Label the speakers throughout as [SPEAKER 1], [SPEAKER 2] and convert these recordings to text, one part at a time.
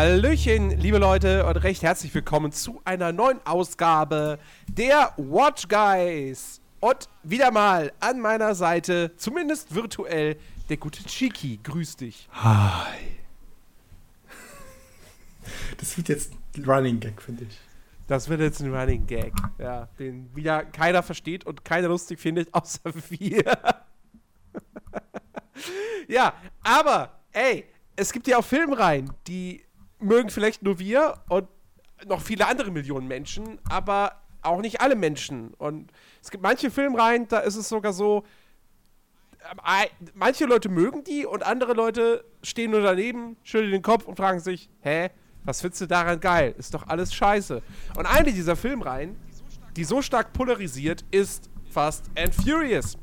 [SPEAKER 1] Hallöchen, liebe Leute, und recht herzlich willkommen zu einer neuen Ausgabe der Watch Guys. Und wieder mal an meiner Seite, zumindest virtuell, der gute Chiki. Grüß dich.
[SPEAKER 2] Hi. Das wird jetzt ein Running Gag, finde ich.
[SPEAKER 1] Das wird jetzt ein Running Gag, ja, den wieder keiner versteht und keiner lustig findet, außer wir. ja, aber, ey, es gibt ja auch Filmreihen, die mögen vielleicht nur wir und noch viele andere Millionen Menschen, aber auch nicht alle Menschen. Und es gibt manche Filmreihen, da ist es sogar so, äh, manche Leute mögen die und andere Leute stehen nur daneben, schütteln den Kopf und fragen sich, hä, was findest du daran geil? Ist doch alles scheiße. Und eine dieser Filmreihen, die so stark polarisiert, ist Fast and Furious.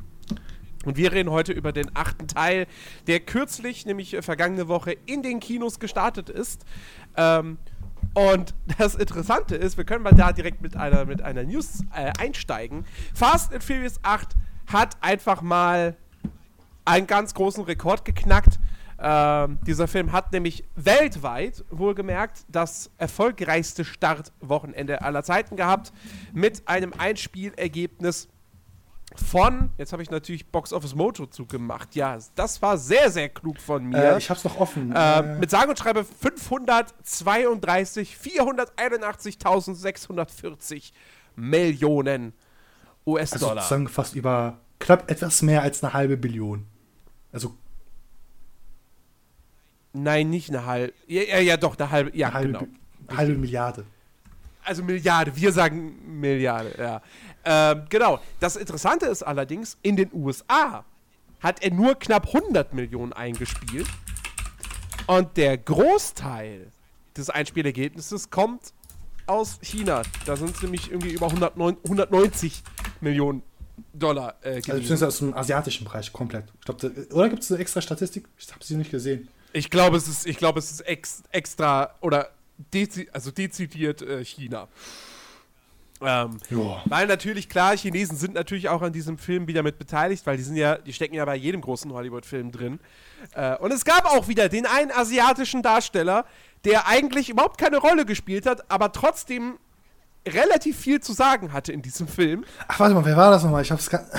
[SPEAKER 1] Und wir reden heute über den achten Teil, der kürzlich, nämlich äh, vergangene Woche, in den Kinos gestartet ist. Ähm, und das Interessante ist, wir können mal da direkt mit einer, mit einer News äh, einsteigen. Fast and Furious 8 hat einfach mal einen ganz großen Rekord geknackt. Ähm, dieser Film hat nämlich weltweit, wohlgemerkt, das erfolgreichste Startwochenende aller Zeiten gehabt, mit einem Einspielergebnis von, jetzt habe ich natürlich Box Office Moto zugemacht. Ja, das war sehr, sehr klug von mir.
[SPEAKER 2] Äh, ich habe es noch offen.
[SPEAKER 1] Äh, äh. Mit sage und schreibe 532, 481.640 Millionen US-Dollar.
[SPEAKER 2] Also sozusagen fast über knapp etwas mehr als eine halbe Billion. Also.
[SPEAKER 1] Nein, nicht eine halbe. Ja, ja, ja, doch, eine halbe. Ja,
[SPEAKER 2] eine halbe,
[SPEAKER 1] genau.
[SPEAKER 2] Eine halbe Milliarde.
[SPEAKER 1] Also Milliarde, wir sagen Milliarde, ja. Ähm, genau. Das Interessante ist allerdings, in den USA hat er nur knapp 100 Millionen eingespielt. Und der Großteil des Einspielergebnisses kommt aus China. Da sind es nämlich irgendwie über 190 Millionen Dollar
[SPEAKER 2] äh. Also beziehungsweise aus dem asiatischen Bereich komplett. Ich glaub, da, oder gibt es eine extra Statistik? Ich habe sie nicht gesehen.
[SPEAKER 1] Ich glaube, es ist, ich glaube, es ist ex, extra oder dezi also dezidiert äh, China. Ähm, weil natürlich, klar, Chinesen sind natürlich auch an diesem Film wieder mit beteiligt, weil die sind ja, die stecken ja bei jedem großen Hollywood-Film drin. Äh, und es gab auch wieder den einen asiatischen Darsteller, der eigentlich überhaupt keine Rolle gespielt hat, aber trotzdem relativ viel zu sagen hatte in diesem Film.
[SPEAKER 2] Ach, warte mal, wer war das nochmal? Ich hab's gar.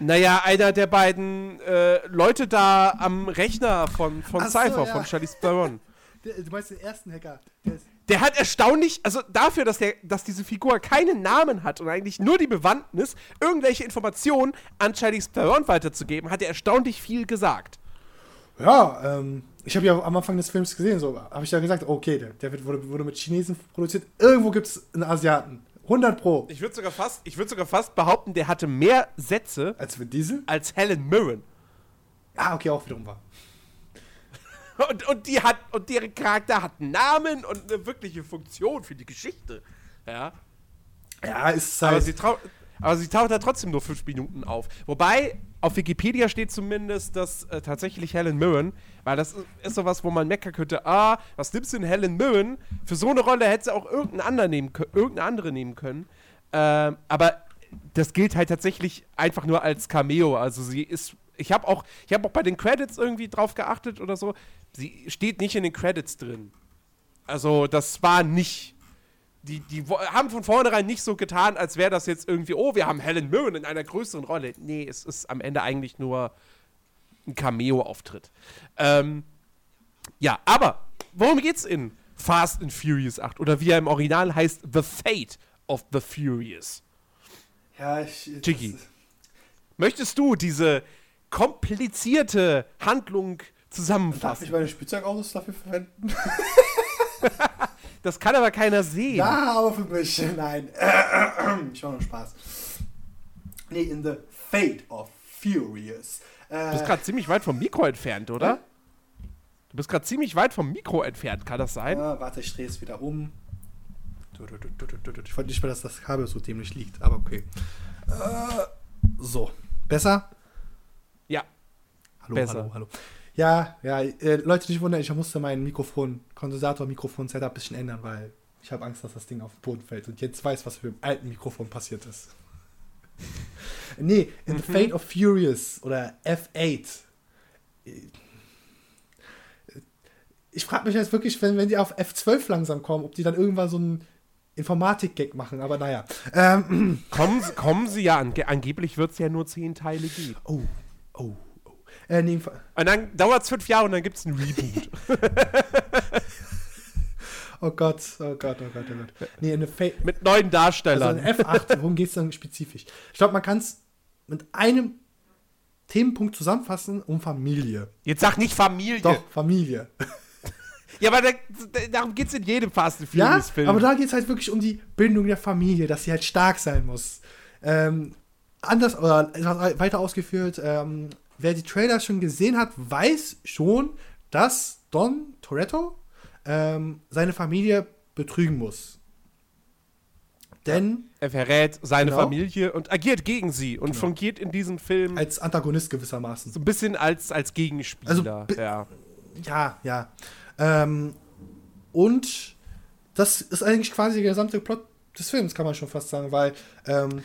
[SPEAKER 1] Naja, einer der beiden äh, Leute da am Rechner von, von so, Cypher, ja. von Charlize Theron.
[SPEAKER 2] du meinst den ersten Hacker? Der ist
[SPEAKER 1] der hat erstaunlich, also dafür, dass, der, dass diese Figur keinen Namen hat und eigentlich nur die Bewandtnis, irgendwelche Informationen an Charlize Theron weiterzugeben, hat er erstaunlich viel gesagt.
[SPEAKER 2] Ja, ähm, ich habe ja am Anfang des Films gesehen, so habe ich ja gesagt, okay, der, der wurde, wurde, mit Chinesen produziert. Irgendwo gibt es einen Asiaten. 100 Pro.
[SPEAKER 1] Ich würde sogar, fast, würd sogar fast behaupten, der hatte mehr Sätze
[SPEAKER 2] als mit Diesel?
[SPEAKER 1] Als Helen Mirren.
[SPEAKER 2] Ah, okay, auch wiederum war.
[SPEAKER 1] Und, und, die hat, und deren Charakter hat einen Namen und eine wirkliche Funktion für die Geschichte. Ja.
[SPEAKER 2] Ja, ist
[SPEAKER 1] halt. Aber sie, aber sie taucht da trotzdem nur fünf Minuten auf. Wobei, auf Wikipedia steht zumindest, dass äh, tatsächlich Helen Mirren, weil das ist sowas, wo man meckern könnte, ah, was nimmst du denn Helen Mirren? Für so eine Rolle hätte sie auch irgendeine andere nehmen, irgendeine andere nehmen können. Ähm, aber das gilt halt tatsächlich einfach nur als Cameo. Also sie ist ich habe auch, hab auch bei den Credits irgendwie drauf geachtet oder so. Sie steht nicht in den Credits drin. Also, das war nicht. Die, die haben von vornherein nicht so getan, als wäre das jetzt irgendwie, oh, wir haben Helen Mirren in einer größeren Rolle. Nee, es ist am Ende eigentlich nur ein Cameo-Auftritt. Ähm, ja, aber worum geht's in Fast and Furious 8? Oder wie er im Original heißt, The Fate of the Furious.
[SPEAKER 2] Ja, ich.
[SPEAKER 1] Jiggy. Möchtest du diese, komplizierte Handlung zusammenfassen. Darf
[SPEAKER 2] ich meine Spielzeugautos dafür verwenden?
[SPEAKER 1] das kann aber keiner sehen.
[SPEAKER 2] Ja, aber für mich, nein. Ich mache nur Spaß. Nee, in The Fate of Furious.
[SPEAKER 1] du bist gerade ziemlich weit vom Mikro entfernt, oder? Ja? Du bist gerade ziemlich weit vom Mikro entfernt, kann das sein?
[SPEAKER 2] Ja, warte, ich drehe es wieder um. Ich wollte nicht mehr, dass das Kabel so dämlich liegt, aber okay. Äh, So, besser? Hallo,
[SPEAKER 1] Besser.
[SPEAKER 2] hallo, hallo. Ja, ja, äh, Leute, nicht wundern, ich musste mein Mikrofon, Kondensator, Mikrofon-Setup ein bisschen ändern, weil ich habe Angst, dass das Ding auf den Boden fällt und jetzt weiß, was mit dem alten Mikrofon passiert ist. nee, in The Fate of Furious oder F8. Ich frage mich jetzt wirklich, wenn, wenn die auf F12 langsam kommen, ob die dann irgendwann so einen Informatik-Gag machen, aber naja. Ähm,
[SPEAKER 1] Kommen, Sie- kommen sie ja, ange angeblich wird es ja nur zehn Teile geben.
[SPEAKER 2] oh, oh. Äh, nee,
[SPEAKER 1] Und dann dauert es fünf Jahre und dann gibt es ein Reboot.
[SPEAKER 2] oh Gott, oh Gott, oh Gott, oh Gott. Nee, in The Fate,
[SPEAKER 1] Mit neuen
[SPEAKER 2] Also
[SPEAKER 1] Darstellern.
[SPEAKER 2] in F8, worum geht es dann spezifisch? Ich glaube, man kann es mit einem Themenpunkt zusammenfassen um Familie.
[SPEAKER 1] Jetzt sag nicht Familie.
[SPEAKER 2] Doch, Familie.
[SPEAKER 1] Ja, aber da, da, darum geht es in jedem Fast and
[SPEAKER 2] Ja,
[SPEAKER 1] Furious Film.
[SPEAKER 2] aber da geht es halt wirklich um die Bindung der Familie, dass sie halt stark sein muss. Ähm, anders oder weiter ausgeführt, ähm, wer die Trailer schon gesehen hat, weiß schon, dass Don Toretto ähm, seine Familie betrügen muss. Denn
[SPEAKER 1] er verrät seine
[SPEAKER 2] Genau.
[SPEAKER 1] Familie und agiert gegen sie und fungiert in diesem Film
[SPEAKER 2] als Antagonist gewissermaßen.
[SPEAKER 1] so ein bisschen als, als Gegenspieler.
[SPEAKER 2] Also,
[SPEAKER 1] ja.
[SPEAKER 2] Ja, ja. Ähm, und das ist eigentlich quasi der gesamte Plot des Films, kann man schon fast sagen, weil ähm,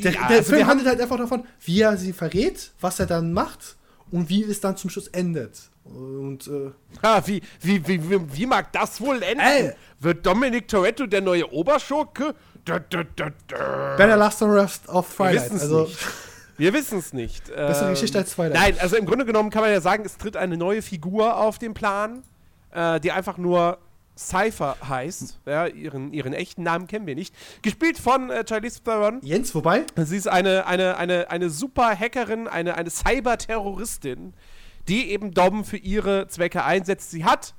[SPEAKER 2] der,
[SPEAKER 1] Ja,
[SPEAKER 2] der
[SPEAKER 1] also
[SPEAKER 2] Film handelt halt einfach davon, wie er sie verrät, was er dann macht und wie es dann zum Schluss endet. Und äh,
[SPEAKER 1] Ah, wie, wie, wie, wie, wie mag das wohl enden?
[SPEAKER 2] Ey.
[SPEAKER 1] Wird Dominic Toretto der neue Oberschurke? Da, da, da, da.
[SPEAKER 2] Better Last of Us of
[SPEAKER 1] Wir
[SPEAKER 2] Twilight.
[SPEAKER 1] wissen es
[SPEAKER 2] Also,
[SPEAKER 1] nicht. Wir wissen es nicht.
[SPEAKER 2] Bessere
[SPEAKER 1] Ähm,
[SPEAKER 2] Geschichte als Twilight.
[SPEAKER 1] Nein, also im Grunde genommen kann man ja sagen, es tritt eine neue Figur auf den Plan, äh, die einfach nur Cypher heißt. Ja, ihren, ihren echten Namen kennen wir nicht. Gespielt von äh, Charlize Theron.
[SPEAKER 2] Jens, wobei?
[SPEAKER 1] Sie ist eine, eine, eine, eine super Hackerin, eine, eine Cyber-Terroristin, die eben Dom für ihre Zwecke einsetzt. Sie hat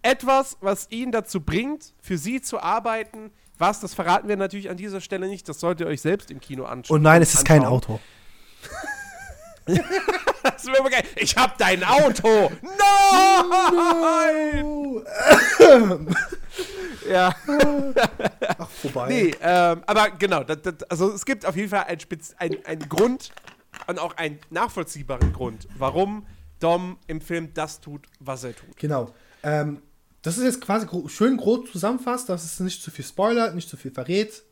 [SPEAKER 1] etwas, was ihn dazu bringt, für sie zu arbeiten. Was, das verraten wir natürlich an dieser Stelle nicht. Das solltet ihr euch selbst im Kino anschauen.
[SPEAKER 2] Und nein, es ist kein
[SPEAKER 1] anschauen.
[SPEAKER 2] Auto.
[SPEAKER 1] Das wäre geil. Ich hab dein Auto. Nein! ja,
[SPEAKER 2] Ach, vorbei.
[SPEAKER 1] nee, ähm, aber genau. Das, das, also es gibt auf jeden Fall einen, Spitz, ein, einen Grund und auch einen nachvollziehbaren Grund, warum Dom im Film das tut, was er tut.
[SPEAKER 2] Genau. Ähm, das ist jetzt quasi gro schön grob zusammenfasst, dass es nicht zu viel spoilert, nicht zu viel verrät.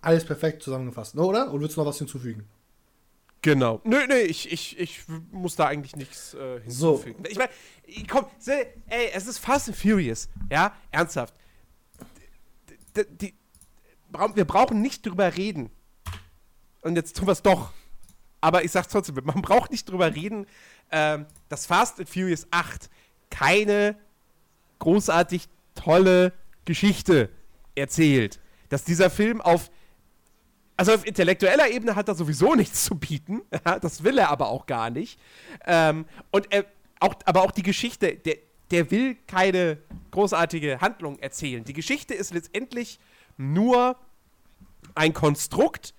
[SPEAKER 2] Alles perfekt zusammengefasst, ne, oder? Oder willst du noch was hinzufügen?
[SPEAKER 1] Genau. Nö, nö, ich, ich, ich muss da eigentlich nichts äh, hinzufügen. Ich meine, komm, ey, es ist Fast and Furious, ja, ernsthaft. D die, wir brauchen nicht drüber reden. Und jetzt tun wir es doch. Aber ich sag's trotzdem, man braucht nicht drüber reden, ähm, dass Fast and Furious 8 keine großartig tolle Geschichte erzählt. Dass dieser Film auf also auf intellektueller Ebene hat er sowieso nichts zu bieten. Das will er aber auch gar nicht. Ähm, und er, auch, aber auch die Geschichte, der, der will keine großartige Handlung erzählen. Die Geschichte ist letztendlich nur ein Konstrukt,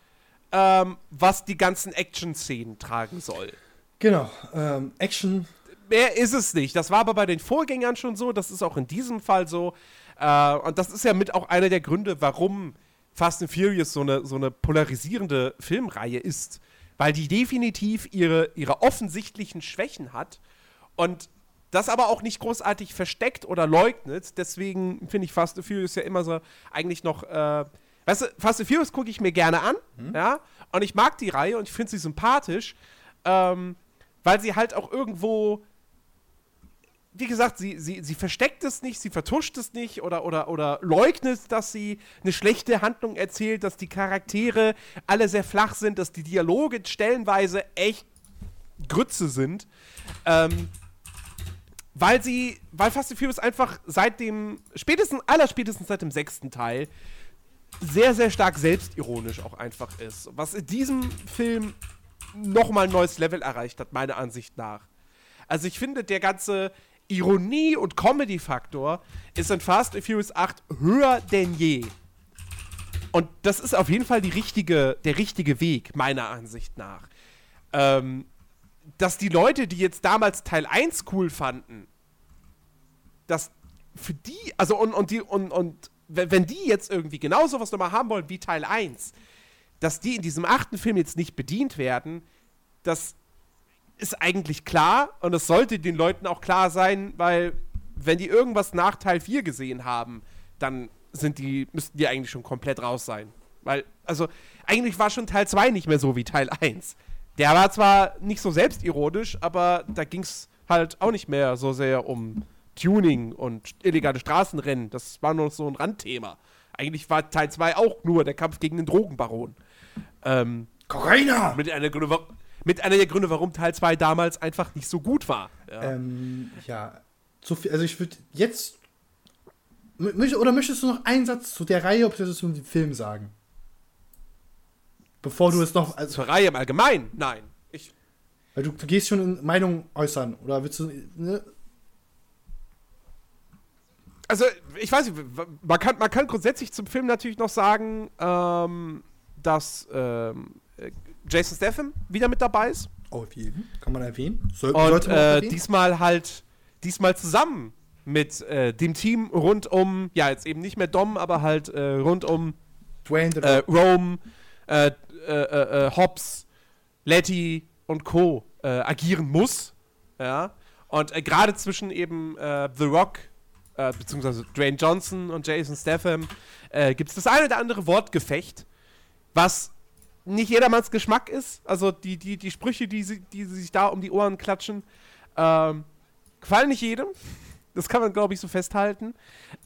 [SPEAKER 1] ähm, was die ganzen Action-Szenen tragen soll.
[SPEAKER 2] Genau. Ähm, Action.
[SPEAKER 1] Mehr ist es nicht. Das war aber bei den Vorgängern schon so, das ist auch in diesem Fall so. Äh, und das ist ja mit auch einer der Gründe, warum Fast and Furious so eine, so eine polarisierende Filmreihe ist. Weil die definitiv ihre, ihre offensichtlichen Schwächen hat und das aber auch nicht großartig versteckt oder leugnet. Deswegen finde ich Fast and Furious ja immer so eigentlich noch. Äh, weißt du, Fast and Furious gucke ich mir gerne an, ja, und ich mag die Reihe und ich finde sie sympathisch, ähm, weil sie halt auch irgendwo wie gesagt, sie, sie, sie versteckt es nicht, sie vertuscht es nicht oder, oder, oder leugnet, dass sie eine schlechte Handlung erzählt, dass die Charaktere alle sehr flach sind, dass die Dialoge stellenweise echt Grütze sind. Ähm, weil sie, weil Fast and Furious einfach seit dem, spätestens, allerspätestens seit dem sechsten Teil, sehr, sehr stark selbstironisch auch einfach ist. Was in diesem Film nochmal ein neues Level erreicht hat, meiner Ansicht nach. Also ich finde, der ganze Ironie- und Comedy-Faktor ist in Fast and Furious 8 höher denn je. Und das ist auf jeden Fall die richtige, der richtige Weg, meiner Ansicht nach. Ähm, dass die Leute, die jetzt damals Teil 1 cool fanden, dass für die, also und, und die, und, und wenn die jetzt irgendwie genauso was nochmal haben wollen wie Teil 1, dass die in diesem achten Film jetzt nicht bedient werden, das ist eigentlich klar und es sollte den Leuten auch klar sein, weil wenn die irgendwas nach Teil 4 gesehen haben, dann sind die, müssten die eigentlich schon komplett raus sein. Weil, also, eigentlich war schon Teil 2 nicht mehr so wie Teil 1. Der war zwar nicht so selbstironisch, aber da ging es halt auch nicht mehr so sehr um Tuning und illegale Straßenrennen. Das war nur so ein Randthema. Eigentlich war Teil 2 auch nur der Kampf gegen den Drogenbaron. Ähm,
[SPEAKER 2] Kokainer!
[SPEAKER 1] mit einer, mit einer der Gründe, warum Teil 2 damals einfach nicht so gut war. Ja.
[SPEAKER 2] Ähm, ja. So viel, also ich würde jetzt. Oder möchtest du noch einen Satz zu der Reihe bzw. zu dem Film sagen? Bevor du es noch. Also,
[SPEAKER 1] Zur Reihe im Allgemeinen? Nein. Ich,
[SPEAKER 2] weil du, du gehst schon in Meinung äußern. Oder willst du. Ne?
[SPEAKER 1] also, ich weiß nicht, man kann, man kann grundsätzlich zum Film natürlich noch sagen, ähm, dass ähm, äh, Jason Statham wieder mit dabei ist.
[SPEAKER 2] Auf jeden. Kann man erwähnen. Soll,
[SPEAKER 1] Und
[SPEAKER 2] man
[SPEAKER 1] äh,
[SPEAKER 2] erwähnen?
[SPEAKER 1] diesmal halt, diesmal zusammen mit äh, dem Team rund um, ja, jetzt eben nicht mehr Dom, aber halt äh, rund um äh. Rome, äh, äh, äh, Hobbs, Letty und Co. Agieren muss. Ja. Und gerade zwischen eben The Rock, beziehungsweise Dwayne Johnson und Jason Statham, gibt es das eine oder andere Wortgefecht, was nicht jedermanns Geschmack ist. Also die, die, die Sprüche, die, sie, die sie sich da um die Ohren klatschen, ähm, gefallen nicht jedem. Das kann man, glaube ich, so festhalten.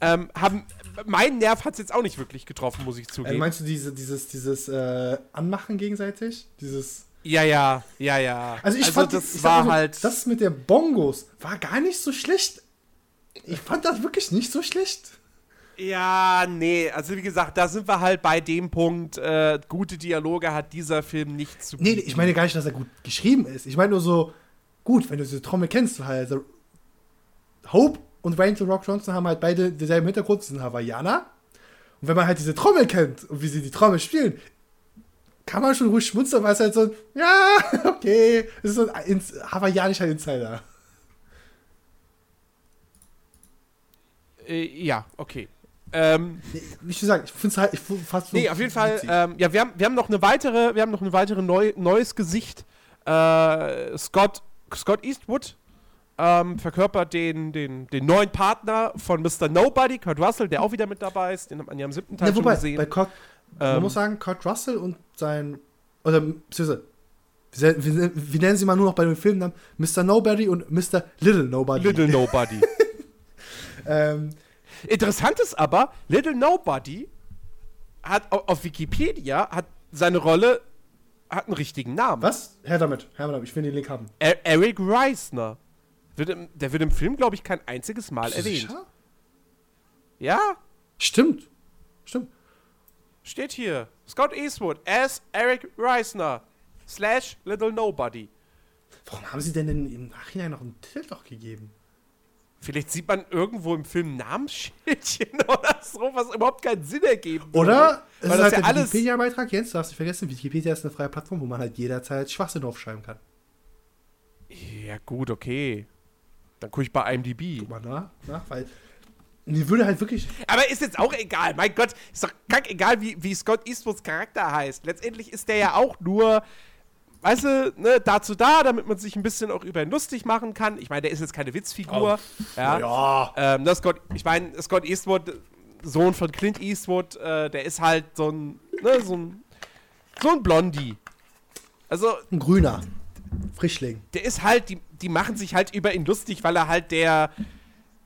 [SPEAKER 1] Ähm, haben, mein Nerv hat es jetzt auch nicht wirklich getroffen, muss ich zugeben.
[SPEAKER 2] Äh, meinst du diese, dieses, dieses äh, Anmachen gegenseitig? Dieses.
[SPEAKER 1] Ja, ja, ja, ja.
[SPEAKER 2] Also ich fand
[SPEAKER 1] das
[SPEAKER 2] ich
[SPEAKER 1] war
[SPEAKER 2] so,
[SPEAKER 1] halt.
[SPEAKER 2] Das mit der Bongos war gar nicht so schlecht. Ich fand das wirklich nicht so schlecht.
[SPEAKER 1] Ja, nee, also wie gesagt, da sind wir halt bei dem Punkt, äh, gute Dialoge hat dieser Film nicht zu
[SPEAKER 2] Nee, ich meine gar nicht, dass er gut geschrieben ist. Ich meine nur so, gut, wenn du diese Trommel kennst, weil also Hope und Wayne The Rock Johnson haben halt beide denselben Hintergrund, sie sind Hawaiianer. Und wenn man halt diese Trommel kennt und wie sie die Trommel spielen, kann man schon ruhig schmunzeln, weil es halt so, ein, ja, okay, es ist so ein ins, hawaiianischer Insider.
[SPEAKER 1] Äh, ja, okay. Ähm,
[SPEAKER 2] Nee, Wie schon gesagt, ich finde es halt, ich fast so
[SPEAKER 1] nee, auf jeden Fall, ähm, ja, wir haben, wir haben noch eine weitere, wir haben noch eine weitere neu, neues Gesicht. Äh, Scott, Scott Eastwood ähm, verkörpert den, den, den neuen Partner von Mr. Nobody, Kurt Russell, der auch wieder mit dabei ist. Den hat man ja am siebten Teil
[SPEAKER 2] Ja, wobei,
[SPEAKER 1] schon gesehen.
[SPEAKER 2] bei Kurt, man
[SPEAKER 1] Ähm,
[SPEAKER 2] muss sagen, Kurt Russell und sein, oder, beziehungsweise, wie, wie, nennen sie mal nur noch bei dem Filmnamen, Mr. Nobody und Mr. Little Nobody.
[SPEAKER 1] Little Nobody.
[SPEAKER 2] Ähm,
[SPEAKER 1] Interessant ist aber, Little Nobody hat au- auf Wikipedia hat seine Rolle hat einen richtigen Namen.
[SPEAKER 2] was? Herr damit, Herr damit, ich will den Link haben.
[SPEAKER 1] E- Eric Reisner. Wird im, der wird im Film, glaube ich, kein einziges Mal
[SPEAKER 2] Bist
[SPEAKER 1] erwähnt.
[SPEAKER 2] sicher?
[SPEAKER 1] Ja,
[SPEAKER 2] Stimmt. Stimmt.
[SPEAKER 1] steht hier. Scott Eastwood as Eric Reisner slash Little Nobody.
[SPEAKER 2] Warum haben sie denn im Nachhinein noch einen Titel doch gegeben?
[SPEAKER 1] Vielleicht sieht man irgendwo im Film Namensschildchen oder so, was überhaupt keinen Sinn ergeben würde.
[SPEAKER 2] Oder es ist
[SPEAKER 1] das
[SPEAKER 2] halt
[SPEAKER 1] ja
[SPEAKER 2] der
[SPEAKER 1] alles.
[SPEAKER 2] Wikipedia-Beitrag, Jens, du hast nicht vergessen, Wikipedia ist eine freie Plattform, wo man halt jederzeit Schwachsinn aufschreiben kann.
[SPEAKER 1] Ja, gut, okay. Dann gucke ich bei IMDb.
[SPEAKER 2] Guck mal nach, nach weil mir würde halt wirklich,
[SPEAKER 1] Aber ist jetzt auch egal. Mein Gott, ist doch kack egal, wie, wie Scott Eastwoods Charakter heißt. Letztendlich ist der ja auch nur, weißt du, ne, dazu da, damit man sich ein bisschen auch über ihn lustig machen kann. Ich meine, der ist jetzt keine Witzfigur. ja.
[SPEAKER 2] ja,
[SPEAKER 1] Ähm, das Scott, ich meine, Scott Eastwood, Sohn von Clint Eastwood, äh, der ist halt so ein, ne, so ein, so ein Blondie. Also,
[SPEAKER 2] ein grüner Frischling.
[SPEAKER 1] der ist halt, die, die machen sich halt über ihn lustig, weil er halt der,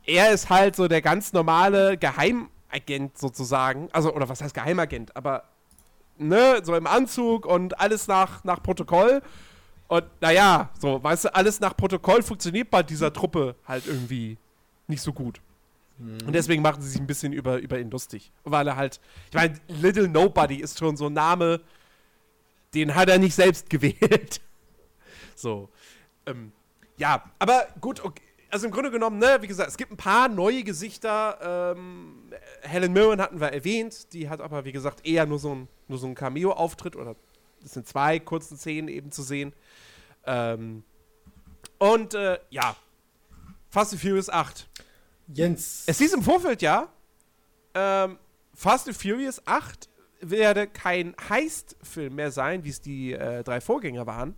[SPEAKER 1] er ist halt so der ganz normale Geheimagent sozusagen. Also, oder was heißt Geheimagent? Aber, ne, so im Anzug und alles nach, nach Protokoll. Und naja, so, weißt du, alles nach Protokoll funktioniert bei dieser Truppe halt irgendwie nicht so gut. Und deswegen machen sie sich ein bisschen über, über ihn lustig. Weil er halt, ich meine, Little Nobody ist schon so ein Name, den hat er nicht selbst gewählt. So. Ähm, ja, aber gut, okay. also im Grunde genommen, ne, wie gesagt, es gibt ein paar neue Gesichter. Ähm, Helen Mirren hatten wir erwähnt, die hat aber, wie gesagt, eher nur so ein, nur so ein Cameo-Auftritt oder es sind zwei kurzen Szenen eben zu sehen. Ähm, und äh, ja, Fast and Furious 8.
[SPEAKER 2] Jens.
[SPEAKER 1] Es hieß im Vorfeld ja, ähm, Fast and Furious 8 werde kein Heist-Film mehr sein, wie es die äh, drei Vorgänger waren,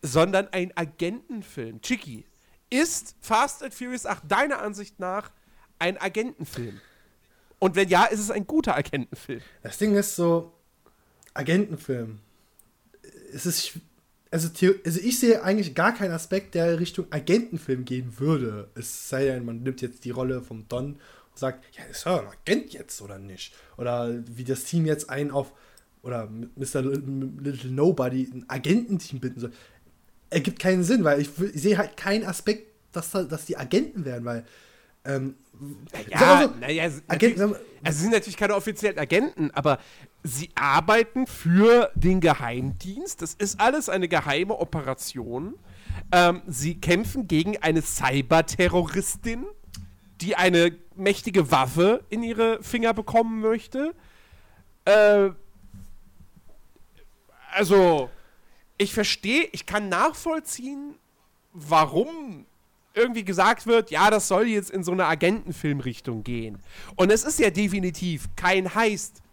[SPEAKER 1] sondern ein Agentenfilm. Chicky, ist Fast and Furious 8 deiner Ansicht nach ein Agentenfilm? Und wenn ja, ist es ein guter Agentenfilm?
[SPEAKER 2] Das Ding ist so, Agentenfilm. Es ist, also, also ich sehe eigentlich gar keinen Aspekt, der Richtung Agentenfilm gehen würde. Es sei denn, man nimmt jetzt die Rolle vom Don und sagt, ja, ist er ein Agent jetzt oder nicht? Oder wie das Team jetzt einen auf, oder Mr. Little Nobody ein Agententeam binden soll. Ergibt keinen Sinn, weil ich, ich sehe halt keinen Aspekt, dass, dass die Agenten werden, weil ähm,
[SPEAKER 1] ja, so, naja, Agenten, also sie sind natürlich keine offiziellen Agenten, aber sie arbeiten für den Geheimdienst. Das ist alles eine geheime Operation. Ähm, sie kämpfen gegen eine Cyberterroristin, die eine mächtige Waffe in ihre Finger bekommen möchte. Äh, also, ich verstehe, ich kann nachvollziehen, warum irgendwie gesagt wird, ja, das soll jetzt in so eine Agentenfilmrichtung gehen. Und es ist ja definitiv kein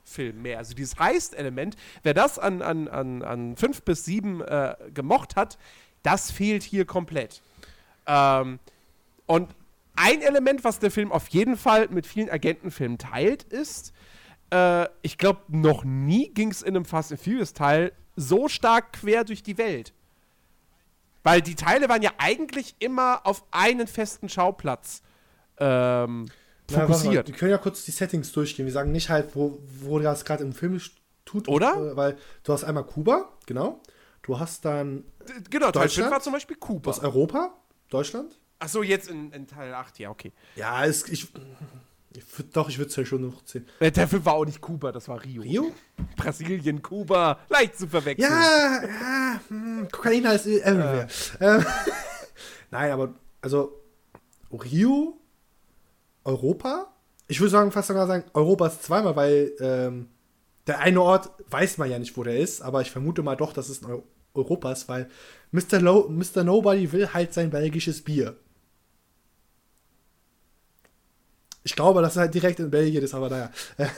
[SPEAKER 1] Heist-Film mehr. Also dieses Heist-Element, wer das an, an, an, an fünf bis sieben äh, gemocht hat, das fehlt hier komplett. Ähm, und ein Element, was der Film auf jeden Fall mit vielen Agentenfilmen teilt, ist, äh, ich glaube, noch nie ging es in einem Fast and Furious Teil so stark quer durch die Welt. Weil die Teile waren ja eigentlich immer auf einen festen Schauplatz ähm, fokussiert.
[SPEAKER 2] Wir können ja kurz die Settings durchgehen. Wir sagen nicht halt, wo, wo das gerade im Film tut.
[SPEAKER 1] Oder?
[SPEAKER 2] Äh, weil du hast einmal Kuba, genau. Du hast dann.
[SPEAKER 1] Genau, Teil 5 war zum Beispiel Kuba.
[SPEAKER 2] Du hast Europa, Deutschland.
[SPEAKER 1] Achso, jetzt in, in, Teil 8, ja, okay.
[SPEAKER 2] Ja, es, ich, ich, doch, ich würde es ja schon noch sehen.
[SPEAKER 1] Der Film war auch nicht Kuba, das war Rio.
[SPEAKER 2] Rio?
[SPEAKER 1] Brasilien, Kuba, leicht zu verwechseln.
[SPEAKER 2] Ja, ja, hm, Kokain ist everywhere. Äh. Ähm, Nein, aber, also, Rio, Europa, ich würde sagen, fast sogar sagen, Europa ist zweimal, weil ähm, der eine Ort weiß man ja nicht, wo der ist, aber ich vermute mal doch, dass es in Europa ist, weil Mr. Lo Mr. Nobody will halt sein belgisches Bier. Ich glaube, dass er halt direkt in Belgien ist, aber naja.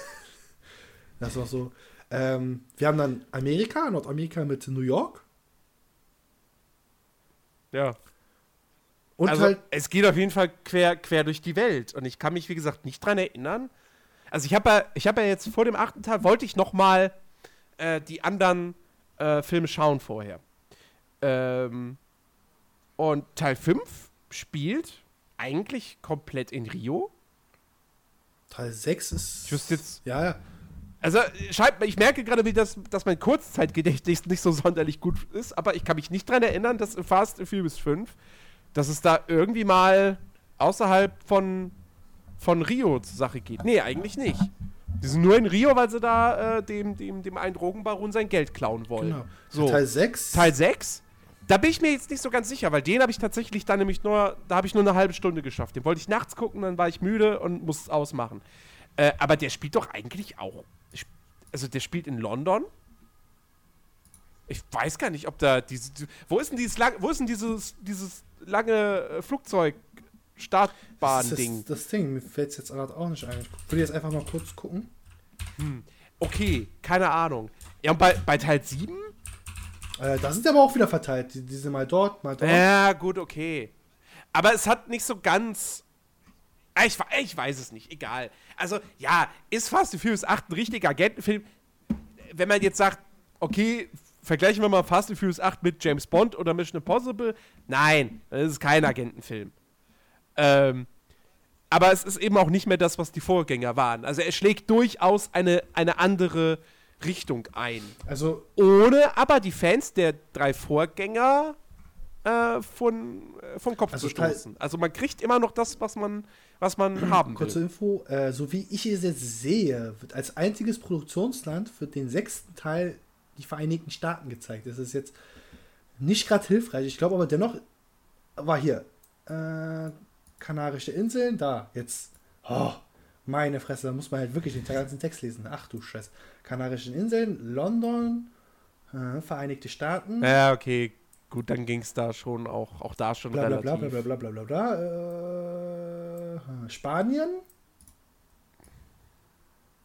[SPEAKER 2] das auch so. Ähm, wir haben dann Amerika, Nordamerika mit New York.
[SPEAKER 1] Ja. Und also, halt. Es geht auf jeden Fall quer, quer durch die Welt. Und ich kann mich, wie gesagt, nicht dran erinnern. Also ich habe ja, ich hab ja jetzt vor dem achten Teil, wollte ich noch mal äh, die anderen äh, Filme schauen vorher. Ähm, und Teil 5 spielt eigentlich komplett in Rio.
[SPEAKER 2] Teil 6 ist.
[SPEAKER 1] Ich wüsste jetzt.
[SPEAKER 2] Ja, ja.
[SPEAKER 1] Also, ich merke gerade, wie das, dass mein Kurzzeitgedächtnis nicht so sonderlich gut ist, aber ich kann mich nicht daran erinnern, dass Fast and Furious 5, dass es da irgendwie mal außerhalb von, von Rio zur Sache geht. Nee, eigentlich nicht. Die sind nur in Rio, weil sie da äh, dem, dem, dem einen Drogenbaron sein Geld klauen wollen. Genau.
[SPEAKER 2] So. Teil 6.
[SPEAKER 1] Teil 6 da bin ich mir jetzt nicht so ganz sicher, weil den habe ich tatsächlich dann nämlich nur, da habe ich nur eine halbe Stunde geschafft. Den wollte ich nachts gucken, dann war ich müde und musste es ausmachen. Äh, aber der spielt doch eigentlich auch. Also der spielt in London. Ich weiß gar nicht, ob da diese. Wo ist denn dieses, lang, wo ist denn dieses, dieses lange äh, Flugzeug? Startbahn-Ding.
[SPEAKER 2] Das, das, Ding, mir fällt es jetzt gerade auch nicht ein. Ich würde jetzt einfach mal kurz gucken.
[SPEAKER 1] Hm. Okay, keine Ahnung. Ja, und bei, bei Teil 7
[SPEAKER 2] äh, da sind aber auch wieder verteilt. Die, die sind mal dort, mal dort.
[SPEAKER 1] Ja, gut, okay. Aber es hat nicht so ganz. Ah, ich, ich weiß es nicht, egal. Also, ja, ist Fast and Furious 8 ein richtiger Agentenfilm? Wenn man jetzt sagt, okay, vergleichen wir mal Fast and Furious 8 mit James Bond oder Mission Impossible. Nein, das ist kein Agentenfilm. Ähm, aber es ist eben auch nicht mehr das, was die Vorgänger waren. Also er schlägt durchaus eine, eine andere Richtung ein.
[SPEAKER 2] Also
[SPEAKER 1] ohne aber die Fans der drei Vorgänger äh, von, äh, vom Kopf also zu stoßen. Also man kriegt immer noch das, was man, was man haben
[SPEAKER 2] Kurze will. Info, äh, so wie ich es jetzt sehe, wird als einziges Produktionsland für den sechsten Teil die Vereinigten Staaten gezeigt. Das ist jetzt nicht gerade hilfreich. Ich glaube aber dennoch war hier äh, Kanarische Inseln, da jetzt. Oh, meine Fresse, da muss man halt wirklich den ganzen Text lesen. Ach du Scheiß. Kanarischen Inseln, London, äh, Vereinigte Staaten.
[SPEAKER 1] Ja, okay. Gut, dann ging es da schon auch, auch da schon
[SPEAKER 2] bla, bla,
[SPEAKER 1] relativ.
[SPEAKER 2] Bla, bla, bla, bla, bla, bla, äh, Spanien.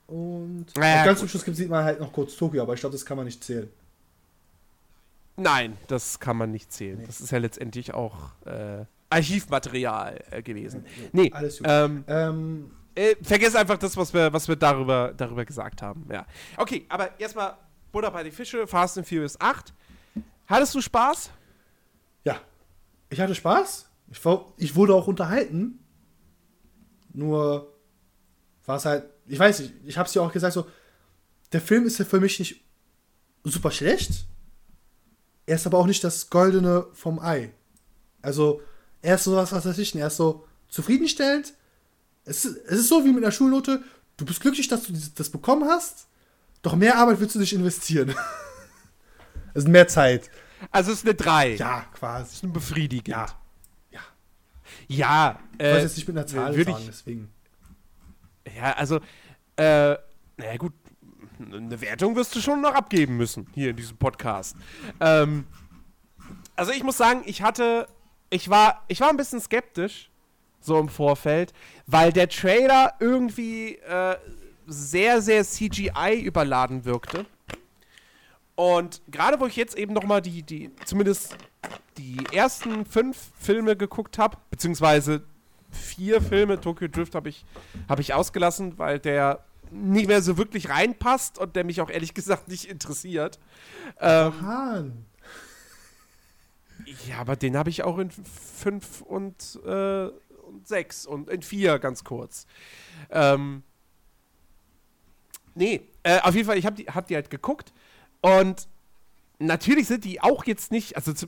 [SPEAKER 2] Und
[SPEAKER 1] Ja,
[SPEAKER 2] ganz
[SPEAKER 1] gut.
[SPEAKER 2] zum Schluss gibt- sieht man halt noch kurz Tokio, aber ich glaube, das kann man nicht zählen.
[SPEAKER 1] Nein, das kann man nicht zählen. Das ist ja letztendlich auch äh, Archivmaterial äh, gewesen. Nee,
[SPEAKER 2] Alles gut.
[SPEAKER 1] ähm,
[SPEAKER 2] Ähm,
[SPEAKER 1] äh, vergiss einfach das, was wir, was wir darüber, darüber gesagt haben. Ja. Okay, aber erstmal Butter bei die Fische, Fast and Furious 8. Hattest du Spaß?
[SPEAKER 2] ja. Ich hatte Spaß. Ich, war, ich wurde auch unterhalten. Nur war es halt, ich weiß nicht, ich habe es ja auch gesagt, so, der Film ist ja für mich nicht super schlecht. Er ist aber auch nicht das Goldene vom Ei. Also, er ist so was, was weiß ich nicht, er ist so zufriedenstellend. Es ist, es ist so wie mit einer Schulnote, du bist glücklich, dass du das bekommen hast, doch mehr Arbeit willst du nicht investieren. also mehr Zeit.
[SPEAKER 1] Also es ist eine 3.
[SPEAKER 2] Ja, quasi.
[SPEAKER 1] Ist ein befriedigend.
[SPEAKER 2] Ja. Ja.
[SPEAKER 1] Ja,
[SPEAKER 2] Ich
[SPEAKER 1] äh,
[SPEAKER 2] wollte jetzt nicht mit einer Zahl sagen, deswegen.
[SPEAKER 1] Ja, also, äh, naja gut, eine Wertung wirst du schon noch abgeben müssen hier in diesem Podcast. Ähm, also ich muss sagen, ich hatte, ich war, ich war ein bisschen skeptisch, so im Vorfeld, weil der Trailer irgendwie äh, sehr, sehr CGI überladen wirkte. Und gerade wo ich jetzt eben noch mal die, die, zumindest die ersten fünf Filme geguckt habe, beziehungsweise vier Filme, Tokyo Drift habe ich, hab ich ausgelassen, weil der nicht mehr so wirklich reinpasst und der mich auch ehrlich gesagt nicht interessiert. Ähm,
[SPEAKER 2] Hahn.
[SPEAKER 1] ja, aber den habe ich auch in fünf und, äh, und sechs und in vier ganz kurz. Ähm, nee, äh, auf jeden Fall, ich habe die, hab die halt geguckt und natürlich sind die auch jetzt nicht, also zu,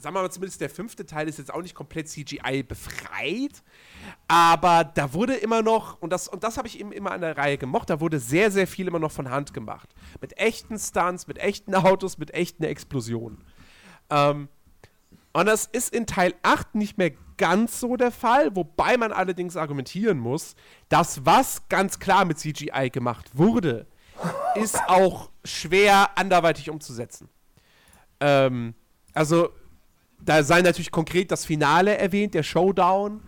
[SPEAKER 1] sagen wir mal zumindest der fünfte Teil ist jetzt auch nicht komplett CGI befreit, aber da wurde immer noch, und das, und das habe ich eben immer an der Reihe gemocht, da wurde sehr, sehr viel immer noch von Hand gemacht. Mit echten Stunts, mit echten Autos, mit echten Explosionen. Ähm, und das ist in Teil 8 nicht mehr ganz so der Fall, wobei man allerdings argumentieren muss, dass was ganz klar mit CGI gemacht wurde, ist auch schwer anderweitig umzusetzen. Ähm, also, da sei natürlich konkret das Finale erwähnt, der Showdown,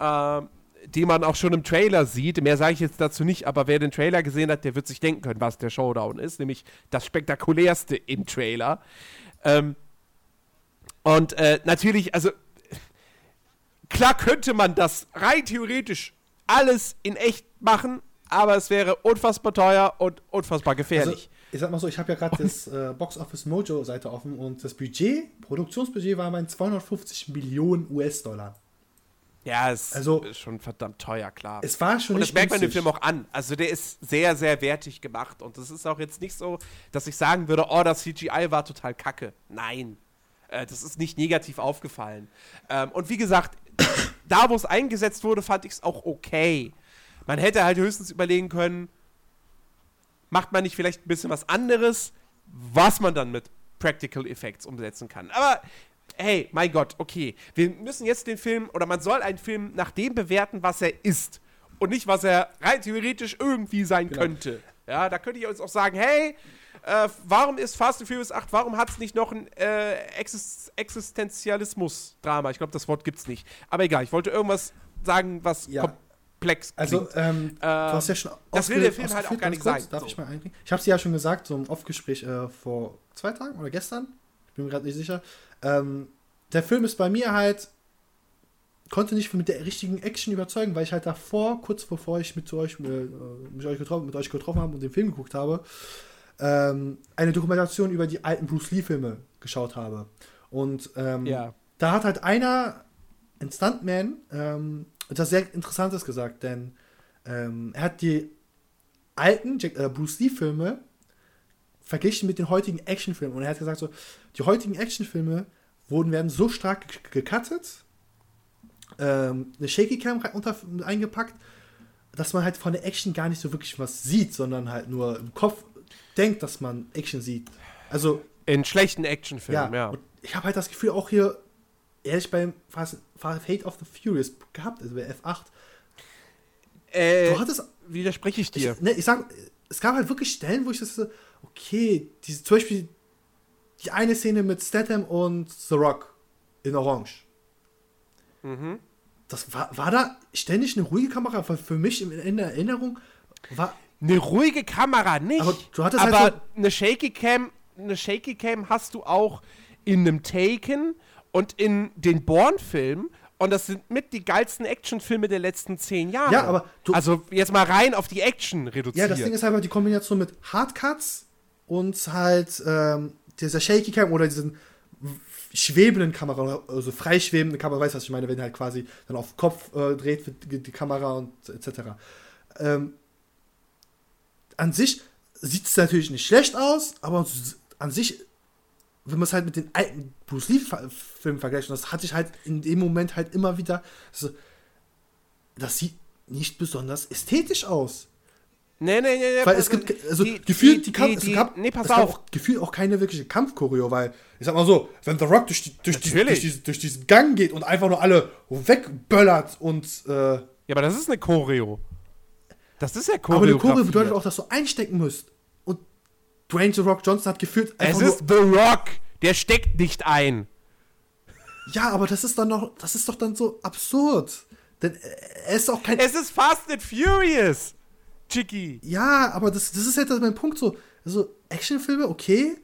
[SPEAKER 1] ähm, den man auch schon im Trailer sieht. Mehr sage ich jetzt dazu nicht, aber wer den Trailer gesehen hat, der wird sich denken können, was der Showdown ist, nämlich das spektakulärste im Trailer. Ähm, und äh, natürlich, also klar könnte man das rein theoretisch alles in echt machen, aber es wäre unfassbar teuer und unfassbar gefährlich.
[SPEAKER 2] Ich sag mal so, ich habe ja gerade das äh, Box Office Mojo Seite offen und das Budget, Produktionsbudget war mein 250 Millionen US-Dollar.
[SPEAKER 1] ja, es
[SPEAKER 2] also-
[SPEAKER 1] ist schon verdammt teuer, klar.
[SPEAKER 2] Es war schon
[SPEAKER 1] und das merkt man dem
[SPEAKER 2] günstig.
[SPEAKER 1] Film auch an. Also der ist sehr, sehr wertig gemacht. Und das ist auch jetzt nicht so, dass ich sagen würde, oh, das CGI war total kacke. Nein. Äh, das ist nicht negativ aufgefallen. Ähm, und wie gesagt, da wo es eingesetzt wurde, fand ich es auch okay. Man hätte halt höchstens überlegen können, macht man nicht vielleicht ein bisschen was anderes, was man dann mit Practical Effects umsetzen kann. Aber hey, mein Gott, okay. Wir müssen jetzt den Film, oder man soll einen Film nach dem bewerten, was er ist. Und nicht, was er rein theoretisch irgendwie sein
[SPEAKER 2] Genau.
[SPEAKER 1] könnte. Ja, da könnte ich uns auch sagen, hey, äh, warum ist Fast and Furious 8, warum hat es nicht noch ein äh, Exist Existenzialismus-Drama? Ich glaube, das Wort gibt's nicht. Aber egal, ich wollte irgendwas sagen, was
[SPEAKER 2] Ja.
[SPEAKER 1] Komplex
[SPEAKER 2] Also,
[SPEAKER 1] klingt.
[SPEAKER 2] ähm, du hast ja schon
[SPEAKER 1] das will der Film halt auch gar nicht
[SPEAKER 2] kurz.
[SPEAKER 1] sein,
[SPEAKER 2] Darf
[SPEAKER 1] so.
[SPEAKER 2] ich mal einbringen? Ich habe es ja schon gesagt, so im Off-Gespräch äh, vor zwei Tagen oder gestern. Ich bin mir gerade nicht sicher. Ähm, der Film ist bei mir halt konnte nicht mit der richtigen Action überzeugen, weil ich halt davor, kurz bevor ich mit euch, äh, mit euch, getroffen, mit euch getroffen habe und den Film geguckt habe, ähm, eine Dokumentation über die alten Bruce Lee-Filme geschaut habe. Und ähm,
[SPEAKER 1] Ja.
[SPEAKER 2] da hat halt einer, ein Stuntman, ähm, etwas sehr Interessantes gesagt, denn ähm, er hat die alten Jack, äh, Bruce Lee-Filme verglichen mit den heutigen Actionfilmen. Und er hat gesagt, so, die heutigen Actionfilme wurden, werden so stark ge- gecuttet, ähm, eine Shaky Cam unter, eingepackt, dass man halt von der Action gar nicht so wirklich was sieht, sondern halt nur im Kopf denkt, dass man Action sieht. Also,
[SPEAKER 1] In schlechten
[SPEAKER 2] ja,
[SPEAKER 1] Actionfilmen, ja.
[SPEAKER 2] Und ich habe halt das Gefühl auch hier, ehrlich beim Fast, Fate of the Furious gehabt, also bei F8.
[SPEAKER 1] Äh,
[SPEAKER 2] Du hattest,
[SPEAKER 1] widerspreche ich dir.
[SPEAKER 2] ich, ne, ich sag, es gab halt wirklich Stellen, wo ich das so, okay, diese, zum Beispiel die eine Szene mit Statham und The Rock in Orange.
[SPEAKER 1] Mhm.
[SPEAKER 2] Das war, war da ständig eine ruhige Kamera, weil für mich in, der Erinnerung war,
[SPEAKER 1] Eine ruhige Kamera nicht.
[SPEAKER 2] Aber du hattest
[SPEAKER 1] aber
[SPEAKER 2] halt
[SPEAKER 1] eine Shaky Cam, eine Shaky Cam hast du auch in einem Taken und in den Bourne-Filmen. Und das sind mit die geilsten Actionfilme der letzten zehn Jahre.
[SPEAKER 2] Ja, aber du-
[SPEAKER 1] also jetzt mal rein auf die Action reduziert.
[SPEAKER 2] Ja, das Ding ist einfach die Kombination mit Hardcuts und halt ähm, dieser Shaky Cam oder diesen schwebenden Kamera, also freischwebende Kamera, weißt du, was ich meine, wenn halt quasi dann auf Kopf äh, dreht die, Kamera und etc. Ähm, an sich sieht es natürlich nicht schlecht aus, aber an sich, wenn man es halt mit den alten Bruce Lee-Filmen vergleicht, und das hatte ich halt in dem Moment halt immer wieder, so, das sieht nicht besonders ästhetisch aus.
[SPEAKER 1] Nee, nee, nee, nee.
[SPEAKER 2] Weil es gibt, also
[SPEAKER 1] die-
[SPEAKER 2] gefühlt,
[SPEAKER 1] die-
[SPEAKER 2] die, Kampf,
[SPEAKER 1] die-
[SPEAKER 2] es gab,
[SPEAKER 1] Nee, pass
[SPEAKER 2] es
[SPEAKER 1] auf.
[SPEAKER 2] auch gefühlt auch keine wirkliche Kampfchoreo, weil, ich sag mal so, wenn The Rock durch, die, durch, die, durch, diesen, durch diesen Gang geht und einfach nur alle wegböllert und, äh,
[SPEAKER 1] Ja, aber das ist eine Choreo. Das ist ja Choreo.
[SPEAKER 2] aber eine Choreo bedeutet auch, dass du einstecken musst. Dwayne The Rock Johnson hat gefühlt
[SPEAKER 1] Es ist The Rock. Der steckt nicht ein.
[SPEAKER 2] ja, aber das ist dann noch, das ist doch dann so absurd. Denn er ist auch kein,
[SPEAKER 1] Es ist Fast and Furious. Chicky.
[SPEAKER 2] Ja, aber das, das ist halt mein Punkt so. Also, Actionfilme, okay,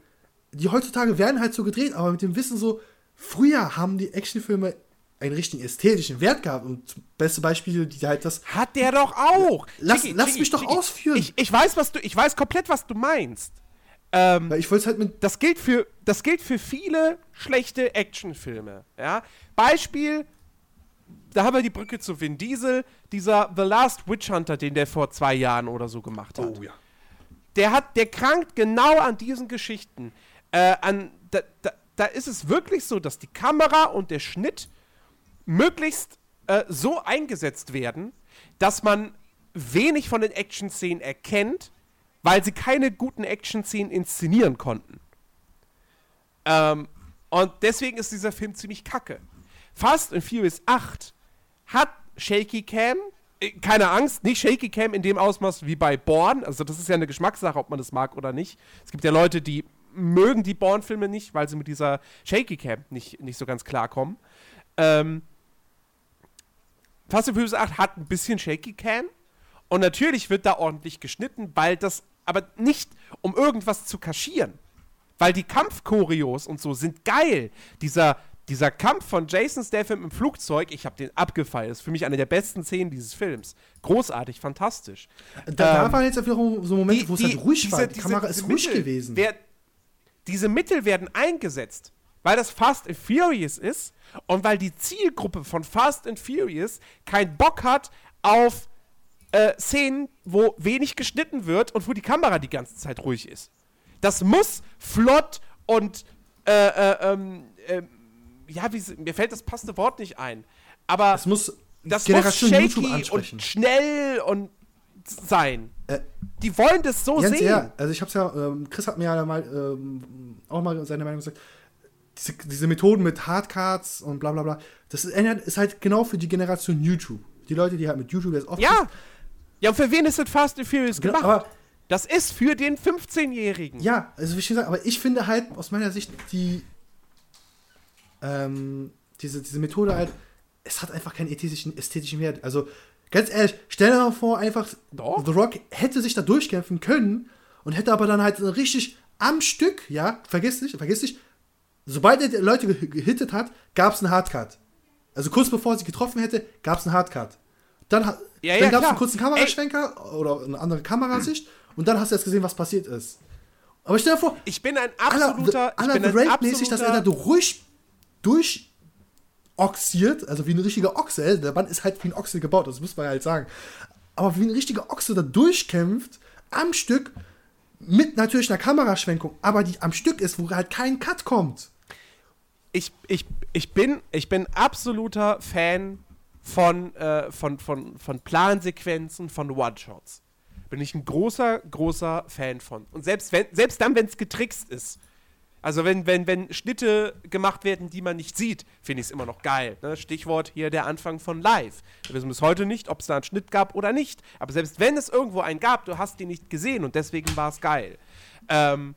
[SPEAKER 2] die heutzutage werden halt so gedreht, aber mit dem Wissen so, früher haben die Actionfilme einen richtigen ästhetischen Wert gehabt. Und beste Beispiele, die halt das.
[SPEAKER 1] Hat der doch auch.
[SPEAKER 2] Lass- lass mich doch ausführen.
[SPEAKER 1] Ich, ich weiß, was du, ich weiß komplett, was du meinst. Ähm,
[SPEAKER 2] ich wollte halt mit.
[SPEAKER 1] das gilt für, das gilt für viele schlechte Actionfilme. Ja? Beispiel, da haben wir die Brücke zu Vin Diesel, dieser The Last Witch Hunter, den der vor zwei Jahren oder so gemacht hat.
[SPEAKER 2] ja.
[SPEAKER 1] der hat, der krankt genau an diesen Geschichten. Äh, an, da, da, da ist es wirklich so, dass die Kamera und der Schnitt möglichst äh, so eingesetzt werden, dass man wenig von den Action-Szenen erkennt, weil sie keine guten Action-Szenen inszenieren konnten. Ähm, und deswegen ist dieser Film ziemlich kacke. Fast and Furious 8 hat Shaky Cam, äh, keine Angst, nicht Shaky Cam in dem Ausmaß wie bei Born. Also, das ist ja eine Geschmackssache, ob man das mag oder nicht. Es gibt ja Leute, die mögen die Born-Filme nicht, weil sie mit dieser Shaky Cam nicht, nicht so ganz klarkommen. Ähm, Fast and Furious 8 hat ein bisschen Shaky Cam. Und natürlich wird da ordentlich geschnitten, weil das, aber nicht um irgendwas zu kaschieren. Weil die Kampfchoreos und so sind geil. Dieser, dieser Kampf von Jason Statham im Flugzeug, ich habe den abgefeiert. Ist für mich eine der besten Szenen dieses Films. Großartig, fantastisch.
[SPEAKER 2] Da,
[SPEAKER 1] Ähm,
[SPEAKER 2] waren jetzt einfach so Momente, wo es halt ruhig war. Die Kamera ist ruhig
[SPEAKER 1] Mittel
[SPEAKER 2] gewesen.
[SPEAKER 1] wer- diese Mittel werden eingesetzt, weil das Fast and Furious ist und weil die Zielgruppe von Fast and Furious keinen Bock hat auf äh, Szenen, wo wenig geschnitten wird und wo die Kamera die ganze Zeit ruhig ist. Das muss flott und äh, äh, ähm, ähm, ja, wie, mir fällt das passende Wort nicht ein. Aber
[SPEAKER 2] es muss
[SPEAKER 1] das
[SPEAKER 2] Generation
[SPEAKER 1] muss
[SPEAKER 2] YouTube
[SPEAKER 1] shaky
[SPEAKER 2] ansprechen.
[SPEAKER 1] und schnell und sein.
[SPEAKER 2] Äh,
[SPEAKER 1] Die wollen das so
[SPEAKER 2] Jens,
[SPEAKER 1] sehen.
[SPEAKER 2] ja, also ich hab's ja, ähm, Chris hat mir ja mal ähm, auch mal seine Meinung gesagt. Diese, diese Methoden mit Hardcards und bla bla bla, das ist, ist halt genau für die Generation YouTube. Die Leute, die halt mit YouTube jetzt oft.
[SPEAKER 1] Ja. Ja, und für wen ist das Fast and Furious
[SPEAKER 2] Genau,
[SPEAKER 1] gemacht?
[SPEAKER 2] aber-
[SPEAKER 1] das ist für den 15-Jährigen.
[SPEAKER 2] Ja, also wie ich schon gesagt, aber ich finde halt aus meiner Sicht die ähm, diese, diese Methode halt, es hat einfach keinen ästhetischen, ästhetischen Wert. Also ganz ehrlich, stell dir mal vor, einfach
[SPEAKER 1] Doch.
[SPEAKER 2] The Rock hätte sich da durchkämpfen können und hätte aber dann halt richtig am Stück, ja, vergiss nicht, vergiss nicht, sobald er die Leute ge- gehittet hat, gab es einen Hardcut. Also kurz bevor er sie getroffen hätte, gab es einen Hardcut. Dann,
[SPEAKER 1] Ja,
[SPEAKER 2] dann
[SPEAKER 1] ja,
[SPEAKER 2] gab es einen kurzen Kameraschwenker oder eine andere Kamerasicht und dann hast du erst gesehen, was passiert ist. Aber stell dir vor,
[SPEAKER 1] Ich bin ein
[SPEAKER 2] aller,
[SPEAKER 1] absoluter. ich
[SPEAKER 2] aller
[SPEAKER 1] bin ein
[SPEAKER 2] Raid-mäßig, dass er da
[SPEAKER 1] absoluter-
[SPEAKER 2] ruhig durchoxiert, also wie ein richtiger Ochse. Der Band ist halt wie ein Ochse gebaut, das muss man halt sagen. Aber wie ein richtiger Ochse da durchkämpft, am Stück, mit natürlich einer Kameraschwenkung, aber die am Stück ist, wo halt kein Cut kommt.
[SPEAKER 1] ich, ich, ich, bin, ich bin absoluter Fan von, äh, von, von, von Plansequenzen, von One-Shots. Bin ich ein großer, großer Fan von. Und selbst, wenn, selbst dann, wenn es getrickst ist. Also wenn, wenn, wenn Schnitte gemacht werden, die man nicht sieht, finde ich es immer noch geil. Ne? Stichwort hier der Anfang von Live. Wir wissen bis heute nicht, ob es da einen Schnitt gab oder nicht. Aber selbst wenn es irgendwo einen gab, du hast ihn nicht gesehen und deswegen war es geil. Ähm,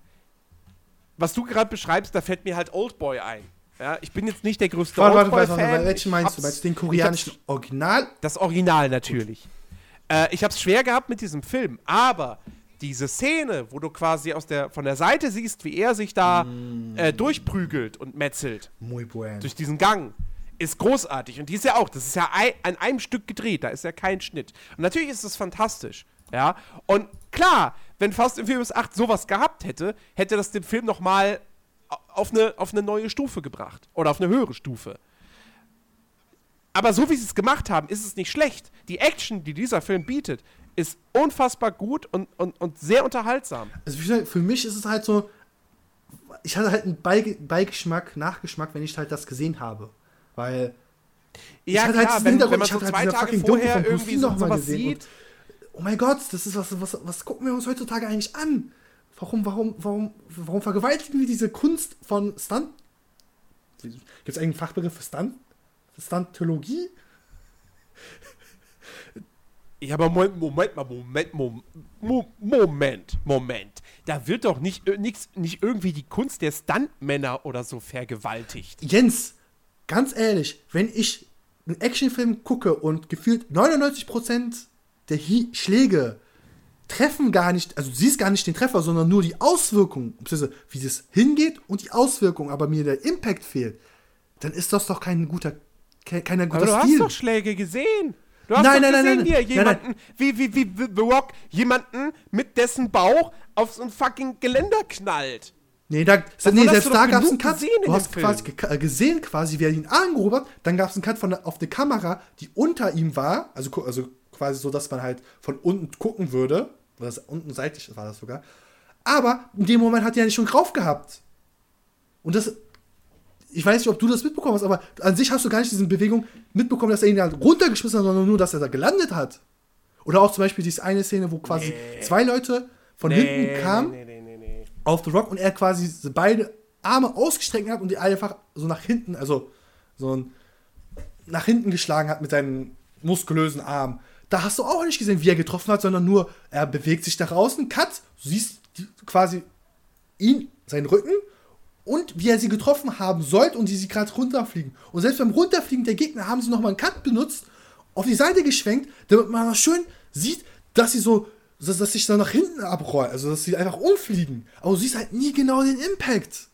[SPEAKER 1] was du gerade beschreibst, da fällt mir halt Oldboy ein. Ja, ich bin jetzt nicht der größte
[SPEAKER 2] Warte, warte, warte, warte, welchen meinst du? Meinst du den koreanischen Original?
[SPEAKER 1] Das Original natürlich. Äh, ich habe es schwer gehabt mit diesem Film, aber diese Szene, wo du quasi aus der, von der Seite siehst, wie er sich da
[SPEAKER 2] Mm.
[SPEAKER 1] äh, durchprügelt und metzelt
[SPEAKER 2] Muy bueno.
[SPEAKER 1] durch diesen Gang, ist großartig. Und die ist ja auch, das ist ja ei, an einem Stück gedreht, da ist ja kein Schnitt. Und natürlich ist das fantastisch. Ja, und klar, wenn Fast and Furious 8 sowas gehabt hätte, hätte das den Film nochmal auf eine, auf eine neue Stufe gebracht. Oder auf eine höhere Stufe. Aber so wie sie es gemacht haben, ist es nicht schlecht. Die Action, die dieser Film bietet, ist unfassbar gut und, und, und sehr unterhaltsam.
[SPEAKER 2] Also gesagt, für mich ist es halt so, ich hatte halt einen Beige Beigeschmack, Nachgeschmack, wenn ich halt das gesehen habe. Weil ich
[SPEAKER 1] Ja,
[SPEAKER 2] hatte halt
[SPEAKER 1] klar,
[SPEAKER 2] diesen
[SPEAKER 1] wenn, wenn man
[SPEAKER 2] ich
[SPEAKER 1] so
[SPEAKER 2] halt
[SPEAKER 1] zwei
[SPEAKER 2] diese
[SPEAKER 1] Tage vorher irgendwie so
[SPEAKER 2] noch mal gesehen
[SPEAKER 1] sieht.
[SPEAKER 2] und, oh mein Gott, das ist was, was, was gucken wir uns heutzutage eigentlich an? Warum, warum, warum, warum vergewaltigen wir diese Kunst von Stunt? Gibt es eigentlich einen Fachbegriff für Stunt? Stuntologie?
[SPEAKER 1] Ja, aber Moment, Moment mal, Moment, Moment, Moment, Moment. Da wird doch nicht, äh, nix, nicht irgendwie die Kunst der Stuntmänner oder so vergewaltigt.
[SPEAKER 2] Jens, ganz ehrlich, wenn ich einen Actionfilm gucke und gefühlt 99% der Hi Schläge treffen gar nicht, also du siehst gar nicht den Treffer, sondern nur die Auswirkung, beziehungsweise wie das hingeht und die Auswirkung, aber mir der Impact fehlt, dann ist das doch kein guter, ke- kein guter
[SPEAKER 1] Aber du
[SPEAKER 2] Stil.
[SPEAKER 1] hast doch Schläge gesehen. Du hast
[SPEAKER 2] Nein,
[SPEAKER 1] doch
[SPEAKER 2] nein, nein,
[SPEAKER 1] gesehen,
[SPEAKER 2] nein,
[SPEAKER 1] wie er
[SPEAKER 2] nein,
[SPEAKER 1] jemanden,
[SPEAKER 2] nein.
[SPEAKER 1] wie, wie, wie, wie The Rock, jemanden mit dessen Bauch auf so ein fucking Geländer knallt.
[SPEAKER 2] Nee, da, nee selbst da gab es einen Cut. Du hast quasi ge- äh, gesehen, quasi, wie er ihn angehoben hat. Dann gab es einen Cut von auf der Kamera, die unter ihm war. Also, also quasi so, dass man halt von unten gucken würde. Oder unten seitlich war das sogar. Aber in dem Moment hat er ja nicht schon drauf gehabt. Und das. Ich weiß nicht, ob du das mitbekommen hast, aber an sich hast du gar nicht diese Bewegung mitbekommen, dass er ihn halt runtergeschmissen hat, sondern nur, dass er da gelandet hat. Oder auch zum Beispiel diese eine Szene, wo quasi zwei Leute von hinten kamen
[SPEAKER 1] nee, nee, nee, nee.
[SPEAKER 2] auf The Rock und er quasi beide Arme ausgestreckt hat und die einfach so nach hinten, also so ein nach hinten geschlagen hat mit seinen muskulösen Armen. Da hast du auch nicht gesehen, wie er getroffen hat, sondern nur, er bewegt sich nach außen, cut, du siehst die, quasi ihn, seinen Rücken und wie er sie getroffen haben sollte und wie sie gerade runterfliegen. Und selbst beim Runterfliegen der Gegner haben sie nochmal einen Cut benutzt, auf die Seite geschwenkt, damit man schön sieht, dass sie so, dass, dass sich da nach hinten abrollen, also dass sie einfach umfliegen. Aber du siehst halt nie genau den Impact.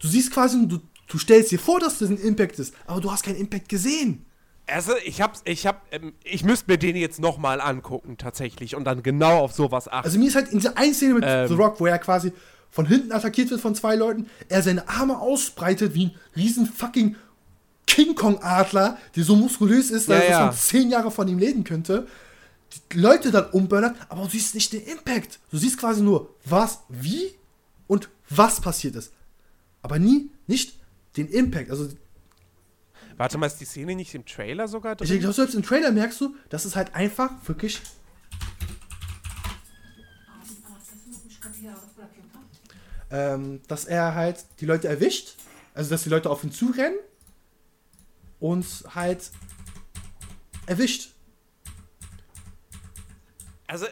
[SPEAKER 2] Du siehst quasi, du, du stellst dir vor, dass das ein Impact ist, aber du hast keinen Impact gesehen.
[SPEAKER 1] Also, ich hab's, ich hab, ähm, ich müsste mir den jetzt nochmal angucken, tatsächlich, und dann genau auf sowas achten.
[SPEAKER 2] Also mir ist halt in dieser einen Szene mit
[SPEAKER 1] Ähm.
[SPEAKER 2] The Rock, wo er quasi von hinten attackiert wird von zwei Leuten, er seine Arme ausbreitet wie ein riesen fucking King Kong Adler, der so muskulös ist,
[SPEAKER 1] Ja,
[SPEAKER 2] dass
[SPEAKER 1] ja.
[SPEAKER 2] man zehn Jahre von ihm leben könnte. Die Leute dann umböllert, aber du siehst nicht den Impact. Du siehst quasi nur, was, wie und was passiert ist. Aber nie, nicht den Impact. Also
[SPEAKER 1] Warte mal, ist die Szene nicht im Trailer sogar drin?
[SPEAKER 2] ich glaube, selbst im Trailer merkst du, dass es halt einfach wirklich ähm, dass er halt die Leute erwischt, also dass die Leute auf ihn zurennen und halt erwischt.
[SPEAKER 1] Also,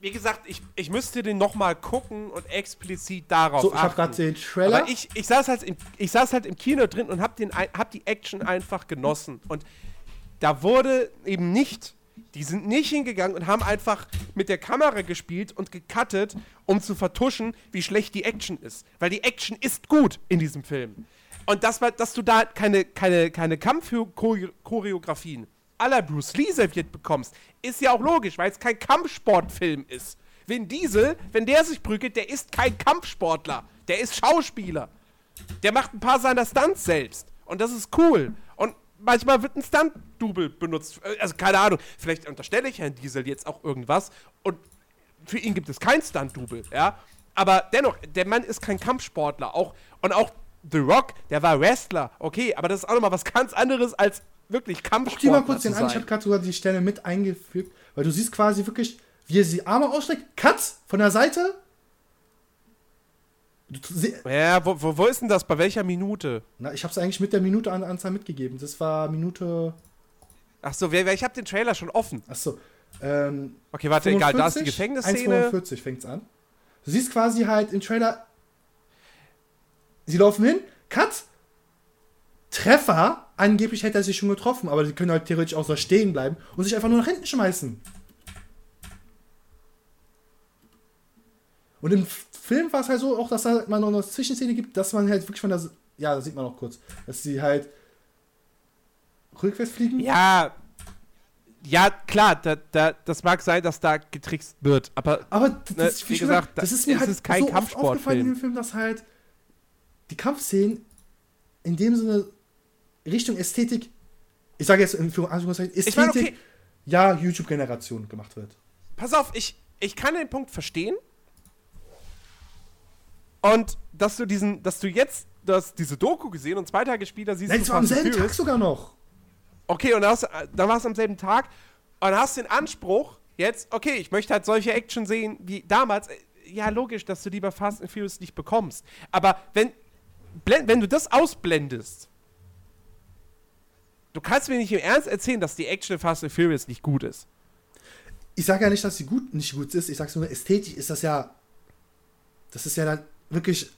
[SPEAKER 1] wie gesagt, ich, ich müsste den nochmal gucken und explizit darauf
[SPEAKER 2] So, ich habe gerade den Trailer.
[SPEAKER 1] Aber ich, ich, saß halt im, ich saß halt im Kino drin und hab, den, ein- hab die Action einfach genossen. Und da wurde eben nicht, die sind nicht hingegangen und haben einfach mit der Kamera gespielt und gecuttet, um zu vertuschen, wie schlecht die Action ist. Weil die Action ist gut in diesem Film. Und das, war- dass du da keine, keine, keine Kampfchoreografien aller Bruce Lee serviert bekommst, ist ja auch logisch, weil es kein Kampfsportfilm ist. Vin Diesel, wenn der sich prügelt, der ist kein Kampfsportler. Der ist Schauspieler. Der macht ein paar seiner Stunts selbst. Und das ist cool. Und manchmal wird ein Stunt-Double benutzt. Äh, Also keine Ahnung. Vielleicht unterstelle ich Herrn Diesel jetzt auch irgendwas. Und für ihn gibt es kein Stunt-Double, ja. Aber dennoch, der Mann ist kein Kampfsportler. Auch, und auch The Rock, der war Wrestler. Okay, aber das ist auch nochmal was ganz anderes als wirklich
[SPEAKER 2] Guck dir
[SPEAKER 1] Kampfsportler
[SPEAKER 2] mal kurz den an, ich habe gerade sogar die Stelle mit eingefügt, weil du siehst quasi wirklich, wie er die Arme ausstreckt, Cut von der Seite.
[SPEAKER 1] Ja, wo, wo, wo ist denn das? Bei welcher Minute?
[SPEAKER 2] na, ich habe es eigentlich mit der Minute an Anzahl mitgegeben. Das war Minute.
[SPEAKER 1] Ach so, ich habe den Trailer schon offen.
[SPEAKER 2] Achso. Ähm,
[SPEAKER 1] Okay, warte, egal, da ist die
[SPEAKER 2] 45,
[SPEAKER 1] Gefängnisszene.
[SPEAKER 2] 1,45 fängt's an. Du siehst quasi halt im Trailer, sie laufen hin, Cut, Treffer, angeblich hätte er sich schon getroffen, aber die können halt theoretisch auch so stehen bleiben und sich einfach nur nach hinten schmeißen. Und im Film war es halt so, auch dass da mal noch eine Zwischenszene gibt, dass man halt wirklich von der. Ja, das sieht man auch kurz. Dass sie halt rückwärts fliegen.
[SPEAKER 1] Ja. Ja, klar, da, da, das mag sein, dass da getrickst wird, aber.
[SPEAKER 2] Aber das,
[SPEAKER 1] Ne,
[SPEAKER 2] wie gesagt, das
[SPEAKER 1] da-
[SPEAKER 2] ist mir
[SPEAKER 1] es
[SPEAKER 2] halt
[SPEAKER 1] ist kein
[SPEAKER 2] so oft aufgefallen in dem Film, dass halt die Kampfszenen in dem Sinne Richtung Ästhetik, ich sage jetzt in Führung- Anführungszeichen, Ästhetik,
[SPEAKER 1] Ich meine, okay,
[SPEAKER 2] ja, YouTube-Generation gemacht wird.
[SPEAKER 1] pass auf, ich, ich kann den Punkt verstehen. Und dass du diesen, dass du jetzt du hast diese Doku gesehen und zwei Tage später siehst
[SPEAKER 2] Nein,
[SPEAKER 1] du
[SPEAKER 2] war am selben Tag sogar noch.
[SPEAKER 1] Okay, und dann war es am selben Tag und hast den Anspruch, jetzt, okay, ich möchte halt solche Action sehen wie damals. Ja, logisch, dass du lieber Fast and Furious nicht bekommst. Aber wenn, blend, wenn du das ausblendest, du kannst mir nicht im Ernst erzählen, dass die Action in Fast and Furious nicht gut ist.
[SPEAKER 2] Ich sage ja nicht, dass sie gut nicht gut ist, ich sage nur, ästhetisch ist das ja, das ist ja dann wirklich,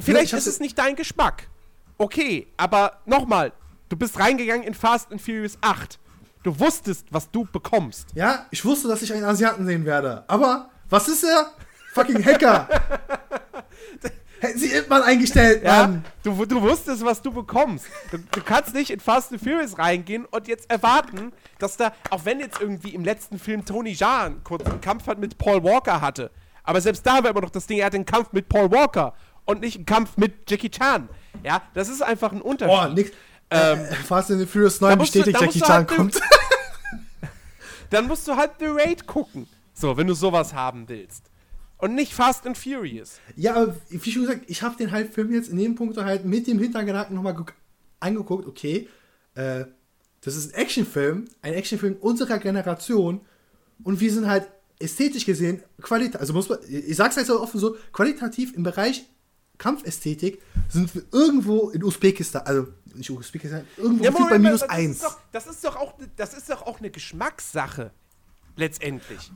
[SPEAKER 1] Vielleicht ist es nicht dein Geschmack. Okay, aber nochmal, du bist reingegangen in Fast and Furious 8. Du wusstest, was du bekommst.
[SPEAKER 2] ja, ich wusste, dass ich einen Asiaten sehen werde, aber was ist er? Fucking Hacker. Hätten sie Ip Man eingestellt,
[SPEAKER 1] Ja,
[SPEAKER 2] Mann.
[SPEAKER 1] du, du wusstest, was du bekommst. Du, du kannst nicht in Fast and Furious reingehen und jetzt erwarten, dass da, auch wenn jetzt irgendwie im letzten Film Tony Jaa kurz einen Kampf hat mit Paul Walker hatte, aber selbst da war immer noch das Ding, er hatte einen Kampf mit Paul Walker und nicht einen Kampf mit Jackie Chan. Ja, das ist einfach ein Unterschied.
[SPEAKER 2] Boah, nix.
[SPEAKER 1] Ähm,
[SPEAKER 2] äh, Fast and Furious 9
[SPEAKER 1] musst du-
[SPEAKER 2] bestätigt, Jackie Chan
[SPEAKER 1] halt
[SPEAKER 2] kommt.
[SPEAKER 1] Dann musst du halt The Raid gucken. So, wenn du sowas haben willst. Und nicht Fast and Furious.
[SPEAKER 2] Ja, aber wie schon gesagt, ich habe den halt Film jetzt in dem Punkt halt mit dem Hintergedanken nochmal angeguckt, okay, äh, das ist ein Actionfilm, ein Actionfilm unserer Generation und wir sind halt ästhetisch gesehen, qualitativ, also muss man, ich sag's halt so offen so, qualitativ im Bereich Kampfästhetik sind wir irgendwo in Usbekistan, also nicht Usbekistan, irgendwo
[SPEAKER 1] Ja,
[SPEAKER 2] gefühlt bei
[SPEAKER 1] Moment,
[SPEAKER 2] minus
[SPEAKER 1] das
[SPEAKER 2] eins.
[SPEAKER 1] Ist doch, das, ist doch auch, das ist doch auch eine Geschmackssache. Letztendlich.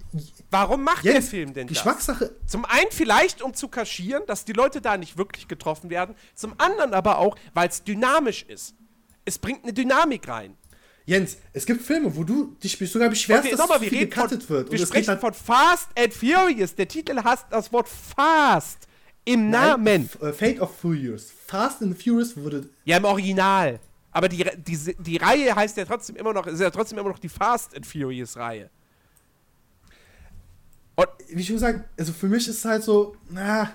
[SPEAKER 1] Warum macht der
[SPEAKER 2] Jens,
[SPEAKER 1] Film denn
[SPEAKER 2] Geschmackssache,
[SPEAKER 1] das? Zum einen vielleicht, um zu kaschieren, dass die Leute da nicht wirklich getroffen werden. Zum anderen aber auch, weil es dynamisch ist. Es bringt eine Dynamik rein.
[SPEAKER 2] Jens, es gibt Filme, wo du dich sogar beschwerst,
[SPEAKER 1] Okay,
[SPEAKER 2] dass
[SPEAKER 1] nochmal, wir
[SPEAKER 2] viel gecuttet wird.
[SPEAKER 1] wir sprechen von Fast and Furious. Der Titel hat das Wort Fast im Namen.
[SPEAKER 2] Nein, F- äh, Fate of Furious. Fast and Furious wurde
[SPEAKER 1] Ja, im Original. Aber die, die, die Reihe heißt ja trotzdem immer noch, ist ja trotzdem immer noch die Fast and Furious Reihe. Und
[SPEAKER 2] wie schon gesagt, also für mich ist es halt so, na.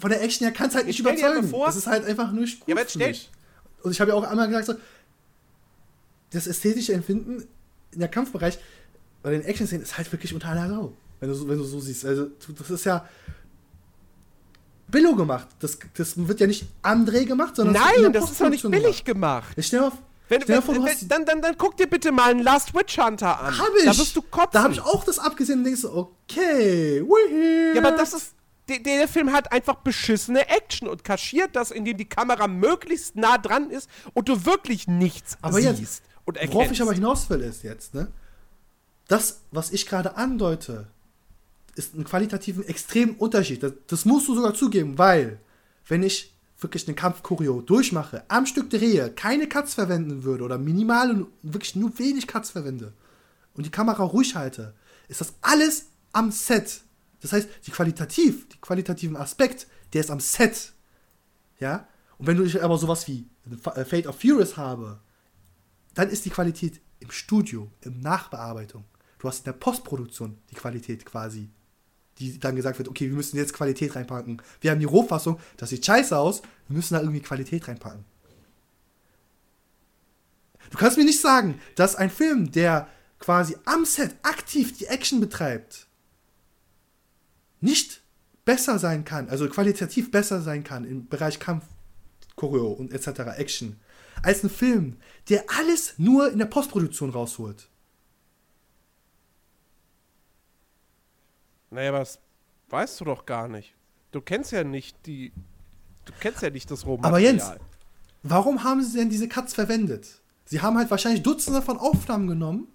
[SPEAKER 2] Von der Action her kann es halt nicht
[SPEAKER 1] Jetzt stell dir
[SPEAKER 2] überzeugen.
[SPEAKER 1] vor-
[SPEAKER 2] es ist halt einfach nur gut
[SPEAKER 1] Ja, aber
[SPEAKER 2] für
[SPEAKER 1] stell-.
[SPEAKER 2] Und ich habe ja auch einmal gesagt, so, das ästhetische Empfinden in der Kampfbereich bei den Action-Szenen ist halt wirklich unter aller Sau. Wenn du, so- wenn du so siehst. Also, das ist ja Billo gemacht. Das, das wird ja nicht am Dreh gemacht, sondern
[SPEAKER 1] nein, das ist doch nicht billig gemacht.
[SPEAKER 2] Gemacht. Stell dir mal,
[SPEAKER 1] Wenn, wenn,
[SPEAKER 2] vor, du
[SPEAKER 1] wenn, dann, dann, dann guck dir bitte mal einen Last Witch Hunter an.
[SPEAKER 2] Hab ich.
[SPEAKER 1] Da wirst du kotzen.
[SPEAKER 2] Da habe ich auch das abgesehen und denkst so, okay, we're here.
[SPEAKER 1] Ja, aber das ist. Der, der Film hat einfach beschissene Action und kaschiert das, indem die Kamera möglichst nah dran ist und du wirklich nichts
[SPEAKER 2] Aber
[SPEAKER 1] siehst
[SPEAKER 2] jetzt,
[SPEAKER 1] und erkennst.
[SPEAKER 2] Worauf ich aber hinaus will, ist jetzt, ne? Das, was ich gerade andeute, ist einen qualitativen extremen Unterschied. Das, das musst du sogar zugeben, weil, wenn ich wirklich einen Kampf-Choreo durchmache, am Stück drehe, keine Cuts verwenden würde oder minimale, wirklich nur wenig Cuts verwende und die Kamera ruhig halte, ist das alles am Set. Das heißt, die qualitativ, die qualitativen Aspekt, der ist am Set. Ja? Und wenn du aber sowas wie äh, Fate of Furious habe, dann ist die Qualität im Studio, im Nachbearbeitung. Du hast in der Postproduktion die Qualität quasi, die dann gesagt wird, okay, wir müssen jetzt Qualität reinpacken. Wir haben die Rohfassung, das sieht scheiße aus, wir müssen da irgendwie Qualität reinpacken. Du kannst mir nicht sagen, dass ein Film, der quasi am Set aktiv die Action betreibt, nicht besser sein kann, also qualitativ besser sein kann im Bereich Kampf, Choreo und etc. Action, als ein Film, der alles nur in der Postproduktion rausholt.
[SPEAKER 1] Naja, aber das weißt du doch gar nicht. Du kennst ja nicht die. Du kennst ja nicht das Rohmaterial.
[SPEAKER 2] Aber Jens, warum haben sie denn diese Cuts verwendet? Sie haben halt wahrscheinlich Dutzende von Aufnahmen genommen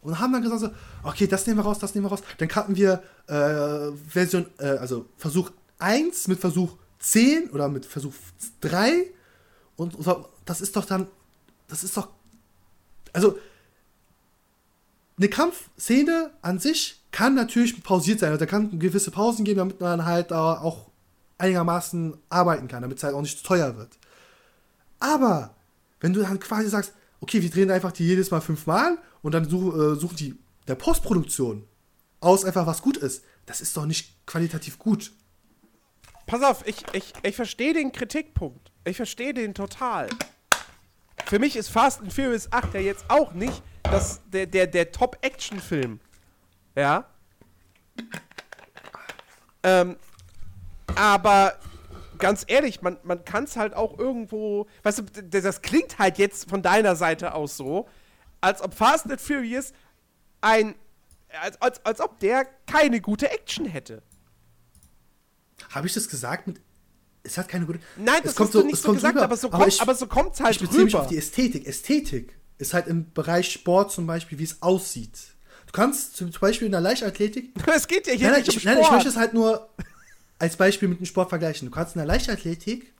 [SPEAKER 2] und haben dann gesagt so, okay, das nehmen wir raus, das nehmen wir raus. Dann hatten wir äh, Version, äh, also Versuch 1 mit Versuch 10 oder mit Versuch 3 und das ist doch dann, das ist doch, also eine Kampfszene an sich kann natürlich pausiert sein. Also da kann gewisse Pausen geben, damit man halt auch einigermaßen arbeiten kann, damit es halt auch nicht zu teuer wird. Aber wenn du dann quasi sagst, okay, wir drehen einfach die jedes Mal fünfmal und dann such, äh, suchen die der Postproduktion aus einfach was gut ist, das ist doch nicht qualitativ gut.
[SPEAKER 1] Pass auf, ich, ich, ich verstehe den Kritikpunkt. Ich verstehe den total. Für mich ist Fast and Furious 8 ja jetzt auch nicht das, der, der, der Top-Action-Film. Ja. Ähm, aber ganz ehrlich, man, man kann es halt auch irgendwo. Weißt du, das klingt halt jetzt von deiner Seite aus so, als ob Fast and Furious ein. Als, als, als ob der keine gute Action hätte.
[SPEAKER 2] Habe ich das gesagt mit. Es hat keine gute.
[SPEAKER 1] Nein, das kommt hast so, du nicht so gesagt, rüber. aber so, kommt, aber so kommt's halt
[SPEAKER 2] ich beziehe rüber. mich auf die Ästhetik. Ästhetik ist halt im Bereich Sport zum Beispiel, wie es aussieht. Du kannst zum Beispiel in der Leichtathletik.
[SPEAKER 1] Es geht ja hier
[SPEAKER 2] nein,
[SPEAKER 1] nicht
[SPEAKER 2] ich, um Sport. Nein, ich möchte es halt nur als Beispiel mit dem Sport vergleichen. Du kannst in der Leichtathletik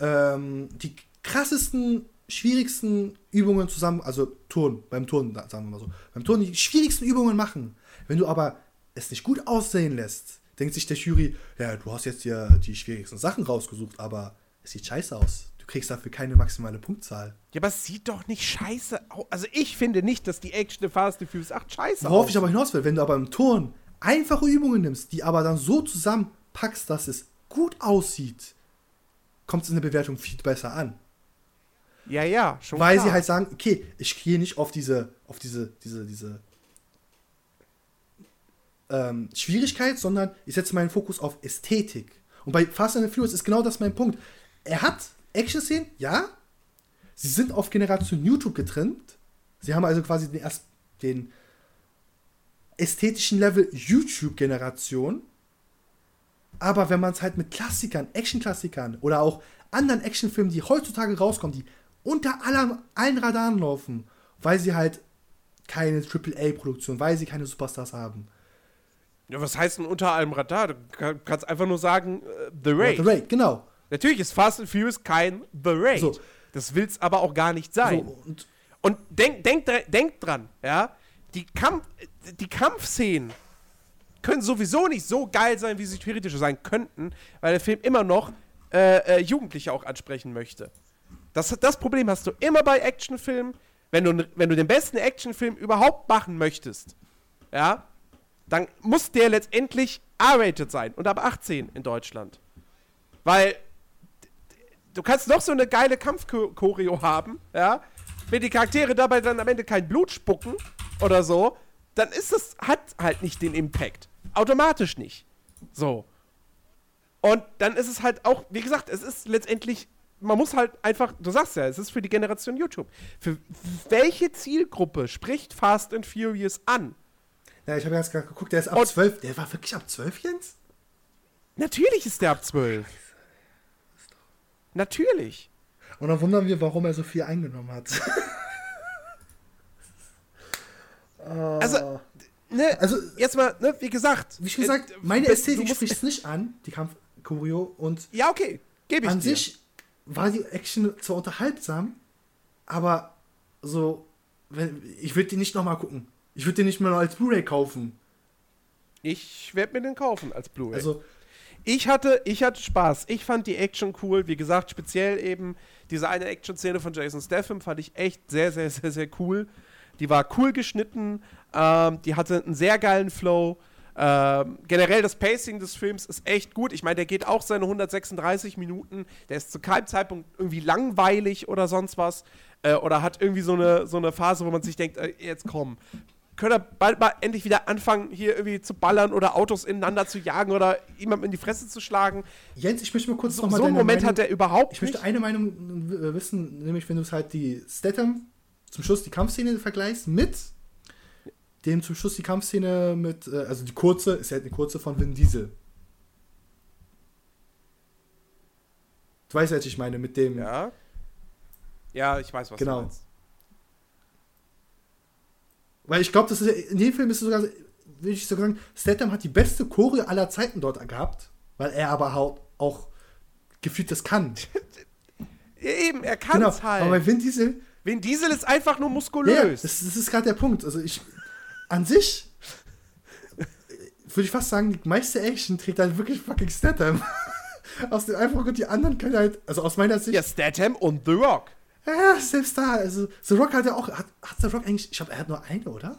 [SPEAKER 2] ähm, die krassesten, schwierigsten Übungen zusammen, also Turn, beim Turnen, sagen wir mal so, beim Turnen die schwierigsten Übungen machen. Wenn du aber es nicht gut aussehen lässt, denkt sich der Jury, ja, du hast jetzt ja die schwierigsten Sachen rausgesucht, aber es sieht scheiße aus. Kriegst dafür keine maximale Punktzahl.
[SPEAKER 1] Ja, aber es sieht doch nicht scheiße aus. Also ich finde nicht, dass die Action The Fast and Furious 8 scheiße
[SPEAKER 2] Worauf ich aber hinaus will, wenn du aber im Turn einfache Übungen nimmst, die aber dann so zusammenpackst, dass es gut aussieht, kommt es in der Bewertung viel besser an.
[SPEAKER 1] Ja, ja, schon
[SPEAKER 2] Weil klar. sie halt sagen, okay, ich gehe nicht auf diese, auf diese, diese, diese ähm, Schwierigkeit, sondern ich setze meinen Fokus auf Ästhetik. Und bei Fast and Furious ist genau das mein Punkt. Er hat Action-Szenen, ja. Sie sind auf Generation YouTube getrennt. Sie haben also quasi den, erst den ästhetischen Level YouTube-Generation. Aber wenn man es halt mit Klassikern, Action-Klassikern oder auch anderen Actionfilmen, die heutzutage rauskommen, die unter aller, allen Radaren laufen, weil sie halt keine AAA-Produktion, weil sie keine Superstars haben,
[SPEAKER 1] ja, was heißt denn unter allem Radar? Du kannst einfach nur sagen, uh, The Raid.
[SPEAKER 2] Ja, The Raid, genau.
[SPEAKER 1] Natürlich ist Fast and Furious kein The Raid. So. Das will es aber auch gar nicht sein. So, und, und denk, denk, denk dran, ja, die, Kampf, die Kampfszenen können sowieso nicht so geil sein, wie sie theoretisch sein könnten, weil der Film immer noch äh, äh, Jugendliche auch ansprechen möchte. Das, das Problem hast du immer bei Actionfilmen. Wenn du, wenn du den besten Actionfilm überhaupt machen möchtest, ja, dann muss der letztendlich R-rated sein und ab 18 in Deutschland. Weil du kannst noch so eine geile Kampfchoreo haben, ja, wenn die Charaktere dabei dann am Ende kein Blut spucken oder so, dann ist das, hat halt nicht den Impact. Automatisch nicht. So. Und dann ist es halt auch, wie gesagt, es ist letztendlich, man muss halt einfach, du sagst ja, es ist für die Generation YouTube. Für welche Zielgruppe spricht Fast and Furious an?
[SPEAKER 2] Ja, ich habe ganz gerade geguckt, der ist ab und 12. Der war wirklich ab 12, Jens?
[SPEAKER 1] Natürlich ist der ab 12. Natürlich.
[SPEAKER 2] Und dann wundern wir, warum er so viel eingenommen hat.
[SPEAKER 1] also, ne, also, jetzt mal, ne, wie gesagt.
[SPEAKER 2] Wie schon gesagt, äh, meine Ästhetik spricht es nicht an, die Kampf-Choreo. Und
[SPEAKER 1] ja, okay, gebe ich
[SPEAKER 2] An dir. sich war die Action zwar unterhaltsam, aber so, wenn, ich würde die nicht nochmal gucken. Ich würde den nicht mehr als Blu-ray kaufen.
[SPEAKER 1] Ich werde mir den kaufen als Blu-ray. Also, ich hatte, ich hatte Spaß. Ich fand die Action cool. Wie gesagt, speziell eben diese eine Action-Szene von Jason Statham fand ich echt sehr, sehr, sehr, sehr cool. Die war cool geschnitten. Ähm, die hatte einen sehr geilen Flow. Ähm, generell das Pacing des Films ist echt gut. Ich meine, der geht auch seine 136 Minuten. Der ist zu keinem Zeitpunkt irgendwie langweilig oder sonst was. Äh, oder hat irgendwie so eine, so eine Phase, wo man sich denkt, äh, jetzt komm, können wir bald mal endlich wieder anfangen, hier irgendwie zu ballern oder Autos ineinander zu jagen oder jemandem in die Fresse zu schlagen.
[SPEAKER 2] Jens, ich möchte mal kurz
[SPEAKER 1] so,
[SPEAKER 2] noch mal
[SPEAKER 1] So einen Moment Meinung, hat er überhaupt
[SPEAKER 2] Ich möchte nicht. eine Meinung wissen, nämlich wenn du es halt die Statham zum Schluss die Kampfszene vergleichst mit dem zum Schluss die Kampfszene mit, äh, also die kurze, ist ja halt eine kurze von Vin Diesel. Du weißt, was ich meine, mit dem.
[SPEAKER 1] Ja. Ja, ich weiß, was genau. du meinst.
[SPEAKER 2] Weil ich glaube, das ist in dem Film ist es sogar, will ich sogar sagen, Statham hat die beste Choreo aller Zeiten dort gehabt, weil er aber auch, auch gefühlt das kann.
[SPEAKER 1] Eben, er kann es
[SPEAKER 2] genau.
[SPEAKER 1] halt.
[SPEAKER 2] Aber bei Vin Diesel,
[SPEAKER 1] Vin Diesel ist einfach nur
[SPEAKER 2] ja,
[SPEAKER 1] muskulös.
[SPEAKER 2] das, das ist gerade der Punkt. Also ich, an sich, würde ich fast sagen, die meiste Action trägt halt wirklich fucking Statham. aus dem einfachen Grund, die anderen können halt, also aus meiner Sicht,
[SPEAKER 1] ja, Statham und The Rock.
[SPEAKER 2] Ja, selbst da, also The Rock hat ja auch, hat, hat The Rock eigentlich, ich glaube, er hat nur eine, oder?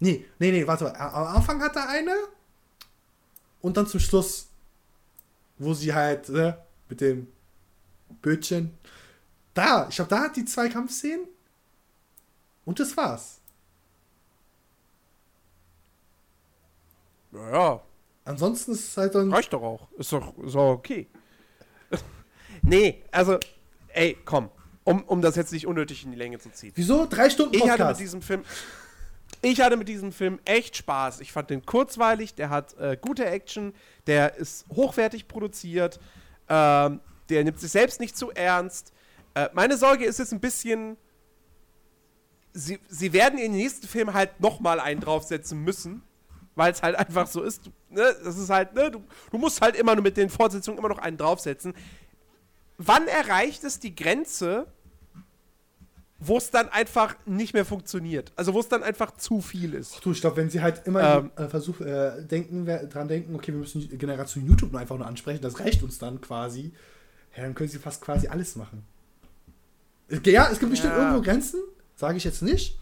[SPEAKER 2] Nee, nee, nee, warte mal, am Anfang hat er eine und dann zum Schluss, wo sie halt, ne, mit dem Bötchen, da, ich glaube, da hat die zwei Kampfszenen und das war's.
[SPEAKER 1] Naja,
[SPEAKER 2] Ansonsten ist es halt dann,
[SPEAKER 1] reicht doch auch. Ist doch, ist doch okay. nee, also, ey, komm. Um, um das jetzt nicht unnötig in die Länge zu ziehen.
[SPEAKER 2] wieso? Drei Stunden
[SPEAKER 1] Ich hatte mit
[SPEAKER 2] Podcast.
[SPEAKER 1] diesem Film. Ich hatte mit diesem Film echt Spaß. Ich fand den kurzweilig, der hat äh, gute Action, der ist hochwertig produziert, ähm, der nimmt sich selbst nicht zu ernst. Äh, meine Sorge ist jetzt ein bisschen, sie, sie werden in den nächsten Film halt nochmal einen draufsetzen müssen, weil es halt einfach so ist. Du, ne? Das ist halt, ne? du, du musst halt immer nur mit den Fortsetzungen immer noch einen draufsetzen. Wann erreicht es die Grenze, wo es dann einfach nicht mehr funktioniert? Also wo es dann einfach zu viel ist.
[SPEAKER 2] Du, ich glaube, wenn sie halt immer
[SPEAKER 1] Ähm.
[SPEAKER 2] äh, versuch, äh, denken, dran denken, okay, wir müssen die Generation YouTube nur einfach nur ansprechen, das reicht uns dann quasi, ja, dann können sie fast quasi alles machen. Es- Ja, es gibt bestimmt
[SPEAKER 1] Ja.
[SPEAKER 2] irgendwo Grenzen, sage ich jetzt nicht,